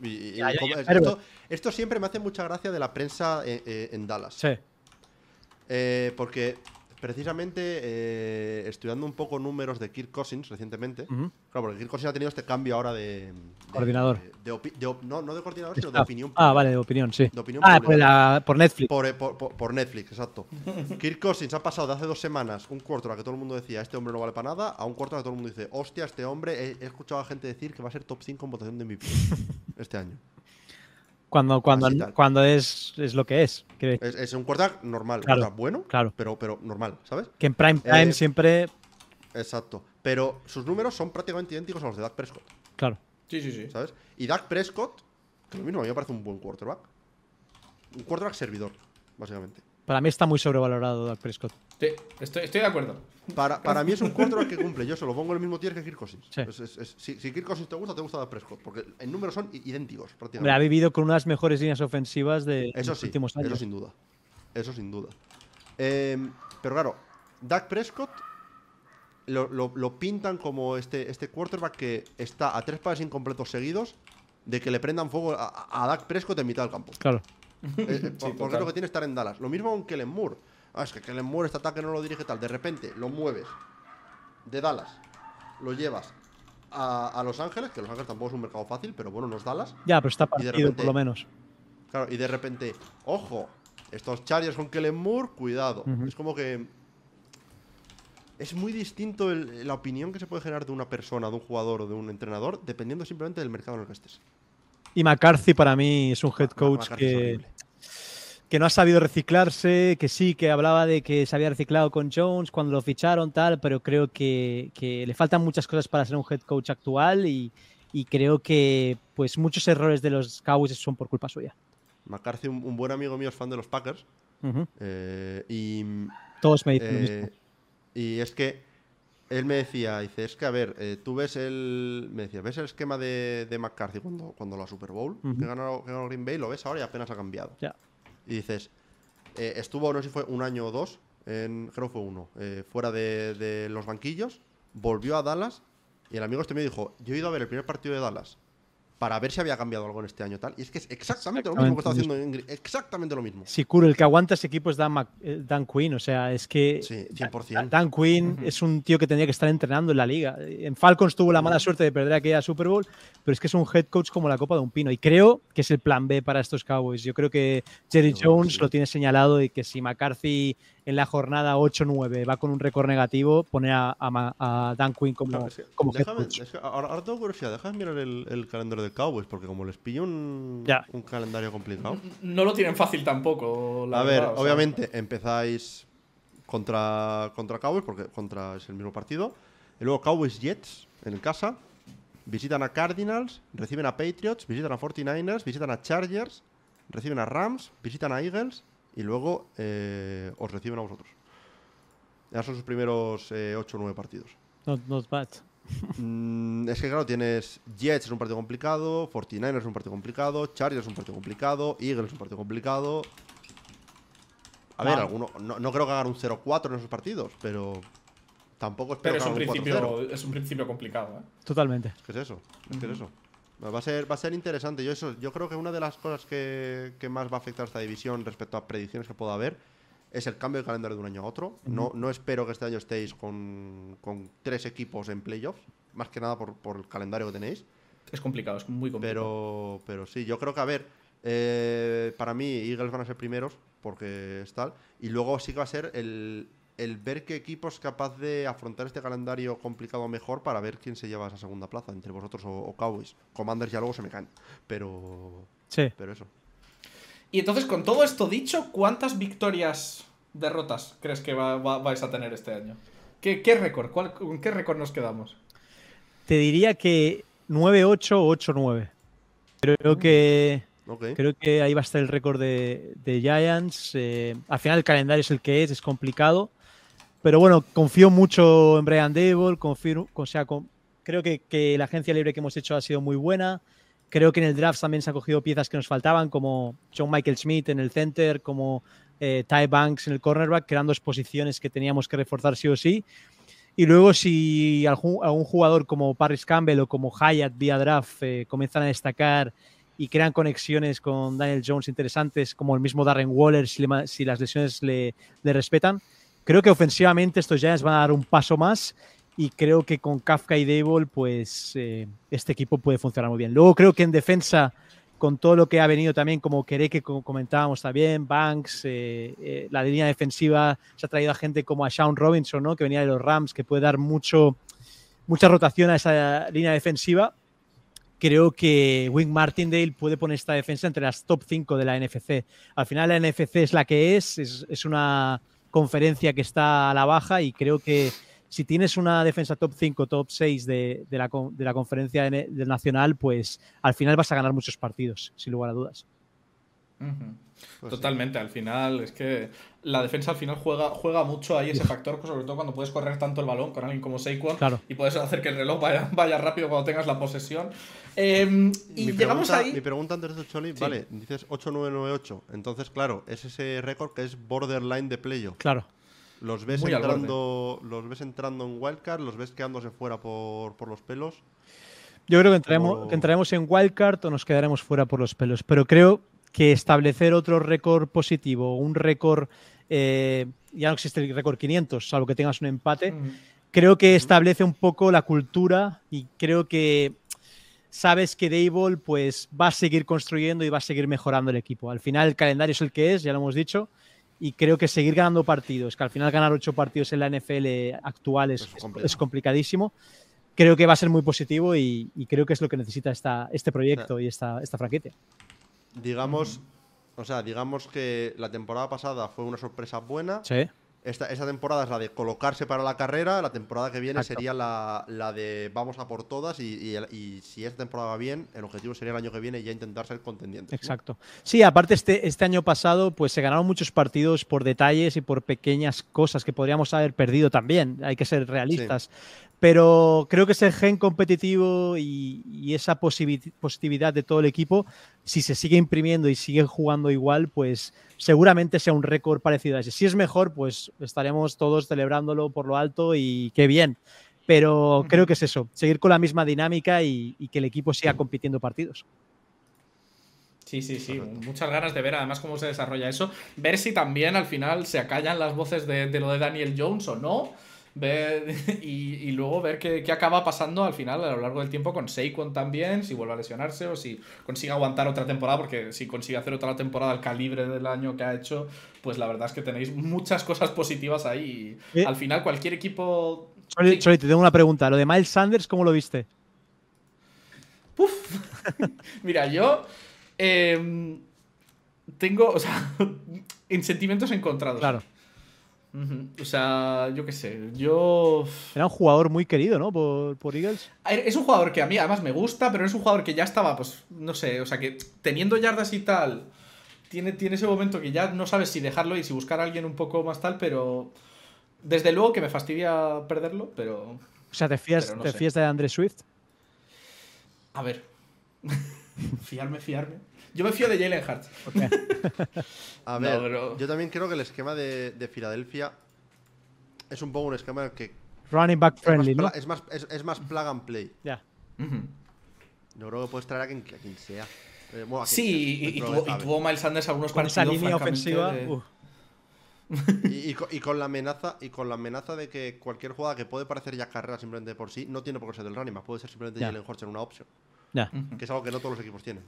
Speaker 3: Y- y-
Speaker 2: Ya, ya,
Speaker 3: como-
Speaker 2: ya,
Speaker 3: es-
Speaker 2: pero-
Speaker 3: esto, esto siempre me hace mucha gracia de la prensa eh, eh, en Dallas.
Speaker 2: sí.
Speaker 3: Eh, porque precisamente eh, estudiando un poco números de Kirk Cousins recientemente. Claro, porque Kirk Cousins ha tenido este cambio ahora de. de-
Speaker 2: Coordinador.
Speaker 3: de de no, no de coordinador, sino de
Speaker 2: Staff.
Speaker 3: opinión.
Speaker 2: Ah, vale, de opinión, sí.
Speaker 3: De opinión
Speaker 2: Ah, por, la- por Netflix.
Speaker 3: Por, eh, por- por- por Netflix, exacto. Kirk Cousins ha pasado de hace dos semanas un cuarto a que todo el mundo decía este hombre no vale para nada, a un cuarto a que todo el mundo dice, hostia, este hombre, he, he escuchado a gente decir que va a ser top 5 en votación de MVP este año.
Speaker 2: Cuando, cuando, cuando es, es lo que es. Que,
Speaker 3: Es, es un quarterback normal, un
Speaker 2: Claro,
Speaker 3: quarterback bueno,
Speaker 2: claro.
Speaker 3: pero, pero normal, ¿sabes?
Speaker 2: que en prime time
Speaker 3: Eh,
Speaker 2: siempre.
Speaker 3: Exacto. Pero sus números son prácticamente idénticos a los de Dak Prescott,
Speaker 2: Claro.
Speaker 1: Sí, sí, sí.
Speaker 3: ¿sabes? Y Dak Prescott, Que lo mismo, a mí me parece un buen quarterback. Un quarterback servidor, básicamente.
Speaker 2: Para mí está muy sobrevalorado Dak Prescott.
Speaker 1: Sí, estoy, estoy de acuerdo.
Speaker 3: Para, para mí es un quarterback que cumple. Yo se lo pongo en el mismo tier que Kirk Cousins.
Speaker 2: Sí.
Speaker 3: Es- es- es- si, si Kirk Cousins te gusta, te gusta Dak Prescott. Porque en números son idénticos,
Speaker 2: Hombre, ha
Speaker 3: prácticamente.
Speaker 2: vivido con unas mejores líneas ofensivas de
Speaker 3: Eso
Speaker 2: los
Speaker 3: sí,
Speaker 2: últimos años.
Speaker 3: eso sin duda. Eso sin duda. Eh, pero claro, Dak Prescott lo, lo- lo pintan como este, este quarterback que está a tres pases incompletos seguidos de que le prendan fuego a, a Dak Prescott en mitad del campo.
Speaker 2: Claro.
Speaker 3: Eh, eh, por- porque
Speaker 1: total.
Speaker 3: es lo que tiene estar en Dallas. Lo mismo con Kellen Moore. Ah, es que Kellen Moore este ataque no lo dirige tal. De repente lo mueves de Dallas, lo llevas a, a Los Ángeles, que Los Ángeles tampoco es un mercado fácil, pero bueno, no es Dallas.
Speaker 2: Ya, pero está partido
Speaker 3: repente-
Speaker 2: por lo menos.
Speaker 3: Claro, y de repente, ojo, estos Chargers con Kellen Moore, cuidado. Es como que. Es muy distinto el- la opinión que se puede generar de una persona, de un jugador o de un entrenador, dependiendo simplemente del mercado en el que estés.
Speaker 2: Y McCarthy para mí es un head
Speaker 3: Ma-
Speaker 2: coach
Speaker 3: McCarthy
Speaker 2: que, que no ha sabido reciclarse, que sí, que hablaba de que se había reciclado con Jones cuando lo ficharon, tal, pero creo que, que le faltan muchas cosas para ser un head coach actual y, y creo que pues muchos errores de los Cowboys son por culpa suya.
Speaker 3: McCarthy, un, un buen amigo mío, es fan de los Packers. Eh, y
Speaker 2: Todos me dicen lo
Speaker 3: Eh,
Speaker 2: mismo.
Speaker 3: y es que él me decía, dice, es que a ver, eh, tú ves el. Me decía, ¿ves el esquema de, de McCarthy cuando, cuando la Super Bowl? Que, ganó, que ganó Green Bay, lo ves ahora y apenas ha cambiado.
Speaker 2: Ya.
Speaker 3: Y dices, eh, estuvo, no sé si fue un año o dos, en, creo que fue uno, eh, fuera de, de los banquillos, volvió a Dallas y el amigo este me dijo, yo he ido a ver el primer partido de Dallas para ver si había cambiado algo en este año tal. Y es que es exactamente, lo mismo que estaba haciendo Gre- Exactamente lo mismo.
Speaker 2: Si Kuro, el que aguanta ese equipo es Dan, Mac- eh, Dan Quinn, o sea, es que
Speaker 3: Sí,
Speaker 2: Da-
Speaker 3: 100%.
Speaker 2: Dan Quinn es un tío que tendría que estar entrenando en la liga. En Falcons tuvo la mala suerte de perder aquella Super Bowl, pero es que es un head coach como la copa de un pino. Y creo que es el plan B para estos Cowboys. Yo creo que Jerry Jones
Speaker 3: sí.
Speaker 2: lo tiene señalado y que si McCarthy en la jornada 8-9 va con un récord negativo, poner a, a Dan Quinn como,
Speaker 3: Claro, es que
Speaker 2: como head
Speaker 3: déjame-
Speaker 2: coach.
Speaker 3: es que ahora, ahora tengo curiosidad, déjame mirar el, el calendario de Cowboys, porque como les pillo un,
Speaker 2: Ya.
Speaker 3: un calendario complicado.
Speaker 1: No lo tienen fácil tampoco. la
Speaker 3: A ver,
Speaker 1: verdad, o sea,
Speaker 3: obviamente empezáis contra, contra Cowboys, porque contra es el mismo partido. Y luego Cowboys Jets en casa. Visitan a Cardinals, reciben a Patriots, visitan a 49ers, visitan a Chargers, reciben a Rams, visitan a Eagles y luego eh, os reciben a vosotros. Ya son sus primeros 8 o 9 partidos.
Speaker 2: Not, not bad.
Speaker 3: Mm, es que claro, tienes Jets es un partido complicado, 49ers es un partido complicado, Chargers es un partido complicado, Eagles es un partido complicado. A ver,
Speaker 2: Ah.
Speaker 3: alguno, no, no creo que hagan un 0-4 en esos partidos, pero tampoco espero
Speaker 1: Pero es
Speaker 3: que
Speaker 1: un,
Speaker 3: hagan un 4-0.
Speaker 1: principio, es un principio complicado. ¿eh?
Speaker 2: Totalmente.
Speaker 3: Es que es eso, es que es eso. Va a ser, va a ser interesante. Yo, eso, yo creo que una de las cosas que, que más va a afectar a esta división respecto a predicciones que pueda haber es el cambio de calendario de un año a otro. no, no espero que este año estéis con, con tres equipos en playoffs, más que nada por, por el calendario que tenéis.
Speaker 1: Es complicado, es muy complicado.
Speaker 3: Pero, pero sí, yo creo que, a ver, eh, para mí Eagles van a ser primeros, porque es tal. Y luego sí que va a ser el, el ver qué equipo es capaz de afrontar este calendario complicado mejor para ver quién se lleva esa segunda plaza, entre vosotros o, o Cowboys. Commanders ya luego se me caen. Pero,
Speaker 2: Sí.
Speaker 3: pero eso.
Speaker 1: Y entonces, con todo esto dicho, ¿cuántas victorias, derrotas crees que va- va- vais a tener este año? ¿Qué, qué récord? ¿Cuál- ¿Con qué récord nos quedamos?
Speaker 2: Te diría que 9-8 o 8-9. Creo que.
Speaker 3: Ok.
Speaker 2: Creo que ahí va a estar el récord de, de Giants. eh, al final el calendario es el que es, es complicado. Pero bueno, confío mucho en Brian Dable. Confío, o sea, con- creo que, que la agencia libre que hemos hecho ha sido muy buena. Creo que en el draft también se han cogido piezas que nos faltaban, como John Michael Smith en el center, como eh, Ty Banks en el cornerback, que eran dos posiciones que teníamos que reforzar sí o sí. Y luego, si algún, algún jugador como Paris Campbell o como Hyatt vía draft eh, comienzan a destacar y crean conexiones con Daniel Jones interesantes, como el mismo Darren Waller, si, le si las lesiones le, le respetan. Creo que ofensivamente estos Giants van a dar un paso más y creo que con Kafka y Dable, pues eh, este equipo puede funcionar muy bien. Luego creo que en defensa, con todo lo que ha venido también, como Queré, que co- comentábamos también, Banks, eh, eh, la línea defensiva se ha traído a gente como a Sean Robinson, ¿no? que venía de los Rams, que puede dar mucho, mucha rotación a esa línea defensiva creo que Wing Martindale puede poner esta defensa entre las top 5 de la NFC. Al final la NFC es la que es, es, es una conferencia que está a la baja y creo que si tienes una defensa top 5, top 6 de, la, de la, conferencia del nacional, pues al final vas a ganar muchos partidos, sin lugar a dudas.
Speaker 1: Pues Totalmente, al final es que la defensa al final juega, juega mucho ahí ese factor, sobre todo cuando puedes correr tanto el balón con alguien como Saquon y puedes hacer que el reloj vaya, vaya rápido cuando tengas la posesión. Em, y llegamos ahí.
Speaker 3: Mi pregunta antes de eso, Choli, vale, dices 8-9-9-8, entonces claro, es ese récord que es borderline de playoff.
Speaker 2: Claro.
Speaker 3: ¿Los ves, entrando, ¿Los ves entrando en Wildcard? ¿Los ves quedándose fuera por, por los pelos?
Speaker 2: Yo creo que entraremos, que entraremos en Wildcard o nos quedaremos fuera por los pelos, pero creo que establecer otro récord positivo, un récord, eh, ya no existe el récord 500, salvo que tengas un empate, creo que establece un poco la cultura y creo que sabes que Dable pues va a seguir construyendo y va a seguir mejorando el equipo. Al final el calendario es el que es, ya lo hemos dicho, y creo que seguir ganando partidos, que al final ganar ocho partidos en la NFL actual es, es, complicadísimo, creo que va a ser muy positivo y, creo que es lo que necesita esta, este proyecto y esta, esta franquicia.
Speaker 3: Digamos, o sea, digamos que la temporada pasada fue una sorpresa buena.
Speaker 2: Sí.
Speaker 3: Esta, temporada es la de colocarse para la carrera, la temporada que viene sería la, de vamos a por todas y, si esta temporada va bien, el objetivo sería el año que viene ya intentar ser contendientes.
Speaker 2: Exacto. Sí, aparte este, este año pasado pues se ganaron muchos partidos por detalles y por pequeñas cosas que podríamos haber perdido también, hay que ser realistas. Pero creo que ese gen competitivo y, esa positividad de todo el equipo, si se sigue imprimiendo y sigue jugando igual, pues seguramente sea un récord parecido a ese. Si es mejor, pues estaremos todos celebrándolo por lo alto y qué bien. Pero creo que es eso, seguir con la misma dinámica y, que el equipo siga compitiendo partidos.
Speaker 1: Sí, sí, sí. Muchas ganas de ver además cómo se desarrolla eso. Ver si también al final se acallan las voces de, de lo de Daniel Jones o no ver, y, luego ver qué, acaba pasando al final a lo largo del tiempo con Saquon también, si vuelve a lesionarse o si consigue aguantar otra temporada, porque si consigue hacer otra temporada al calibre del año que ha hecho, pues la verdad es que tenéis muchas cosas positivas ahí. Al final cualquier equipo...
Speaker 2: Sorry, te tengo una pregunta. Lo de Miles Sanders, ¿cómo lo viste?
Speaker 1: Puf. Mira, yo... Em, tengo, o sea, en sentimientos encontrados.
Speaker 2: Claro.
Speaker 1: O sea, yo qué sé, yo...
Speaker 2: Era un jugador muy querido, ¿no? Por, Eagles.
Speaker 1: Es un jugador que a mí además me gusta, pero es un jugador que ya estaba, pues, no sé, o sea, que teniendo yardas y tal, tiene, tiene ese momento que ya no sabes si dejarlo y si buscar a alguien un poco más tal, pero... Desde luego que me fastidia perderlo, pero...
Speaker 2: O sea, ¿te fías, ¿te fías de Andre Swift?
Speaker 1: A ver. fiarme, fiarme. Yo me fío de Jalen Hurts.
Speaker 3: a ver, yo también creo que el esquema de, Filadelfia es un poco un esquema que.
Speaker 2: Running back friendly,
Speaker 3: es
Speaker 2: ¿no?
Speaker 3: Es más, es, más plug and play.
Speaker 2: Ya.
Speaker 3: Yo creo que puedes traer a quien, sea.
Speaker 1: Eh, sí, y, tuvo, Miles Sanders algunos con partidos.
Speaker 2: Esa línea ofensiva.
Speaker 3: Y, con, la amenaza y con la amenaza de que cualquier jugada que puede parecer ya carrera simplemente por sí no tiene por qué ser del running back puede ser simplemente Jalen Hurts en una opción
Speaker 2: ya.
Speaker 3: que es algo que no todos los equipos tienen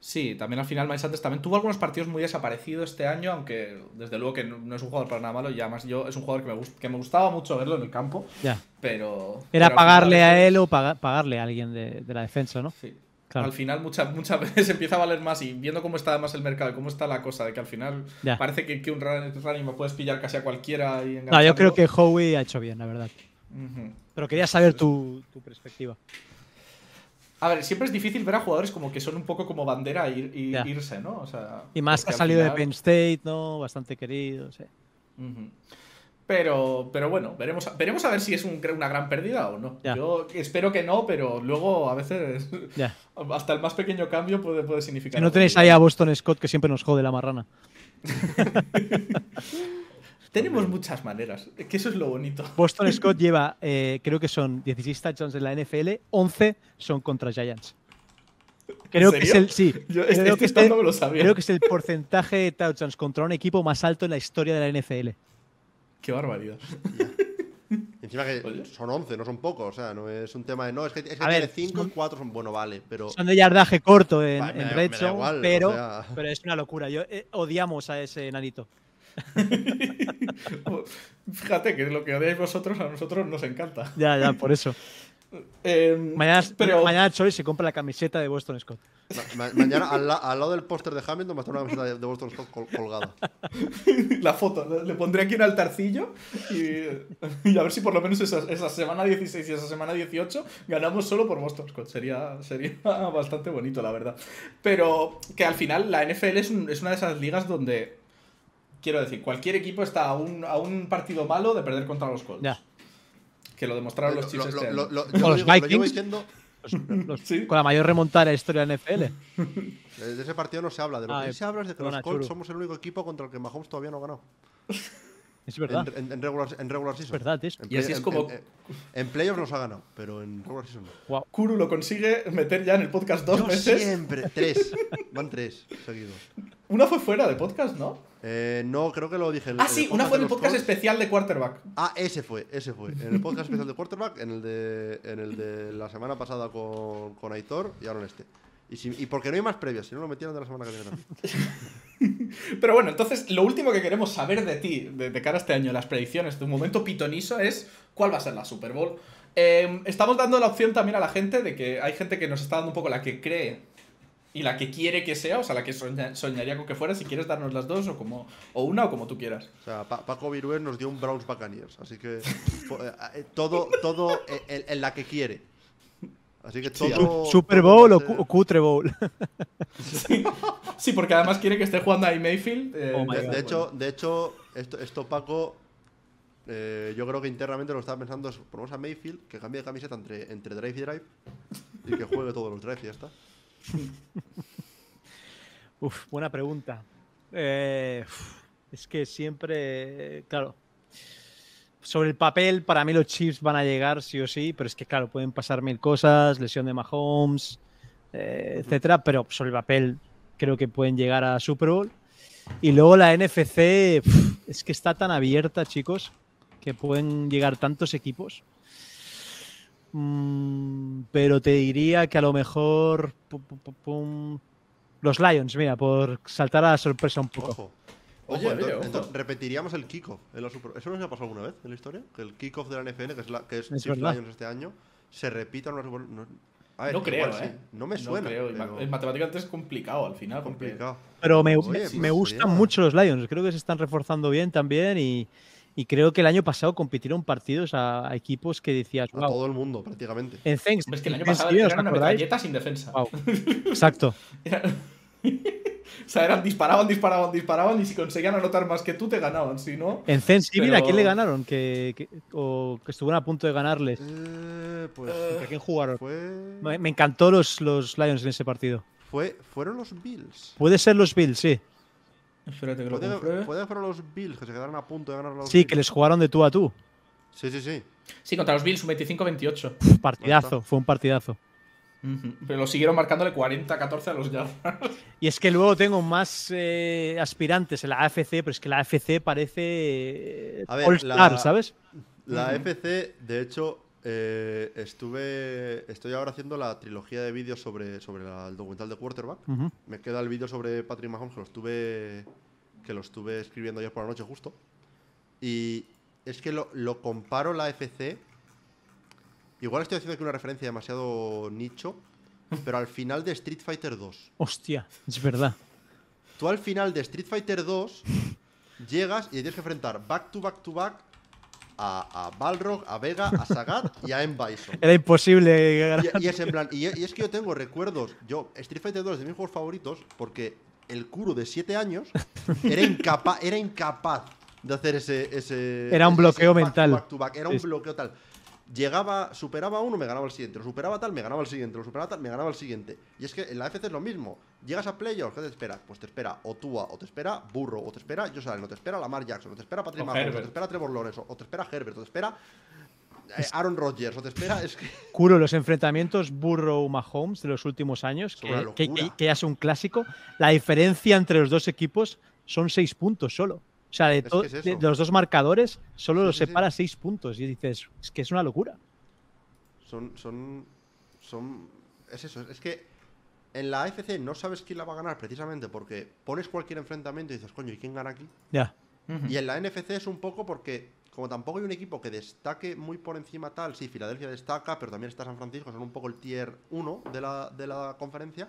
Speaker 1: Sí, también al final Miles Sanders también tuvo algunos partidos muy desaparecidos este año, aunque desde luego que no, es un jugador para nada malo y además yo es un jugador que me, que me gustaba mucho verlo en el campo.
Speaker 2: Ya.
Speaker 1: Pero.
Speaker 2: Era pagarle a él o pagarle a alguien de, la defensa, ¿no?
Speaker 1: Sí. Al final muchas, muchas veces empieza a valer más y viendo cómo está además el mercado, cómo está la cosa, de que al final parece que, que un running me puedes pillar casi a cualquiera y
Speaker 2: No, yo creo que Howie ha hecho bien, la verdad. Pero quería saber tu, tu perspectiva.
Speaker 1: A ver, siempre es difícil ver a jugadores como que son un poco como bandera y, irse, ¿no? O sea,
Speaker 2: y más que ha salido de Penn State, ¿no? Bastante querido, sí.
Speaker 1: Pero, pero bueno, veremos, veremos a ver si es una gran pérdida o no. Yo espero que no, pero luego a veces hasta el más pequeño cambio puede, puede significar.
Speaker 2: Si no tenéis ahí a Boston Scott que siempre nos jode la marrana.
Speaker 1: Tenemos muchas maneras, que eso es lo bonito.
Speaker 2: Boston Scott lleva, eh, creo que son 16 touchdowns en la NFL, 11 son contra Giants. Creo que es el sí.
Speaker 1: Yo este creo, que es el, lo sabía.
Speaker 2: creo que es el porcentaje de touchdowns contra un equipo más alto en la historia de la NFL.
Speaker 1: Qué barbaridad.
Speaker 3: Encima que son 11, no son pocos. O sea, no es un tema de. No, es que, es que tiene 5 y 4 son. Bueno, vale, pero.
Speaker 2: Son de yardaje corto en, Red Zone, pero, pero es una locura. Yo, eh, odiamos a ese nanito.
Speaker 1: Fíjate que lo que odiáis vosotros a nosotros nos encanta.
Speaker 2: Ya, ya, por eso.
Speaker 1: Eh,
Speaker 2: Mañana,
Speaker 1: pero
Speaker 2: mañana Choi se compra la camiseta de Boston Scott.
Speaker 3: Ma- ma- mañana, al, la- al lado del póster de Hamilton, va a estar una camiseta de, Boston Scott col- colgada.
Speaker 1: la foto, le- le pondré aquí un altarcillo y, y a ver si por lo menos esa, esa semana 16 y esa semana 18 ganamos solo por Boston Scott. Sería, sería bastante bonito, la verdad. Pero que al final la NFL es, un- es una de esas ligas donde, quiero decir, cualquier equipo está a un, a un partido malo de perder contra los Colts.
Speaker 2: Ya.
Speaker 1: Que lo demostraron los Chiefs
Speaker 3: Lo-
Speaker 1: este
Speaker 3: lo-
Speaker 1: año.
Speaker 3: lo-
Speaker 2: O
Speaker 3: yo lo
Speaker 2: los
Speaker 3: digo- lo llevo
Speaker 2: Vikings.
Speaker 3: diciendo,
Speaker 2: Los- los-
Speaker 1: Sí.
Speaker 2: Con la mayor remontada de la historia de la NFL.
Speaker 3: de ese partido no se habla. De lo
Speaker 2: Ah,
Speaker 3: que sí se habla es de que los Colts
Speaker 2: Churu.
Speaker 3: somos el único equipo contra el que Mahomes todavía no ha ganado.
Speaker 2: Es verdad.
Speaker 3: En, en- en regular, en regular season.
Speaker 2: Es verdad, tío.
Speaker 3: En
Speaker 1: Y así es como-
Speaker 3: En, en- en playoffs nos ha ganado, pero en regular season no.
Speaker 1: Kuru lo consigue meter ya en el podcast dos
Speaker 3: Yo
Speaker 1: veces.
Speaker 3: siempre. Tres. Van tres seguidos.
Speaker 1: Una fue fuera de podcast, ¿no?
Speaker 3: Eh, no, creo que lo dije. en
Speaker 1: Ah, sí, una fue en
Speaker 3: de
Speaker 1: el podcast especial de quarterback.
Speaker 3: Ah, ese fue, ese fue. En el podcast especial de quarterback, en el de, en el de la semana pasada con, con Aitor y ahora en este. Y, si- y porque no hay más previas, si no lo metieron de la semana que viene.
Speaker 1: Pero bueno, entonces lo último que queremos saber de ti, de, de cara a este año, las predicciones de un momento pitoniso, es cuál va a ser la Super Bowl. Eh, estamos dando la opción también a la gente de que hay gente que nos está dando un poco la que cree y la que quiere que sea, o sea, la que soña- soñaría con que fuera, si quieres darnos las dos o como o una o como tú quieras.
Speaker 3: O sea, Pa- Paco Virués nos dio un Browns Buccaneers. Así que eh, eh, todo, todo en, en la que quiere. Así que
Speaker 1: Sí,
Speaker 3: todo.
Speaker 2: Super Bowl o Cutre Bowl.
Speaker 1: Sí, porque además quiere que esté jugando ahí Mayfield. eh,
Speaker 2: Oh
Speaker 3: De,
Speaker 2: God.
Speaker 3: de hecho, de hecho esto, esto Paco, eh, yo creo que internamente lo estaba pensando. Es, ponemos a Mayfield que cambie de camiseta entre, entre drive y drive y que juegue todos los drives y ya está.
Speaker 2: Uf, buena pregunta. Eh, es que siempre, claro, sobre el papel para mí los Chiefs van a llegar sí o sí, pero es que claro, pueden pasar mil cosas, lesión de Mahomes, eh, etcétera, pero sobre el papel creo que pueden llegar a Super Bowl. Y luego la NFC es que está tan abierta, chicos, que pueden llegar tantos equipos. Mm, pero te diría que a lo mejor pum, los Lions, mira, por saltar a la sorpresa un poco.
Speaker 3: Ojo.
Speaker 1: Oye,
Speaker 3: Ojo,
Speaker 1: oye,
Speaker 3: entonces-
Speaker 1: ojo.
Speaker 3: entonces repetiríamos el kickoff Super ¿Eso no se ha pasado alguna vez en la historia? Que el kickoff de la NFL, que es, la, que es,
Speaker 2: Es
Speaker 3: Chiefs
Speaker 2: verdad.
Speaker 3: Lions este año, se repita en una Super no, a ver,
Speaker 1: no creo,
Speaker 3: igual
Speaker 1: ¿eh?
Speaker 3: sí. No me suena.
Speaker 1: creo. y ma-
Speaker 3: pero
Speaker 1: En matemáticas es complicado al final. porque-
Speaker 3: complicado.
Speaker 2: Pero me,
Speaker 3: Oye,
Speaker 2: me-
Speaker 3: pues
Speaker 2: me gustan mucho los Lions, creo que se están reforzando bien también y, y creo que el año pasado compitieron partidos a, a equipos que decías,
Speaker 3: A todo el mundo, prácticamente.
Speaker 2: en Thanks,
Speaker 1: Es que el año pasado
Speaker 2: Thanksgiving, ¿os
Speaker 1: eran una metralleta sin defensa.
Speaker 2: Wow. Exacto.
Speaker 1: o sea, eran disparaban, disparaban, disparaban y si conseguían anotar más que tú te ganaban, si no.
Speaker 2: En Thanksgiving, ¿a
Speaker 1: Pero-
Speaker 2: quién le ganaron? Que, que- o que estuvieron a punto de ganarles.
Speaker 3: Eh, pues
Speaker 2: ¿A quién jugaron?
Speaker 3: fue,
Speaker 2: Me, me encantó los, los Lions en ese partido.
Speaker 3: fue. Fueron los Bills.
Speaker 2: Puede ser los Bills, sí.
Speaker 1: Espérate que lo
Speaker 3: Puede,
Speaker 1: compruebe.
Speaker 3: puede que fueron los Bills que se quedaron a punto de ganar los
Speaker 2: Sí,
Speaker 3: Bills.
Speaker 2: que les jugaron de tú a tú.
Speaker 3: Sí, sí, sí.
Speaker 1: Sí, contra los Bills, un 25-28.
Speaker 2: Pf, Partidazo, fue un partidazo.
Speaker 1: Pero lo siguieron marcándole 40-14 a los Jaguars.
Speaker 2: Y es que luego tengo más eh, aspirantes en la AFC, pero es que la AFC parece eh,
Speaker 3: A ver,
Speaker 2: All Star,
Speaker 3: la-
Speaker 2: ¿sabes?
Speaker 3: La
Speaker 1: Ujú.
Speaker 3: FC, de hecho, eh, estuve. Estoy ahora haciendo la trilogía de vídeos sobre, sobre la- el documental de quarterback. Me queda el vídeo sobre Patrick Mahomes que lo estuve. Que lo estuve escribiendo ayer por la noche justo. Y es que lo, lo comparo la FC. Igual estoy haciendo aquí una referencia demasiado nicho. Pero al final de Street Fighter 2.
Speaker 2: Hostia, es verdad.
Speaker 3: Tú al final de Street Fighter 2 llegas y tienes que enfrentar back to back to back a, a Balrog, a Vega, a Sagat y a M. Bison.
Speaker 2: Era imposible ganar.
Speaker 3: Y, y es en plan, y, y es que yo tengo recuerdos. Yo, Street Fighter 2 es de mis juegos favoritos porque el Kuro de 7 años era incapaz, era incapaz de hacer ese. ese
Speaker 2: Era un
Speaker 3: ese
Speaker 2: bloqueo
Speaker 3: back to
Speaker 2: mental.
Speaker 3: back back, Era un
Speaker 2: Sí.
Speaker 3: bloqueo tal. Llegaba, superaba a uno, me ganaba el siguiente. Lo superaba tal, me ganaba el siguiente. Lo superaba tal, me ganaba el siguiente. Y es que en la FC es lo mismo. Llegas a playoffs, ¿qué te espera? Pues te espera o Tua, o te espera Burro, o te espera Josh Allen, o te espera Lamar Jackson, o te espera Patrick Mahomes, o te espera Trevor Lawrence, o, te espera Herbert, o te espera eh, Aaron Rodgers, o te espera. Es que.
Speaker 2: Curo, los enfrentamientos Burrow-Mahomes de los últimos años, que- que ya es un clásico, la diferencia entre los dos equipos son seis puntos solo. O sea, de, to-
Speaker 3: es
Speaker 2: de- los dos marcadores, solo
Speaker 3: Sí,
Speaker 2: los
Speaker 3: sí, sí.
Speaker 2: separa seis puntos. Y dices, es que es una locura.
Speaker 3: Son, son, son, es eso, es que en la AFC no sabes quién la va a ganar precisamente porque pones cualquier enfrentamiento y dices, coño, ¿y quién gana aquí?
Speaker 2: Ya.
Speaker 3: Y en la NFC es un poco porque como tampoco hay un equipo que destaque muy por encima tal, sí, Filadelfia destaca, pero también está San Francisco, son un poco el tier 1 de la, de la conferencia.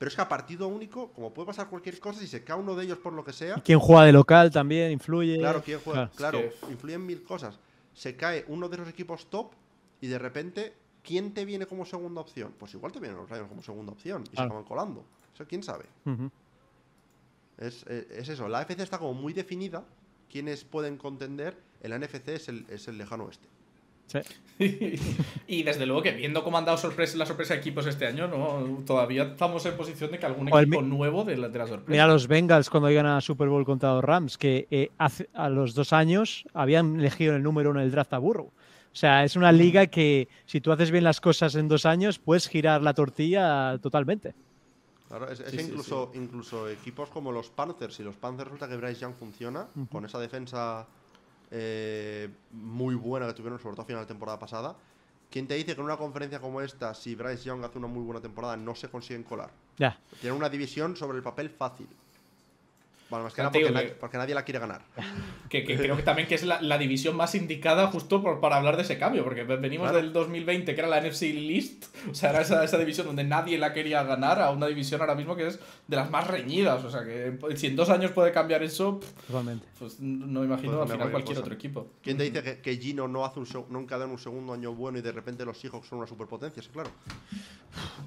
Speaker 3: Pero es que a partido único, como puede pasar cualquier cosa, si se cae uno de ellos por lo que sea.
Speaker 2: ¿Quién juega de local también influye?
Speaker 3: Claro, quién juega. Claro, influyen mil cosas. Se cae uno de los equipos top y de repente, ¿quién te viene como segunda opción? Pues igual te vienen los Lions como segunda opción y se acaban colando. Eso quién sabe. es, es, eso, la AFC está como muy definida. Quienes pueden contender, el NFC es el, es el lejano oeste.
Speaker 1: y desde luego que viendo cómo han dado sorpresa, la sorpresa de equipos este año, no todavía estamos en posición de que algún equipo nuevo de la, de la, sorpresa.
Speaker 2: Mira los Bengals cuando llegan a Super Bowl contra los Rams, que eh, hace, a los dos años habían elegido el número uno en el draft a Burrow. O sea, es una liga que si tú haces bien las cosas en dos años, puedes girar la tortilla totalmente.
Speaker 3: Claro, es, incluso, incluso equipos como los Panthers, si los Panthers resulta que Bryce Young funciona, con esa defensa eh, muy buena que tuvieron, sobre todo a final de temporada pasada. ¿Quién te dice que en una conferencia como esta, si Bryce Young hace una muy buena temporada, no se consiguen colar?
Speaker 2: Ya.
Speaker 3: Tienen una división sobre el papel fácil. Bueno, más que nada porque, nadie, porque, nadie la quiere ganar.
Speaker 1: Que, creo que también que es la, división más indicada justo por, para hablar de ese cambio, porque venimos del 2020 que era la NFC List, o sea, era esa, esa, división donde nadie la quería ganar, a una división ahora mismo que es de las más reñidas, o sea, que si en dos años puede cambiar eso,
Speaker 2: Totalmente.
Speaker 1: pues no me imagino pues al final cualquier otro equipo.
Speaker 3: ¿Quién te dice que, que Gino no hace un nunca da un segundo año bueno y de repente los Seahawks son una superpotencia? Sí, claro.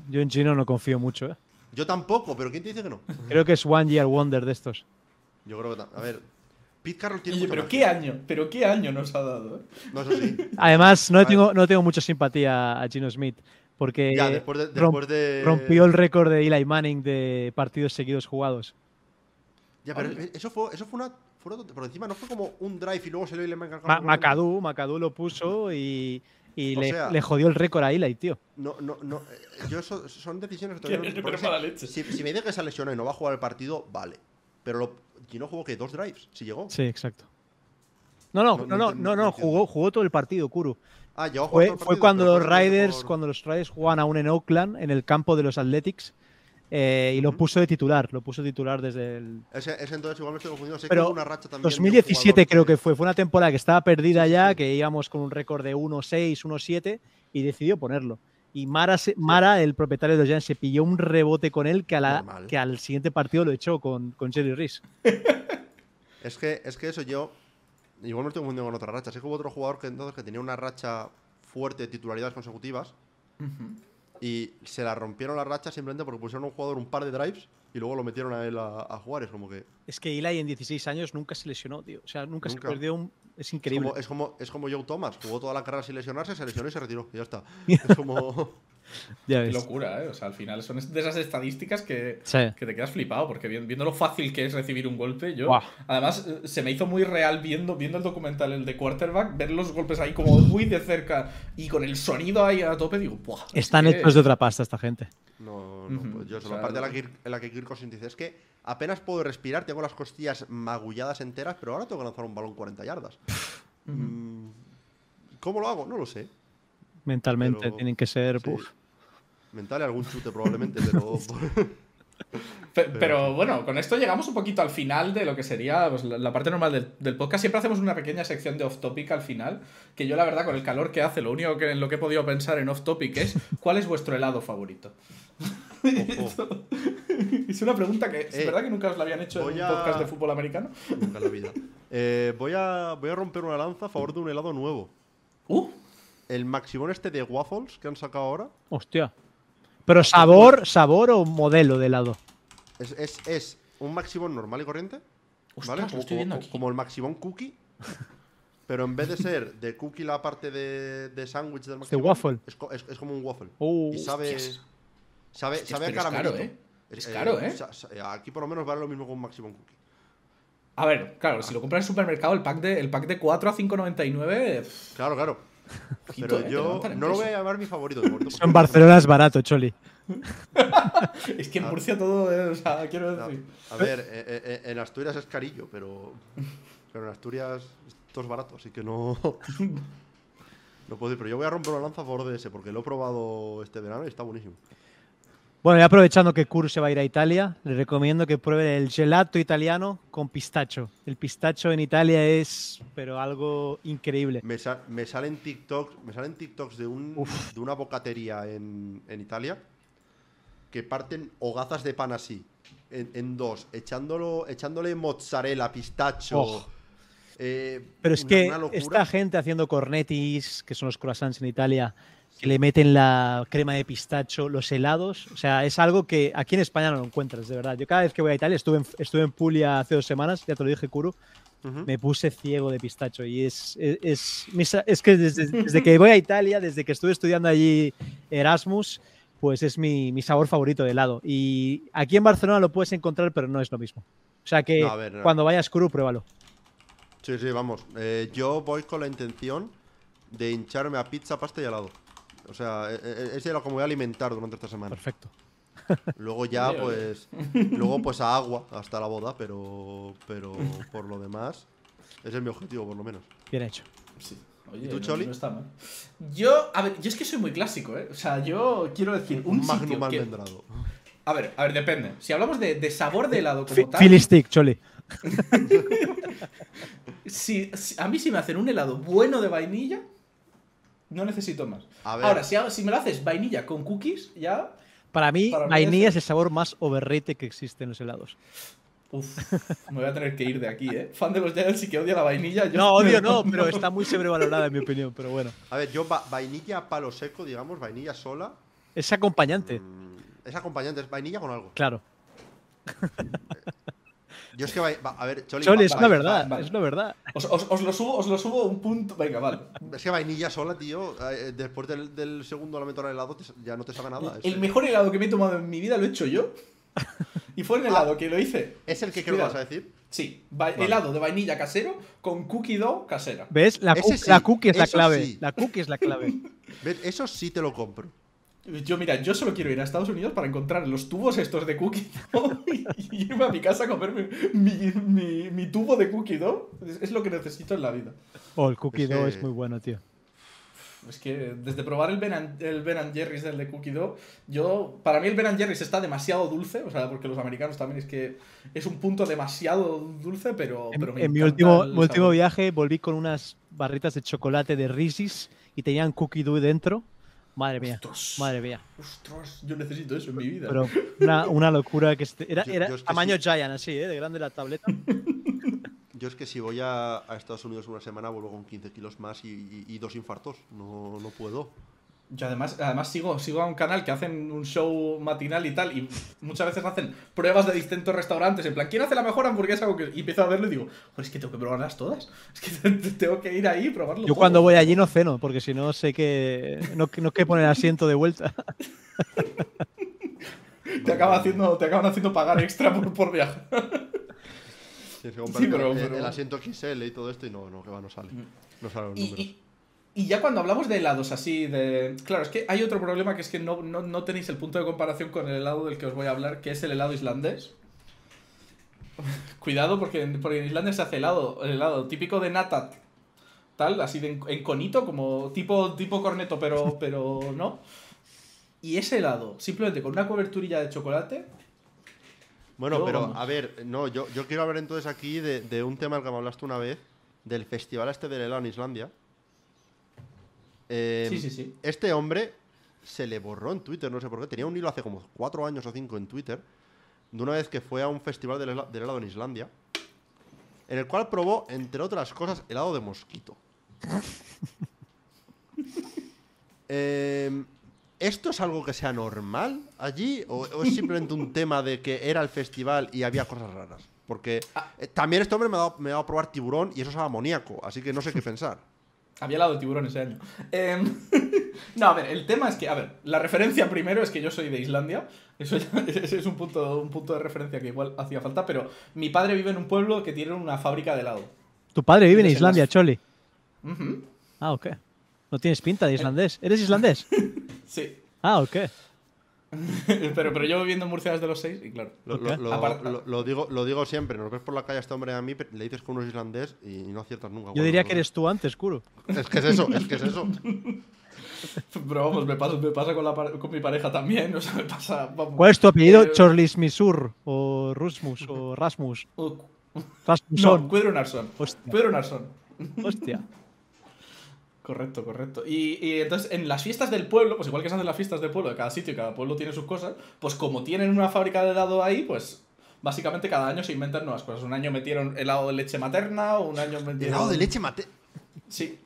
Speaker 2: Yo en Gino no confío mucho, ¿eh?
Speaker 3: Yo tampoco, pero ¿quién te dice que no?
Speaker 2: Creo que es One Year Wonder de estos.
Speaker 3: Yo creo que. A ver. Pete Carroll tiene.
Speaker 1: pero qué año, pero qué año nos ha dado. ¿eh?
Speaker 3: No, eso sí.
Speaker 2: Además, no tengo, no tengo mucha simpatía a Gino Smith. Porque
Speaker 3: ya, después de, después de...
Speaker 2: rompió el récord de Eli Manning de partidos seguidos jugados.
Speaker 3: Ya, pero eso fue, eso fue una. por encima no fue como un drive y luego se le Eli Manning.
Speaker 2: Macadú, Macadú lo puso y. Y le, le, jodió el récord a Eli, tío.
Speaker 3: No, no, no. Eh, yo eso, son decisiones que
Speaker 1: todavía no.
Speaker 3: Si, si, me dice que se lesionó y no va a jugar el partido, vale. Pero lo, y no jugó que dos drives, si llegó.
Speaker 2: Sí, exacto. No, no, no, no, no, no, jugó, jugó todo el partido, Kuro.
Speaker 3: Ah, llegó
Speaker 2: fue,
Speaker 3: todo el
Speaker 2: fue cuando los Riders, cuando los Riders jugaban aún en Oakland, en el campo de los Athletics. Eh, y lo puso de titular, lo puso de titular desde el.
Speaker 3: Ese, ese entonces igual me estoy confundiendo. Sé
Speaker 2: Pero
Speaker 3: que una racha también
Speaker 2: 2017 creo que fue. Fue una temporada que estaba perdida ya, que íbamos con un récord de 1-6, 1-7 y decidió ponerlo. Y Mara, Mara, el propietario de los Giants, se pilló un rebote con él que, a la, que al siguiente partido lo echó con, con Jerry Reese.
Speaker 3: es, que, es que eso yo. Igual me estoy confundiendo con otra racha. Sé que hubo otro jugador que entonces que tenía una racha fuerte de titularidades consecutivas. Y se la rompieron la racha simplemente porque pusieron a un jugador un par de drives y luego lo metieron a él a, jugar. Es como que.
Speaker 2: Es que Eli en 16 años nunca se lesionó, tío. O sea, nunca, se perdió un. Es increíble.
Speaker 3: Es como, es como, Joe Thomas. Jugó toda la carrera sin lesionarse, se lesionó y se retiró. Y ya está. es como.
Speaker 1: Qué locura, ¿eh? O sea, al final son de esas estadísticas que, que te quedas flipado, porque viendo lo fácil que es recibir un golpe, yo. Además, eh, se me hizo muy real viendo, viendo el documental, el de quarterback, ver los golpes ahí como muy de cerca y con el sonido ahí a tope, digo, ¡buah!
Speaker 2: Están hechos de otra pasta esta gente.
Speaker 3: No, no, pues yo, la parte en la que, en la que Kirk dice es que apenas puedo respirar, tengo las costillas magulladas enteras, pero ahora tengo que lanzar un balón 40 yardas. Mm, ¿Cómo lo hago? No lo sé.
Speaker 2: Mentalmente tienen que ser.
Speaker 3: Mental y algún chute probablemente, pero.
Speaker 1: Pero, bueno, con esto llegamos un poquito al final de lo que sería pues, la, parte normal del, podcast. Siempre hacemos una pequeña sección de off-topic al final, que yo la verdad con el calor que hace, lo único que en lo que he podido pensar en off-topic es ¿cuál es vuestro helado favorito? es una pregunta que es eh, verdad que nunca os la habían hecho en un podcast de fútbol americano.
Speaker 3: Nunca en la vida. Eh, voy, a, voy a romper una lanza a favor de un helado nuevo.
Speaker 1: Uh.
Speaker 3: El maximón este de waffles que han sacado ahora.
Speaker 2: Hostia. Pero sabor, sabor o modelo de helado.
Speaker 3: Es, un maximón normal y corriente. ¿Vale? Como, el maximón cookie. pero en vez de ser de cookie la parte de, de sándwich del maximón.
Speaker 2: De waffle.
Speaker 3: Es, como un waffle.
Speaker 2: Uh,
Speaker 3: y sabe. Sabe, sabe a caramelito.
Speaker 1: ¿eh? Es caro, ¿eh?
Speaker 3: Aquí por lo menos vale lo mismo que un maximón cookie.
Speaker 1: A ver, claro, si lo compras en el supermercado, el pack de, el pack de 4 a 5,99.
Speaker 3: Claro, claro. Pero ¿eh? yo no lo voy a llamar mi favorito.
Speaker 2: en Barcelona es barato, Choli.
Speaker 1: es que en Murcia todo, o sea, quiero decir.
Speaker 3: a ver, eh, eh, en Asturias es carillo, pero, pero en Asturias todo es barato, así que no. No puedo ir, pero yo voy a romper una lanza a favor de ese, porque lo he probado este verano y está buenísimo.
Speaker 2: Bueno, y aprovechando que Kuro se va a ir a Italia, le recomiendo que pruebe el gelato italiano con pistacho. El pistacho en Italia es, pero algo increíble.
Speaker 3: Me, me salen TikToks, me salen TikToks de, un, de una bocatería en, en, Italia que parten hogazas de pan así, en, dos, echándolo, echándole mozzarella, pistacho.
Speaker 2: Oh. Eh, pero es que esta gente haciendo cornetis, que son los croissants en Italia, que le meten la crema de pistacho, los helados. O sea, es algo que aquí en España no lo encuentras, de verdad. Yo cada vez que voy a Italia, estuve en, estuve en Puglia hace dos semanas, ya te lo dije, Kuru, me puse ciego de pistacho. Y es, es, es, que desde, que voy a Italia, desde que estuve estudiando allí Erasmus, pues es mi, mi, sabor favorito de helado. Y aquí en Barcelona lo puedes encontrar, pero no es lo mismo. O sea que cuando vayas, Kuru, pruébalo.
Speaker 3: Sí, sí, vamos. Eh, yo voy con la intención de hincharme a pizza, pasta y helado. O sea, e, e, ese era como voy a alimentar durante esta semana.
Speaker 2: Perfecto.
Speaker 3: Luego ya, pues. luego, pues a agua hasta la boda, pero. Pero por lo demás. Ese es mi objetivo, por lo menos.
Speaker 2: Bien hecho.
Speaker 1: Sí. Oye, ¿Y tú, Choli? Yo, a ver, yo es que soy muy clásico, ¿eh? O sea, yo quiero decir, un, un magnum almendrado. A ver, a ver, depende. Si hablamos de, de sabor de helado como tal.
Speaker 2: Filistic, Choli.
Speaker 1: si, a mí si me hacen un helado bueno de vainilla, no necesito más. Ahora, si, si me lo haces vainilla con cookies, ya.
Speaker 2: Para mí, vainilla es... el sabor más overrated que existe en los helados.
Speaker 1: Uf, me voy a tener que ir de aquí, ¿eh? Fan de los Giants y que odia la vainilla.
Speaker 2: no, odio no, pero está muy sobrevalorada en mi opinión, pero bueno.
Speaker 3: A ver, yo vainilla palo seco, digamos, vainilla sola.
Speaker 2: Es acompañante.
Speaker 3: Mm, es acompañante, es vainilla con algo.
Speaker 2: Claro.
Speaker 3: Yo es que, a ver, Choli.
Speaker 2: Choli, es una verdad, es una verdad.
Speaker 1: Os, os, lo subo, os lo subo un punto. Venga, vale.
Speaker 3: Es que vainilla sola, tío, eh, después del, del segundo elemento del helado ya no te sabe nada.
Speaker 1: El, mejor helado que me he tomado en mi vida lo he hecho yo. Y fue el helado que lo hice.
Speaker 3: ¿Es el que creo que vas a decir?
Speaker 1: Sí, helado de vainilla casero con cookie dough casera.
Speaker 2: ¿Ves? La, la cookie es la clave. La cookie es la clave.
Speaker 3: ¿Ves? Eso sí te lo compro.
Speaker 1: Yo, mira, yo solo quiero ir a Estados Unidos para encontrar los tubos estos de cookie dough y, irme a mi casa a comerme mi, tubo de cookie dough. Es, lo que necesito en la vida.
Speaker 2: Oh, el cookie dough es muy bueno, tío.
Speaker 1: Es que desde probar el Ben, el ben Jerry's del de Cookie Dough, yo, para mí el Ben Jerry's está demasiado dulce, o sea, porque los americanos también es que es un punto demasiado dulce, pero,
Speaker 2: en, en mi último, último viaje volví con unas barritas de chocolate de Reese's y tenían Cookie Dough dentro Madre mía. Madre mía.
Speaker 1: Ostras, yo necesito eso en mi vida.
Speaker 2: Pero una, locura que este, era, era tamaño Giant, así, ¿eh? de grande la tableta.
Speaker 3: Yo es que si voy a, Estados Unidos una semana vuelvo con 15 kilos más y, dos infartos. No, no puedo.
Speaker 1: Yo además, además sigo, sigo a un canal que hacen un show matinal y tal, y muchas veces hacen pruebas de distintos restaurantes, en plan, ¿quién hace la mejor hamburguesa? Y empiezo a verlo y digo, pues es que tengo que probarlas todas. Es que tengo que ir ahí y probarlo
Speaker 2: Yo cuando voy allí no ceno, porque si no sé que no, no que poner asiento de vuelta.
Speaker 1: te, acaba haciendo, te acaban haciendo pagar extra por, por viajar.
Speaker 3: Tienes que comprar el, asiento XL y todo esto y no, no, que va, no sale. Mm. No sale los números.
Speaker 1: Y ya cuando hablamos de helados así, de. Claro, es que hay otro problema que es que no, no, tenéis el punto de comparación con el helado del que os voy a hablar, que es el helado islandés. Cuidado, porque en, porque Islandia se hace helado, el helado típico de nata, tal, así de en, conito, como tipo, tipo corneto, pero, pero no. Y ese helado, simplemente con una coberturilla de chocolate.
Speaker 3: Bueno, pero a ver, no, yo, yo quiero hablar entonces aquí de, de un tema al que me hablaste una vez, del festival este del helado en Islandia.
Speaker 1: Sí, sí, sí.
Speaker 3: Este hombre se le borró en Twitter, no sé por qué. Tenía un hilo hace como cuatro años o cinco en Twitter, de una vez que fue a un festival del, helado en Islandia, en el cual probó, entre otras cosas, helado de mosquito. Em, ¿Esto es algo que sea normal allí? ¿O, es simplemente un tema de que era el festival y había cosas raras? Porque ah. eh, también este hombre me ha, dado, a probar tiburón y eso es amoníaco, así que no sé qué pensar.
Speaker 1: Había lado de tiburón ese año. Em, no, a ver, el tema es que, a ver, la referencia primero es que yo soy de Islandia. Eso ese es un punto, un punto de referencia que igual hacía falta, pero mi padre vive en un pueblo que tiene una fábrica de helado.
Speaker 2: ¿Tu padre vive en Islandia, Choli? Ah, ok. No tienes pinta de islandés. ¿Eres islandés?
Speaker 1: sí.
Speaker 2: Ah, ok.
Speaker 1: pero, pero yo viviendo en Murcia desde los seis y claro.
Speaker 3: Lo, digo, lo digo siempre, nos ves por la calle a este hombre a mí, le dices que uno es islandés y no aciertas nunca.
Speaker 2: Yo diría que eres tú antes, Kuro.
Speaker 3: Es que es eso, es que es eso.
Speaker 1: Pero vamos, me pasa, me pasa con, la, con mi pareja también. O sea, me pasa.
Speaker 2: ¿Cuál es tu apellido? Eh, ¿Chorlis Misur? ¿O Rusmus? ¿O Rasmus?
Speaker 1: Rasmuson. No, Pedro Narson. Pedro Narson.
Speaker 2: Hostia.
Speaker 1: Correcto, correcto. Y, y, entonces en las fiestas del pueblo, pues igual que se hacen las fiestas del pueblo, de cada sitio y cada pueblo tiene sus cosas, pues como tienen una fábrica de helado ahí, pues básicamente cada año se inventan nuevas cosas. Un año metieron helado de leche materna, un año metieron...
Speaker 3: ¿Helado de leche materna?
Speaker 1: Sí.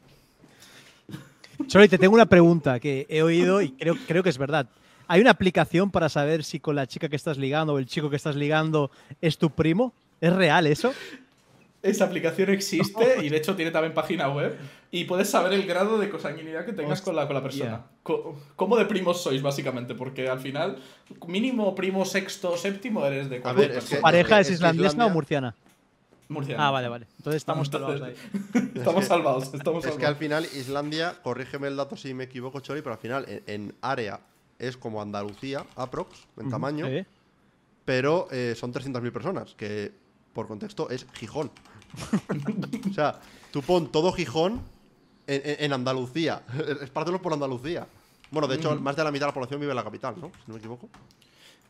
Speaker 2: Chori, te tengo una pregunta que he oído y creo, creo que es verdad. ¿Hay una aplicación para saber si con la chica que estás ligando o el chico que estás ligando es tu primo? ¿Es real eso?
Speaker 1: Esa aplicación existe y de hecho tiene también página web y puedes saber el grado de consanguinidad que tengas con la, con la persona. ¿Cómo de primos sois, básicamente? Porque al final, mínimo primo sexto séptimo eres de
Speaker 2: cualquier ¿Tu pareja es, islandesa o murciana?
Speaker 1: Murciana.
Speaker 2: Ah, vale, vale. Entonces estamos salvados ahí.
Speaker 1: estamos salvados, estamos
Speaker 3: Es que al final Islandia, corrígeme el dato si me equivoco, Chori, pero al final en, área es como Andalucía, aprox, en tamaño, pero eh, son 300.000 personas, que por contexto es Gijón. o sea, tú pon todo Gijón en, Andalucía. Es Andalucía. por Andalucía. Bueno, de hecho, más de la mitad de la población vive en la capital, ¿no? Si no me equivoco.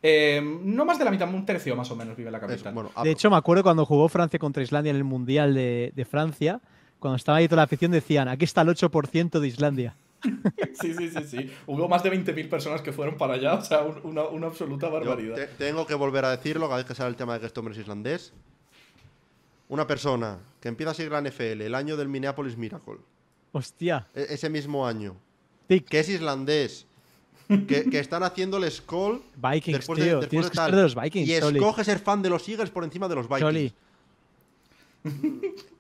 Speaker 1: Eh, no más de la mitad, un tercio más o menos vive en la capital.
Speaker 2: de hecho, me acuerdo cuando jugó Francia contra Islandia en el Mundial de, Francia, cuando estaba ahí toda la afición decían, aquí está el 8% de Islandia.
Speaker 1: sí, sí, sí, sí. Hubo más de 20.000 personas que fueron para allá, o sea, una, absoluta barbaridad.
Speaker 3: tengo que volver a decirlo cada vez que sale el tema de que este hombre es islandés una persona que empieza a seguir la NFL el año del Minneapolis Miracle.
Speaker 2: Hostia.
Speaker 3: E-, ese mismo año. Que es islandés. Que, están haciendo el Skull.
Speaker 2: Vikings, después de, Tienes que de los Vikings.
Speaker 3: Y escoge ser fan de los Eagles por encima de los Vikings.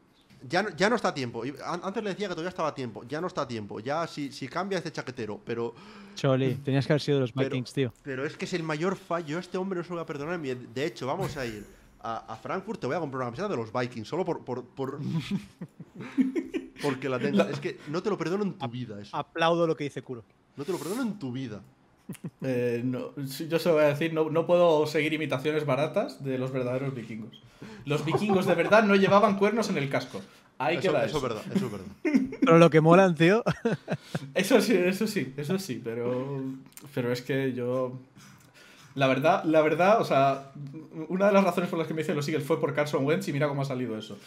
Speaker 3: Ya no, ya no está a tiempo. Antes le decía que todavía estaba a tiempo. Ya no está a tiempo. Ya si, si cambia este chaquetero. Pero.
Speaker 2: Choli, tenías que haber sido de los Vikings, tío.
Speaker 3: Pero es que es el mayor fallo. Este hombre no se lo va a perdonar. De hecho, vamos a ir a, Frankfurt te voy a comprar una camiseta de los Vikings, solo por. por, porque la tengo. Es que no te lo perdono en tu vida eso.
Speaker 2: Aplaudo lo que dice Kuro.
Speaker 3: No te lo perdono en tu vida.
Speaker 1: Eh, yo se lo voy a decir, no, no, puedo seguir imitaciones baratas de los verdaderos vikingos. Los vikingos de verdad no llevaban cuernos en el casco. Ahí
Speaker 3: eso,
Speaker 1: queda
Speaker 3: eso. es verdad, eso es verdad.
Speaker 2: Pero lo que molan, tío.
Speaker 1: Eso sí, eso sí, eso sí, pero, pero es que yo la verdad, la verdad, o sea, una de las razones por las que me hice los Eagles fue por Carson Wentz y mira cómo ha salido eso.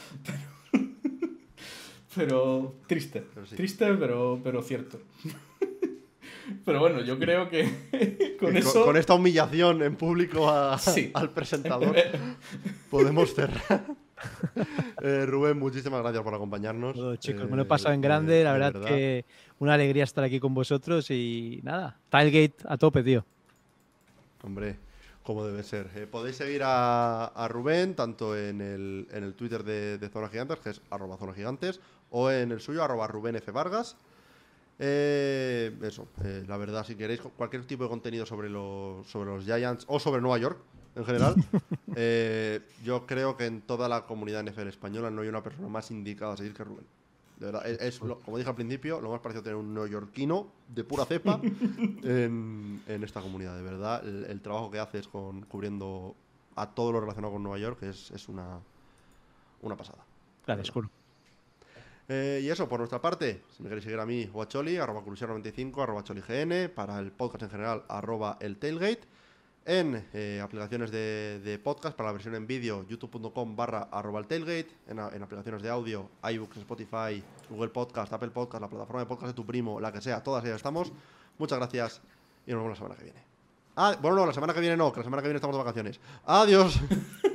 Speaker 1: Pero, triste. Triste, pero, pero cierto. Pero bueno, yo creo que con, eso.
Speaker 3: Con esta humillación en público al presentador, podemos cerrar. Eh, Rubén, muchísimas gracias por acompañarnos.
Speaker 2: chicos, me lo he pasado en grande. La verdad, verdad, que una alegría estar aquí con vosotros y nada, Tilegate a tope, tío.
Speaker 3: Hombre, como debe ser. Eh, podéis seguir a, Rubén tanto en el, en el Twitter de, Zona Gigantes, que es arroba Zona Gigantes, o en el suyo, arroba Rubén F. Vargas. Eh, eso, eh, la verdad, si queréis cualquier tipo de contenido sobre los, sobre los Giants o sobre Nueva York en general, yo creo que en toda la comunidad NFL española no hay una persona más indicada a seguir que Rubén. De verdad, es, como dije al principio, lo más parecido tener un neoyorquino de pura cepa en, esta comunidad. De verdad, el, trabajo que haces con cubriendo a todo lo relacionado con Nueva York es, es una, una pasada.
Speaker 2: Gracias, Curo.
Speaker 3: Eh, y eso, por nuestra parte, si me queréis seguir a mí o a Choli, arroba 95 arroba CholiGN, para el podcast en general, arroba el tailgate en eh, aplicaciones de, podcast para la versión en vídeo, youtube.com barra arroba tailgate, en, aplicaciones de audio, iBooks, Spotify, Google Podcast, Apple Podcast, la plataforma de podcast de tu primo, la que sea, todas ellas estamos. Muchas gracias y nos vemos la semana que viene. Ah, bueno, no, la semana que viene no, que la semana que viene estamos de vacaciones. Adiós.